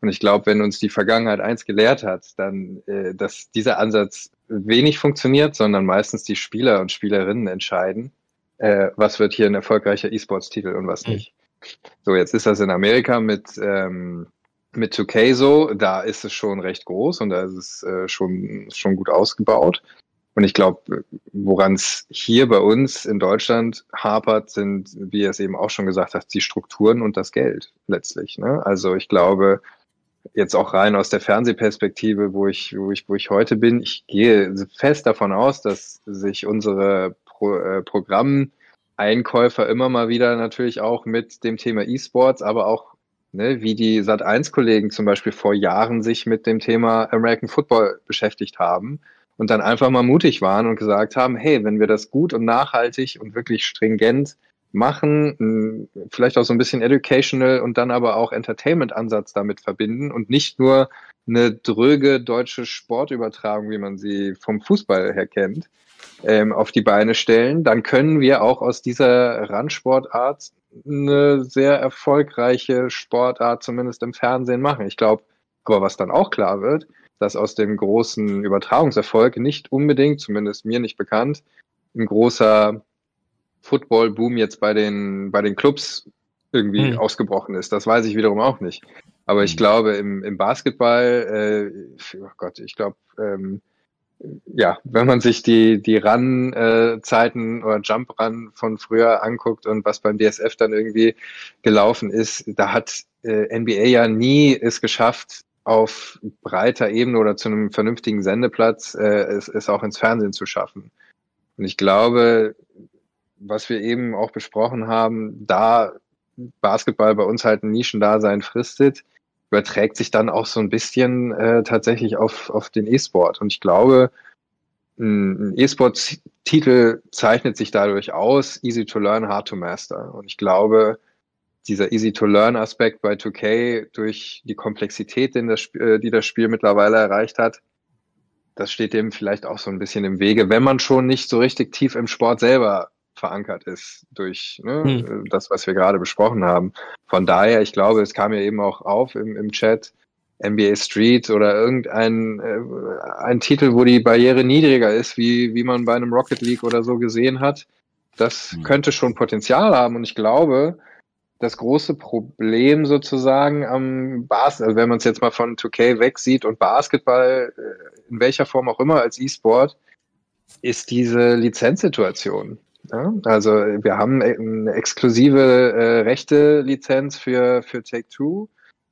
Und ich glaube, wenn uns die Vergangenheit eins gelehrt hat, dann, äh, dass dieser Ansatz wenig funktioniert, sondern meistens die Spieler und Spielerinnen entscheiden, äh, was wird hier ein erfolgreicher E-Sports-Titel und was hm. nicht. So, jetzt ist das in Amerika mit, ähm, mit 2K so, da ist es schon recht groß und da ist es äh, schon, schon gut ausgebaut. Und ich glaube, woran es hier bei uns in Deutschland hapert, sind, wie er es eben auch schon gesagt hat, die Strukturen und das Geld letztlich. Ne? Also ich glaube, jetzt auch rein aus der Fernsehperspektive, wo ich, wo ich, wo ich heute bin, ich gehe fest davon aus, dass sich unsere Pro, äh, Programmeinkäufer immer mal wieder natürlich auch mit dem Thema E-Sports, aber auch ne, wie die Sat1-Kollegen zum Beispiel vor Jahren sich mit dem Thema American Football beschäftigt haben und dann einfach mal mutig waren und gesagt haben, hey, wenn wir das gut und nachhaltig und wirklich stringent machen, vielleicht auch so ein bisschen educational und dann aber auch Entertainment-Ansatz damit verbinden und nicht nur eine dröge deutsche Sportübertragung, wie man sie vom Fußball her kennt, ähm, auf die Beine stellen, dann können wir auch aus dieser Randsportart eine sehr erfolgreiche Sportart zumindest im Fernsehen machen. Ich glaube, aber was dann auch klar wird, dass aus dem großen Übertragungserfolg nicht unbedingt, zumindest mir nicht bekannt, ein großer Football-Boom jetzt bei den, bei den Clubs irgendwie hm. ausgebrochen ist. Das weiß ich wiederum auch nicht. Aber ich hm. glaube, im, im Basketball, äh, oh Gott, ich glaube, ähm, ja, wenn man sich die, die Run-Zeiten äh, oder Jump-Run von früher anguckt und was beim DSF dann irgendwie gelaufen ist, da hat äh, NBA ja nie es geschafft, auf breiter Ebene oder zu einem vernünftigen Sendeplatz äh, es, es auch ins Fernsehen zu schaffen. Und ich glaube, was wir eben auch besprochen haben, da Basketball bei uns halt ein Nischendasein fristet, überträgt sich dann auch so ein bisschen äh, tatsächlich auf, auf den E-Sport. Und ich glaube, ein E-Sport-Titel zeichnet sich dadurch aus, easy to learn, hard to master. Und ich glaube, dieser Easy-to-Learn-Aspekt bei 2K durch die Komplexität, den das, äh, die das Spiel mittlerweile erreicht hat, das steht dem vielleicht auch so ein bisschen im Wege, wenn man schon nicht so richtig tief im Sport selber verankert ist durch ne, hm. das, was wir gerade besprochen haben. Von daher, ich glaube, es kam ja eben auch auf im, im Chat, NBA Street oder irgendein äh, ein Titel, wo die Barriere niedriger ist, wie, wie man bei einem Rocket League oder so gesehen hat. Das hm. könnte schon Potenzial haben und ich glaube, das große Problem sozusagen am Basketball, also wenn man es jetzt mal von 2K wegsieht und Basketball, äh, in welcher Form auch immer als E-Sport, ist diese Lizenzsituation. Ja? Also wir haben eine exklusive äh, Rechte-Lizenz für, für Take-Two.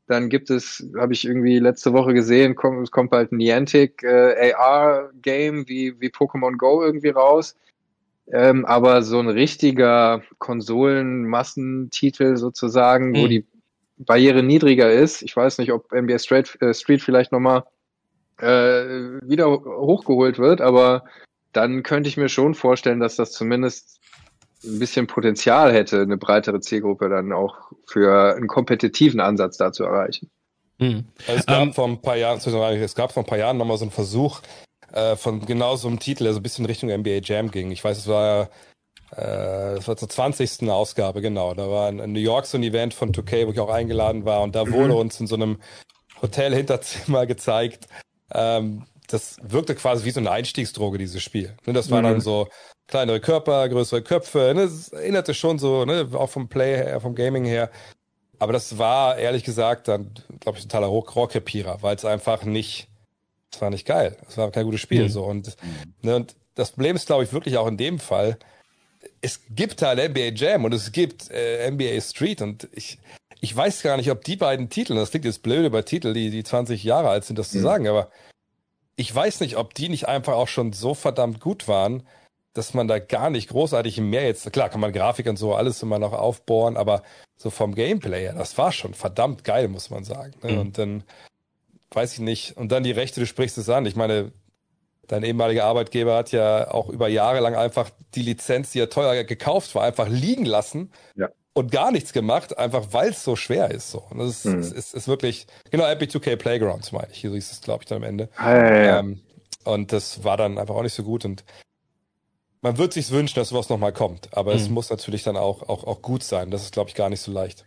Dann gibt es, habe ich irgendwie letzte Woche gesehen, kommt, es kommt bald ein Niantic äh, AR-Game wie, wie Pokémon Go irgendwie raus ähm, aber so ein richtiger Konsolenmassentitel sozusagen, mhm. wo die Barriere niedriger ist. Ich weiß nicht, ob NBA Street, äh, Street vielleicht nochmal äh, wieder hochgeholt wird, aber dann könnte ich mir schon vorstellen, dass das zumindest ein bisschen Potenzial hätte, eine breitere Zielgruppe dann auch für einen kompetitiven Ansatz da zu erreichen. Mhm. Es gab um, ähm, vor ein paar Jahren, es gab vor ein paar Jahren nochmal so einen Versuch, äh, von genau so einem Titel, der so ein bisschen Richtung NBA Jam ging. Ich weiß, es war äh, das war zur 20. Ausgabe, genau. Da war in New York so ein Event von 2K, wo ich auch eingeladen war und da mhm. wurde uns in so einem Hotel-Hinterzimmer <laughs> gezeigt. Ähm, das wirkte quasi wie so eine Einstiegsdroge, dieses Spiel. Ne, das waren mhm. dann so kleinere Körper, größere Köpfe. Ne? Das erinnerte schon so, ne? auch vom Play her, vom Gaming her. Aber das war ehrlich gesagt dann, glaube ich, totaler Rohrkrepierer, weil es einfach nicht das war nicht geil. Das war kein gutes Spiel. Mhm. So. Und, ne, und das Problem ist, glaube ich, wirklich auch in dem Fall, es gibt halt NBA Jam und es gibt äh, NBA Street und ich, ich weiß gar nicht, ob die beiden Titel, das klingt jetzt blöd über Titel, die, die 20 Jahre alt sind, das zu Mhm. sagen, aber ich weiß nicht, ob die nicht einfach auch schon so verdammt gut waren, dass man da gar nicht großartig mehr jetzt, klar kann man Grafik und so alles immer noch aufbohren, aber so vom Gameplay her, das war schon verdammt geil, muss man sagen. Ne? Mhm. Und dann weiß ich nicht, und dann die Rechte, du sprichst es an, ich meine, dein ehemaliger Arbeitgeber hat ja auch über Jahre lang einfach die Lizenz, die ja teuer gekauft war, einfach liegen lassen Ja. Und gar nichts gemacht, einfach weil es so schwer ist. So. Und das ist, Mhm. ist, ist, ist wirklich, genau, Epic 2K Playgrounds meine ich. Hier hieß es, glaube ich, dann am Ende. Ah, ja, ja, ja. Ähm, und das war dann einfach auch nicht so gut. Und man wird sich wünschen, dass sowas nochmal kommt. Aber es Mhm. muss natürlich dann auch, auch, auch gut sein. Das ist, glaube ich, gar nicht so leicht.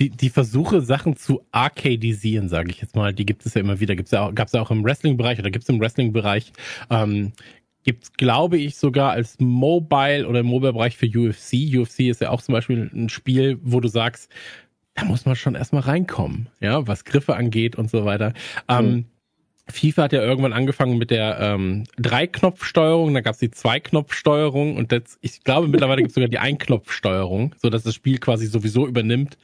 Die, die Versuche, Sachen zu arcadisieren, sage ich jetzt mal, die gibt es ja immer wieder. Gibt's ja auch, gab's ja auch im Wrestling-Bereich oder gibt es im Wrestling-Bereich. Ähm, gibt's, glaube ich, sogar als Mobile oder im Mobile-Bereich für UFC. UFC ist ja auch zum Beispiel ein Spiel, wo du sagst, da muss man schon erstmal reinkommen, ja, was Griffe angeht und so weiter. Ähm, FIFA hat ja irgendwann angefangen mit der ähm, Drei-Knopf-Steuerung, dann gab's die Zwei-Knopf-Steuerung und jetzt, ich glaube, mittlerweile gibt's sogar die Ein-Knopf-Steuerung, so dass das Spiel quasi sowieso übernimmt,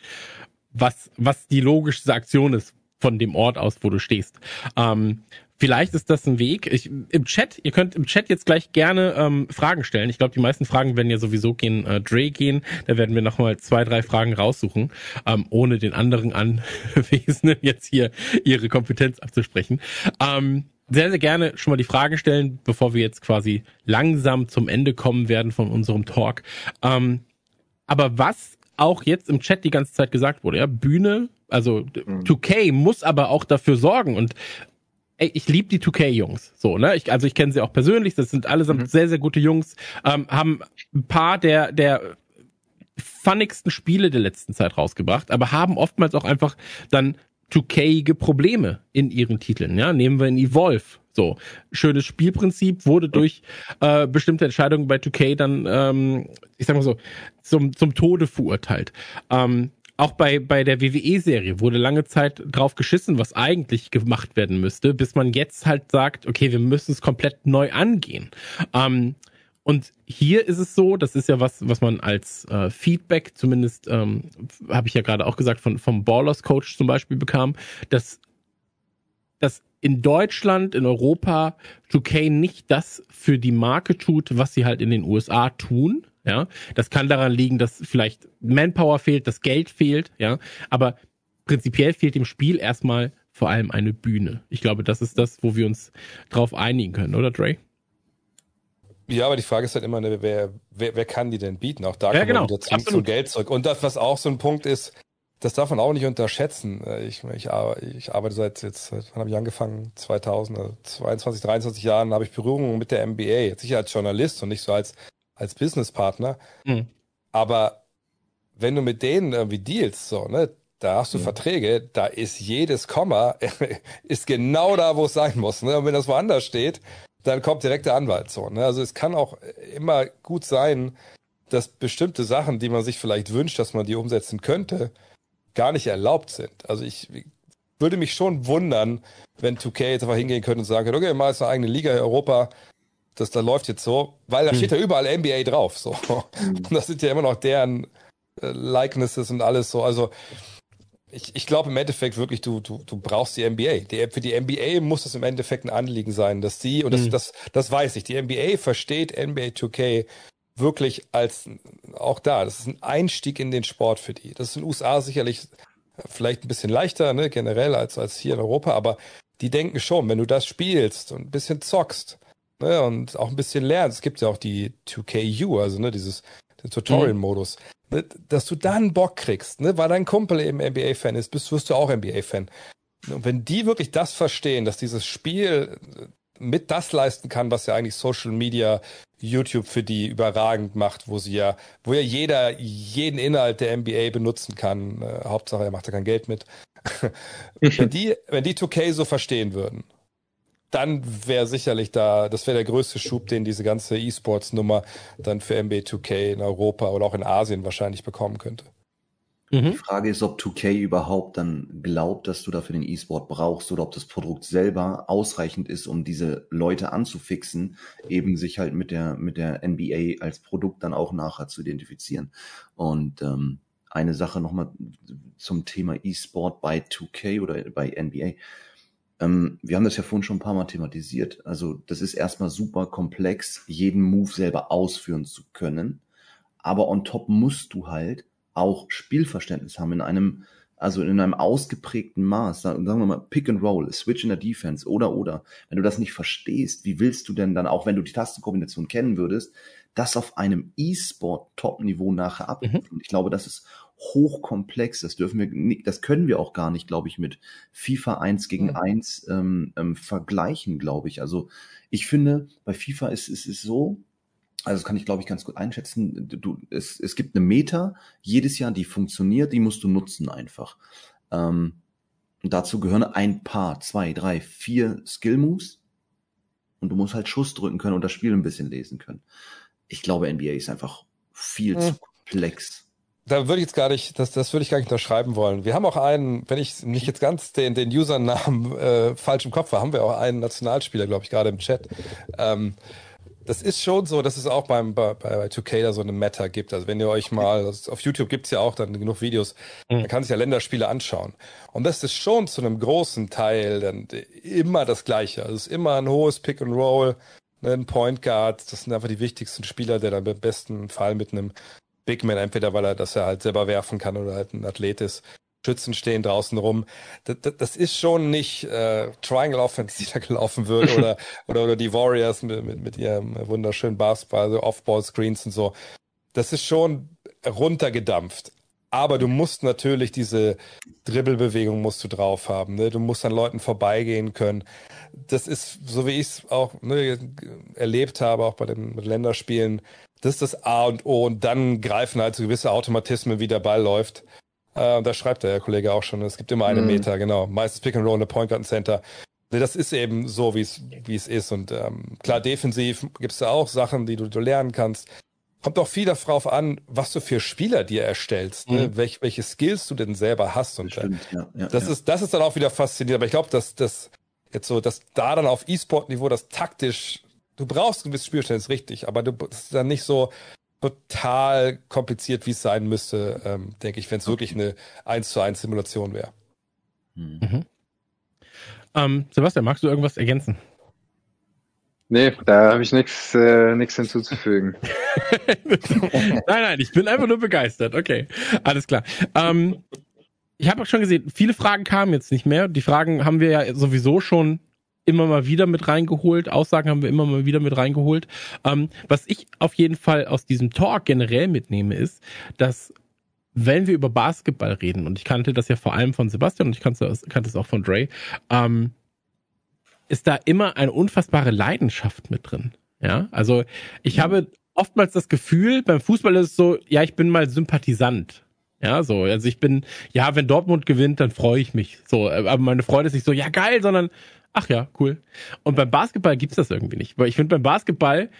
was, was die logischste Aktion ist von dem Ort aus, wo du stehst. Ähm, vielleicht ist das ein Weg. Ich, Im Chat, ihr könnt im Chat jetzt gleich gerne ähm, Fragen stellen. Ich glaube, die meisten Fragen werden ja sowieso gehen, äh, Dre gehen. Da werden wir nochmal zwei, drei Fragen raussuchen, ähm, ohne den anderen Anwesenden <laughs> jetzt hier ihre Kompetenz abzusprechen. Ähm, sehr, sehr gerne schon mal die Fragen stellen, bevor wir jetzt quasi langsam zum Ende kommen werden von unserem Talk. Ähm, aber was auch jetzt im Chat die ganze Zeit gesagt wurde, ja, Bühne, also Mhm. 2K muss aber auch dafür sorgen und ey, ich liebe die 2K-Jungs, so, ne? Ich, also ich kenne sie auch persönlich, das sind allesamt Mhm. sehr, sehr gute Jungs, ähm, haben ein paar der, der funnigsten Spiele der letzten Zeit rausgebracht, aber haben oftmals auch einfach dann 2K-ige Probleme in ihren Titeln, ja? Nehmen wir in Evolve, so. Schönes Spielprinzip, wurde durch äh, bestimmte Entscheidungen bei 2K dann, ähm, ich sag mal so, zum, zum Tode verurteilt. Ähm, auch bei, bei der WWE-Serie wurde lange Zeit drauf geschissen, was eigentlich gemacht werden müsste, bis man jetzt halt sagt, okay, wir müssen es komplett neu angehen. Ähm, und hier ist es so, das ist ja was, was man als äh, Feedback, zumindest ähm, habe ich ja gerade auch gesagt, von, vom Ballers Coach zum Beispiel bekam, dass, dass in Deutschland, in Europa 2K nicht das für die Marke tut, was sie halt in den USA tun. Ja, das kann daran liegen, dass vielleicht Manpower fehlt, das Geld fehlt, ja, aber prinzipiell fehlt dem Spiel erstmal vor allem eine Bühne. Ich glaube, das ist das, wo wir uns drauf einigen können, oder Dre? Ja, aber die Frage ist halt immer, ne, wer, wer, wer kann die denn bieten? Auch da Ja, kommen genau, wieder zum, zum Geld zurück. Und das, was auch so ein Punkt ist, das darf man auch nicht unterschätzen. Äh, Ich, ich, ich arbeite seit jetzt, wann habe ich angefangen? 2000, also 22, 23 Jahren habe ich Berührung mit der NBA. Jetzt sicher als Journalist und nicht so als, als Businesspartner. Mhm. Aber wenn du mit denen irgendwie dealst, so, ne, da hast du Mhm. Verträge, da ist jedes Komma, <laughs> ist genau da, wo es sein muss. Ne? Und wenn das woanders steht, dann kommt direkt der Anwalt so. Ne? Also es kann auch immer gut sein, dass bestimmte Sachen, die man sich vielleicht wünscht, dass man die umsetzen könnte, gar nicht erlaubt sind. Also ich würde mich schon wundern, wenn 2K jetzt einfach hingehen könnte und sagen könnte, okay, mal ist eine eigene Liga in Europa, das da läuft jetzt so, weil da Hm. steht ja überall NBA drauf. So. Und <laughs> das sind ja immer noch deren äh, Likenesses und alles so. Also ich, ich glaube im Endeffekt wirklich, du, du, du brauchst die NBA. Die, für die NBA muss es im Endeffekt ein Anliegen sein, dass sie, und das, Mhm. das, das weiß ich, die NBA versteht NBA 2K wirklich als, auch da, das ist ein Einstieg in den Sport für die. Das ist in den USA sicherlich vielleicht ein bisschen leichter, ne, generell als, als hier in Europa, aber die denken schon, wenn du das spielst und ein bisschen zockst, ne, und auch ein bisschen lernst, es gibt ja auch die 2KU, also, ne, dieses, Tutorial-Modus, ne, dass du dann Bock kriegst, ne, weil dein Kumpel eben NBA-Fan ist, bist, wirst du auch NBA-Fan. Und wenn die wirklich das verstehen, dass dieses Spiel mit das leisten kann, was ja eigentlich Social Media, YouTube für die überragend macht, wo sie ja, wo ja jeder jeden Inhalt der NBA benutzen kann. Äh, Hauptsache, er macht da kein Geld mit. <laughs> wenn die, wenn die 2K so verstehen würden, dann wäre sicherlich da, das wäre der größte Schub, den diese ganze E-Sports-Nummer dann für NBA 2K in Europa oder auch in Asien wahrscheinlich bekommen könnte. Die Mhm. Frage ist, ob 2K überhaupt dann glaubt, dass du dafür den E-Sport brauchst oder ob das Produkt selber ausreichend ist, um diese Leute anzufixen, eben sich halt mit der, mit der NBA als Produkt dann auch nachher zu identifizieren. Und ähm, eine Sache nochmal zum Thema E-Sport bei 2K oder bei NBA. Ähm, wir haben das ja vorhin schon ein paar Mal thematisiert. Also das ist erstmal super komplex, jeden Move selber ausführen zu können. Aber on top musst du halt auch Spielverständnis haben in einem, also in einem ausgeprägten Maß. Sagen wir mal Pick and Roll, Switch in der Defense oder oder. Wenn du das nicht verstehst, wie willst du denn dann, auch wenn du die Tastenkombination kennen würdest, das auf einem E-Sport-Top-Niveau nachher abrufen? Mhm. Ich glaube, das ist hochkomplex. Das dürfen wir nicht, das können wir auch gar nicht, glaube ich, mit FIFA 1 gegen mhm. 1 ähm, ähm, vergleichen, glaube ich. Also ich finde, bei FIFA ist es ist, ist so, also das kann ich, glaube ich, ganz gut einschätzen. Du, es, es gibt eine Meta jedes Jahr, die funktioniert, die musst du nutzen einfach. Ähm, dazu gehören ein paar, zwei, drei, vier Skill-Moves. Und du musst halt Schuss drücken können und das Spiel ein bisschen lesen können. Ich glaube, NBA ist einfach viel mhm. zu komplex da würde ich jetzt gar nicht, das, das würde ich gar nicht unterschreiben wollen. Wir haben auch einen, wenn ich nicht jetzt ganz den, den Usernamen äh, falsch im Kopf habe, haben wir auch einen Nationalspieler, glaube ich, gerade im Chat. Ähm, das ist schon so, dass es auch beim, bei, bei 2K da so eine Meta gibt. Also wenn ihr euch mal, auf YouTube gibt's ja auch dann genug Videos, mhm. man kann sich ja Länderspiele anschauen. Und das ist schon zu einem großen Teil dann immer das Gleiche. Also es ist immer ein hohes Pick and Roll, ne, ein Point Guard, das sind einfach die wichtigsten Spieler, der dann im besten Fall mit einem Big Man, entweder weil er das er halt selber werfen kann oder halt ein Athlet ist. Schützen stehen draußen rum. Das, das, das ist schon nicht äh, Triangle Offense, die da gelaufen wird oder, <laughs> oder, oder die Warriors mit, mit, mit ihrem wunderschönen Basketball, also Off-Ball-Screens und so. Das ist schon runtergedampft. Aber du musst natürlich diese Dribbelbewegung musst du drauf haben. Ne? Du musst an Leuten vorbeigehen können. Das ist, so wie ich es auch ne, erlebt habe, auch bei den Länderspielen, das ist das A und O und dann greifen halt so gewisse Automatismen, wie der Ball läuft. Äh, da schreibt der Kollege auch schon, es gibt immer eine mhm. Meter, genau. Meistens Pick and Roll, eine Point Guard Center. Das ist eben so, wie es wie es ist. Und ähm, klar, defensiv gibt es da auch Sachen, die du, du lernen kannst. Kommt auch viel darauf an, was du für Spieler dir erstellst, ne? mhm. Welch, welche Skills du denn selber hast. Und Stimmt, äh, ja, ja, das ja. ist das ist dann auch wieder faszinierend. Aber ich glaube, dass das jetzt so, dass da dann auf E-Sport-Niveau das taktisch du brauchst ein gewisses Spielverständnis, richtig, aber du bist dann nicht so total kompliziert, wie es sein müsste, ähm, denke ich, wenn es wirklich eine 1 zu 1 Simulation wäre. Hm. Mhm. Ähm, Sebastian, magst du irgendwas ergänzen? Nee, da habe ich nichts äh, nix hinzuzufügen. <laughs> nein, nein, ich bin einfach nur begeistert. Okay, alles klar. Ähm, ich habe auch schon gesehen, viele Fragen kamen jetzt nicht mehr. Die Fragen haben wir ja sowieso schon immer mal wieder mit reingeholt. Aussagen haben wir immer mal wieder mit reingeholt. Ähm, was ich auf jeden Fall aus diesem Talk generell mitnehme, ist, dass wenn wir über Basketball reden, und ich kannte das ja vor allem von Sebastian und ich kannte es, kannte auch von Dre, ähm, ist da immer eine unfassbare Leidenschaft mit drin. Ja, also ich habe oftmals das Gefühl, beim Fußball ist es so, ja, ich bin mal Sympathisant. Ja, so, also ich bin, ja, wenn Dortmund gewinnt, dann freue ich mich. So, aber meine Freude ist nicht so, ja, geil, sondern ach ja, cool. Und beim Basketball gibt's das irgendwie nicht. Weil ich finde, beim Basketball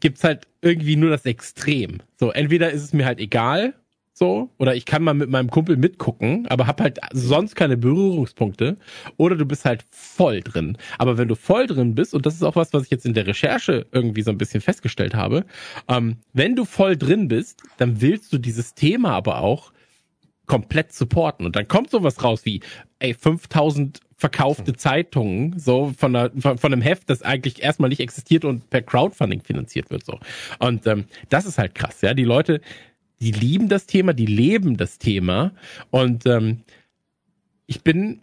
gibt's halt irgendwie nur das Extrem. So, entweder ist es mir halt egal, so, oder ich kann mal mit meinem Kumpel mitgucken, aber hab halt sonst keine Berührungspunkte, oder du bist halt voll drin. Aber wenn du voll drin bist, und das ist auch was, was ich jetzt in der Recherche irgendwie so ein bisschen festgestellt habe, ähm, wenn du voll drin bist, dann willst du dieses Thema aber auch komplett supporten. Und dann kommt sowas raus wie, ey, 5000 verkaufte Zeitungen, so von, einer, von, von einem Heft, das eigentlich erstmal nicht existiert und per Crowdfunding finanziert wird, so. Und ähm, das ist halt krass, ja. Die Leute, die lieben das Thema, die leben das Thema. Und ähm, ich bin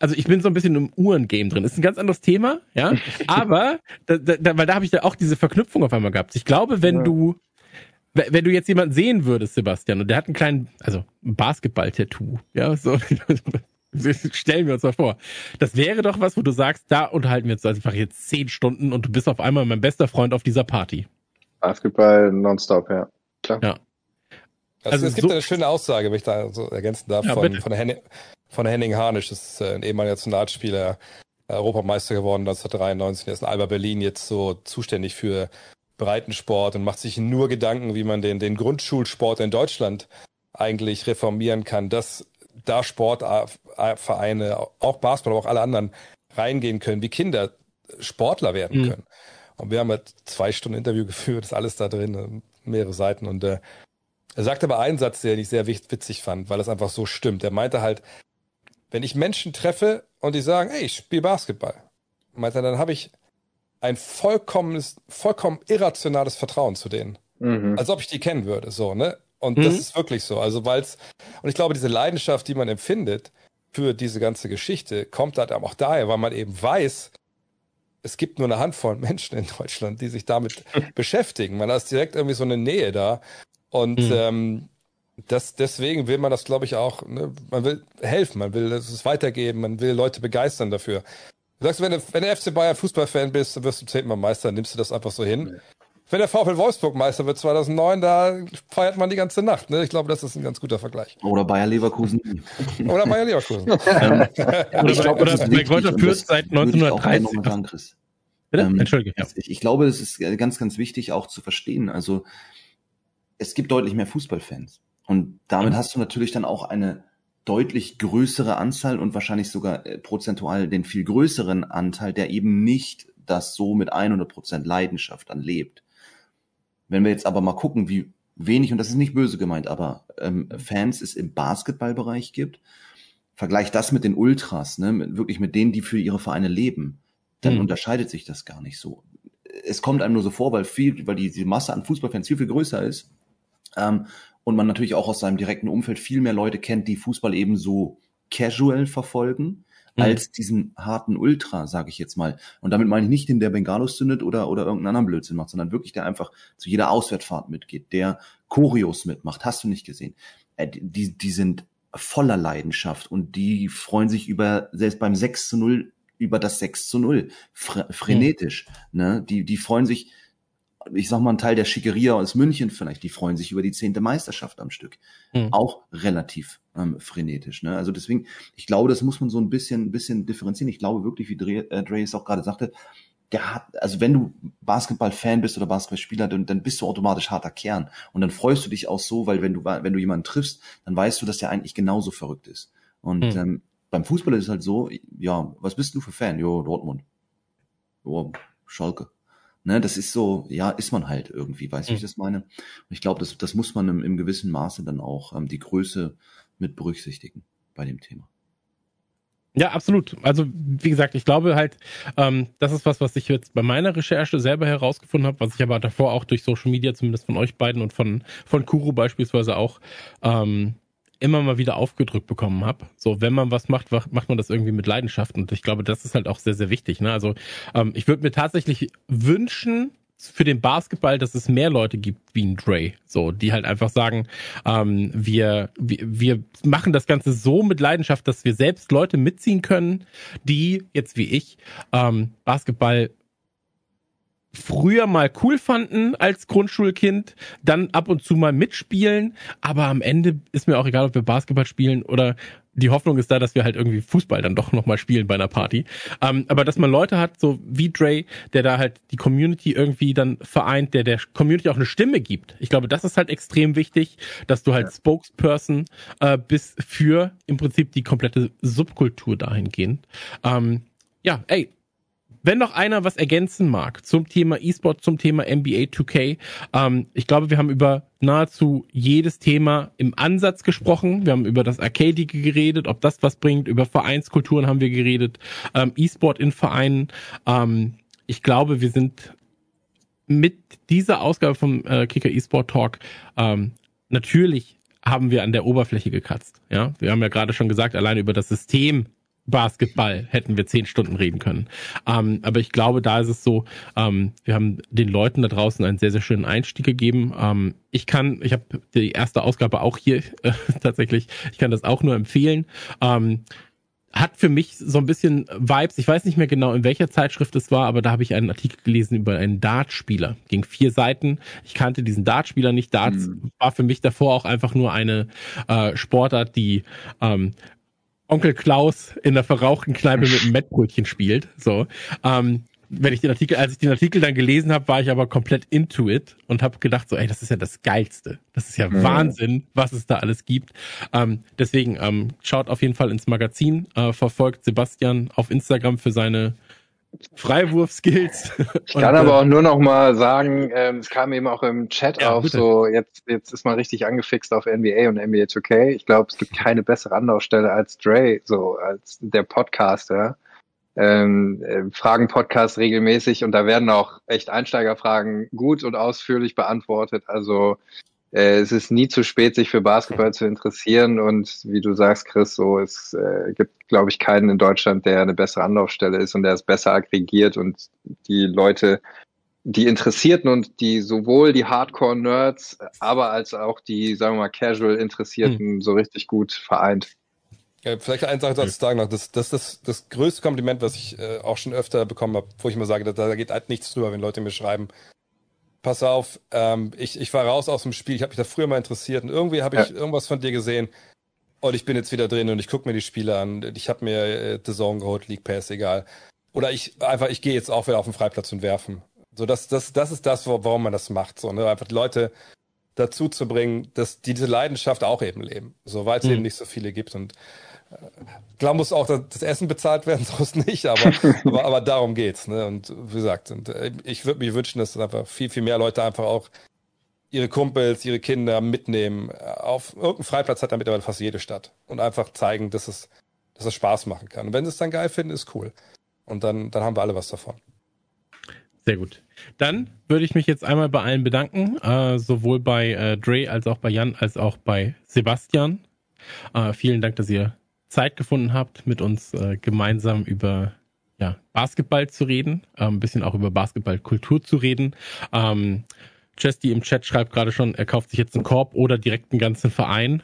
also ich bin so ein bisschen im Uhrengame drin. Ist ein ganz anderes Thema, ja. <laughs> Aber da, da, weil da habe ich da auch diese Verknüpfung auf einmal gehabt. Ich glaube, wenn ja. du wenn du jetzt jemanden sehen würdest, Sebastian, und der hat einen kleinen, also ein Basketball-Tattoo, ja, so, <laughs> stellen wir uns mal vor. Das wäre doch was, wo du sagst, da unterhalten wir uns einfach jetzt zehn Stunden und du bist auf einmal mein bester Freund auf dieser Party. Basketball nonstop, ja. Klar. Ja. Also, also es gibt so eine schöne Aussage, wenn ich da so ergänzen darf, ja, von, von, Henning, von Henning Harnisch, das ist äh, ein ehemaliger Nationalspieler, Europameister geworden 1993, der ist in Alba Berlin jetzt so zuständig für Breitensport und macht sich nur Gedanken, wie man den, den Grundschulsport in Deutschland eigentlich reformieren kann, dass da Sportvereine, auch Basketball, aber auch alle anderen reingehen können, wie Kinder Sportler werden mhm. können. Und wir haben halt zwei Stunden Interview geführt, ist alles da drin, mehrere Seiten und äh, Er sagte aber einen Satz, den ich sehr witzig fand, weil es einfach so stimmt. Er meinte halt, wenn ich Menschen treffe und die sagen, ey, ich spiele Basketball, meinte er, dann habe ich ein vollkommenes, vollkommen irrationales Vertrauen zu denen. Mhm. Als ob ich die kennen würde, so, ne? Und mhm. das ist wirklich so. Also, weil's, und ich glaube, diese Leidenschaft, die man empfindet für diese ganze Geschichte, kommt halt auch daher, weil man eben weiß, es gibt nur eine Handvoll Menschen in Deutschland, die sich damit <laughs> beschäftigen. Man hat direkt irgendwie so eine Nähe da. Und mhm. ähm, das, deswegen will man das, glaube ich, auch, ne? man will helfen, man will es weitergeben, man will Leute begeistern dafür. Du sagst, wenn du, wenn du FC Bayern Fußballfan bist, dann wirst du zehnmal Meister, nimmst du das einfach so hin. Nee. Wenn der VfL Wolfsburg Meister wird 2009, da feiert man die ganze Nacht. Ne? Ich glaube, das ist ein ganz guter Vergleich. Oder Bayer Leverkusen. oder Bayer Leverkusen. <laughs> ähm, oder ich glaube, das Kräuter Fürth seit 1930. Sagen, Chris. Bitte? Ähm, Entschuldige. Ja. Ich, ich glaube, das ist ganz, ganz wichtig auch zu verstehen. Also es gibt deutlich mehr Fußballfans. Und damit mhm. hast du natürlich dann auch eine deutlich größere Anzahl und wahrscheinlich sogar äh, prozentual den viel größeren Anteil, der eben nicht das so mit 100 Prozent Leidenschaft dann lebt. Wenn wir jetzt aber mal gucken, wie wenig, und das ist nicht böse gemeint, aber ähm, Fans es im Basketballbereich gibt, vergleich das mit den Ultras, ne, mit, wirklich mit denen, die für ihre Vereine leben, dann mhm. unterscheidet sich das gar nicht so. Es kommt einem nur so vor, weil viel, weil die, die Masse an Fußballfans viel, viel größer ist. Ähm, und man natürlich auch aus seinem direkten Umfeld viel mehr Leute kennt, die Fußball eben so casual verfolgen, mhm. als diesen harten Ultra, sage ich jetzt mal. Und damit meine ich nicht den, der Bengalos zündet oder, oder irgendeinen anderen Blödsinn macht, sondern wirklich der einfach zu jeder Auswärtsfahrt mitgeht, der Choreos mitmacht. Hast du nicht gesehen? Äh, die, die sind voller Leidenschaft und die freuen sich über, selbst beim 6 zu 0, über das 6 zu 0, frenetisch. Mhm. Ne? Die, die freuen sich, ich sag mal, ein Teil der Schickeria aus München vielleicht, die freuen sich über die zehnte Meisterschaft am Stück. Mhm. Auch relativ ähm, frenetisch. Ne? Also deswegen, ich glaube, das muss man so ein bisschen, bisschen differenzieren. Ich glaube wirklich, wie Dre, äh, Dre es auch gerade sagte, der hat, also wenn du Basketball-Fan bist oder Basketballspieler, dann, dann bist du automatisch harter Kern. Und dann freust du dich auch so, weil wenn du, wenn du jemanden triffst, dann weißt du, dass der eigentlich genauso verrückt ist. Und mhm. ähm, beim Fußball ist es halt so, ja, was bist du für Fan? Jo, Dortmund. Jo, Schalke. Ne, das ist so, ja, ist man halt irgendwie, weißt du, mhm. wie ich das meine? Und ich glaube, das, das muss man im, im gewissen Maße dann auch ähm, die Größe mit berücksichtigen bei dem Thema. Ja, absolut. Also wie gesagt, ich glaube halt, ähm, das ist was, was ich jetzt bei meiner Recherche selber herausgefunden habe, was ich aber davor auch durch Social Media, zumindest von euch beiden und von von Kuro beispielsweise auch ähm, immer mal wieder aufgedrückt bekommen habe. So, wenn man was macht, macht man das irgendwie mit Leidenschaft. Und ich glaube, das ist halt auch sehr, sehr wichtig. Ne? Also ähm, ich würde mir tatsächlich wünschen, für den Basketball, dass es mehr Leute gibt wie ein Dre, so die halt einfach sagen, ähm, wir, wir wir machen das Ganze so mit Leidenschaft, dass wir selbst Leute mitziehen können, die jetzt wie ich ähm, Basketball früher mal cool fanden als Grundschulkind, dann ab und zu mal mitspielen, aber am Ende ist mir auch egal, ob wir Basketball spielen oder die Hoffnung ist da, dass wir halt irgendwie Fußball dann doch nochmal spielen bei einer Party. Ähm, aber dass man Leute hat, so wie Dre, der da halt die Community irgendwie dann vereint, der der Community auch eine Stimme gibt. Ich glaube, das ist halt extrem wichtig, dass du halt ja. Spokesperson äh, bist für im Prinzip die komplette Subkultur dahingehend. Ähm, ja, ey, wenn noch einer was ergänzen mag zum Thema E-Sport, zum Thema NBA 2K, ähm, ich glaube, wir haben über nahezu jedes Thema im Ansatz gesprochen. Wir haben über das Arcadige geredet, ob das was bringt. Über Vereinskulturen haben wir geredet. Ähm, E-Sport in Vereinen. Ähm, ich glaube, wir sind mit dieser Ausgabe vom äh, Kicker E-Sport Talk ähm, natürlich haben wir an der Oberfläche gekratzt. Ja, wir haben ja gerade schon gesagt, alleine über das System Basketball hätten wir zehn Stunden reden können. Ähm, aber ich glaube, da ist es so, ähm, wir haben den Leuten da draußen einen sehr, sehr schönen Einstieg gegeben. Ähm, ich kann, ich habe die erste Ausgabe auch hier <laughs> äh, tatsächlich, ich kann das auch nur empfehlen. Ähm, hat für mich so ein bisschen Vibes. Ich weiß nicht mehr genau, in welcher Zeitschrift es war, aber da habe ich einen Artikel gelesen über einen Dartspieler. Ging vier Seiten. Ich kannte diesen Dartspieler nicht. Darts hm. war für mich davor auch einfach nur eine äh, Sportart, die ähm, Onkel Klaus in der verrauchten Kneipe mit einem Mettbrötchen spielt. So. Ähm, wenn ich den Artikel, als ich den Artikel dann gelesen habe, war ich aber komplett into it und habe gedacht so, ey, das ist ja das Geilste. Das ist ja mhm. Wahnsinn, was es da alles gibt. Ähm, deswegen ähm, schaut auf jeden Fall ins Magazin, äh, verfolgt Sebastian auf Instagram für seine Freiwurf-Skills. Ich kann und, aber auch nur noch mal sagen, ähm, es kam eben auch im Chat ja, auf, bitte. so jetzt, jetzt ist man richtig angefixt auf NBA und NBA 2K. Ich glaube, es gibt keine bessere Anlaufstelle als Dre, so als der Podcaster. Ähm, äh, Fragen-Podcast regelmäßig und da werden auch echt Einsteigerfragen gut und ausführlich beantwortet. Also äh, es ist nie zu spät, sich für Basketball zu interessieren und wie du sagst, Chris, so es äh, gibt, glaube ich, keinen in Deutschland, der eine bessere Anlaufstelle ist und der es besser aggregiert und die Leute, die Interessierten und die sowohl die Hardcore-Nerds, aber als auch die, sagen wir mal, Casual-Interessierten hm. so richtig gut vereint. Ja, vielleicht eine Sache dazu sagen noch. Das, das ist das, das größte Kompliment, was ich äh, auch schon öfter bekommen habe, wo ich immer sage, da, da geht halt nichts drüber, wenn Leute mir schreiben, pass auf, ähm, ich, ich war raus aus dem Spiel, ich habe mich da früher mal interessiert und irgendwie habe ich ja. irgendwas von dir gesehen und ich bin jetzt wieder drin und ich gucke mir die Spiele an. Ich habe mir äh, The Zone geholt, League Pass, egal. Oder ich einfach, ich gehe jetzt auch wieder auf den Freiplatz und werfen. So, das, das, das ist das, warum man das macht. So, ne? Einfach die Leute dazu zu bringen, dass die diese Leidenschaft auch eben leben. So, weil es mhm. eben nicht so viele gibt. Und Klar muss auch das Essen bezahlt werden, <laughs> sonst nicht, aber, aber, aber darum geht's. Ne? Und wie gesagt, und äh, ich würde mir wünschen, dass einfach viel, viel mehr Leute einfach auch ihre Kumpels, ihre Kinder mitnehmen. Auf irgendeinem Freiplatz hat da mittlerweile fast jede Stadt. Und einfach zeigen, dass es, dass es Spaß machen kann. Und wenn sie es dann geil finden, ist cool. Und dann, dann haben wir alle was davon. Sehr gut. Dann würde ich mich jetzt einmal bei allen bedanken, äh, sowohl bei äh, Dre als auch bei Jan als auch bei Sebastian. Äh, vielen Dank, dass ihr Zeit gefunden habt, mit uns äh, gemeinsam über ja, Basketball zu reden, äh, ein bisschen auch über Basketballkultur zu reden. Ähm, Chesty im Chat schreibt gerade schon, er kauft sich jetzt einen Korb oder direkt einen ganzen Verein.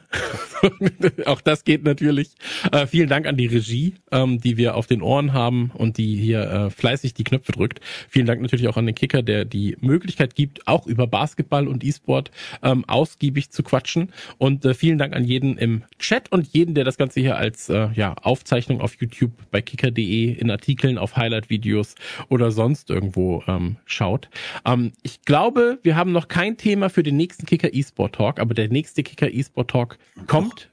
<laughs> auch das geht natürlich. Äh, vielen Dank an die Regie, ähm, die wir auf den Ohren haben und die hier äh, fleißig die Knöpfe drückt. Vielen Dank natürlich auch an den Kicker, der die Möglichkeit gibt, auch über Basketball und E-Sport ähm, ausgiebig zu quatschen. Und äh, vielen Dank an jeden im Chat und jeden, der das Ganze hier als äh, ja, Aufzeichnung auf YouTube bei kicker.de in Artikeln, auf Highlight-Videos oder sonst irgendwo ähm, schaut. Ähm, ich glaube, wir haben noch kein Thema für den nächsten Kicker E-Sport Talk, aber der nächste Kicker E-Sport Talk kommt.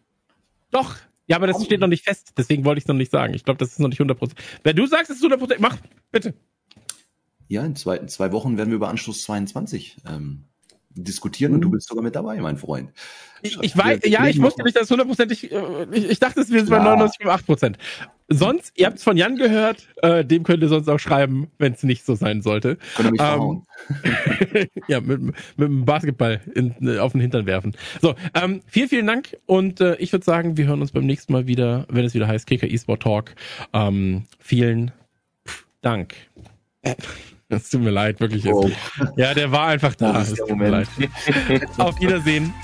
Doch. Ja, aber das steht noch nicht fest. Deswegen wollte ich es noch nicht sagen. Ich glaube, das ist noch nicht 100%. Wenn du sagst, es ist 100%, mach, bitte. Ja, in zwei, in zwei Wochen werden wir über Anschluss 22 ähm, diskutieren mhm. und du bist sogar mit dabei, mein Freund. Ich, ich weiß, ja, ich wusste nicht, dass hundertprozentig, äh, ich, ich dachte, es wäre bei 99,8 Prozent. Sonst, ihr habt es von Jan gehört, äh, dem könnt ihr sonst auch schreiben, wenn es nicht so sein sollte. Könnt mich ähm, <laughs> ja, mit, mit dem Basketball in, auf den Hintern werfen. So, ähm, vielen, vielen Dank und äh, ich würde sagen, wir hören uns beim nächsten Mal wieder, wenn es wieder heißt Kicker eSport Talk. Ähm, vielen Dank. <laughs> Es tut mir leid, wirklich. Oh. Ja, der war einfach da. Es tut mir leid. Auf Wiedersehen.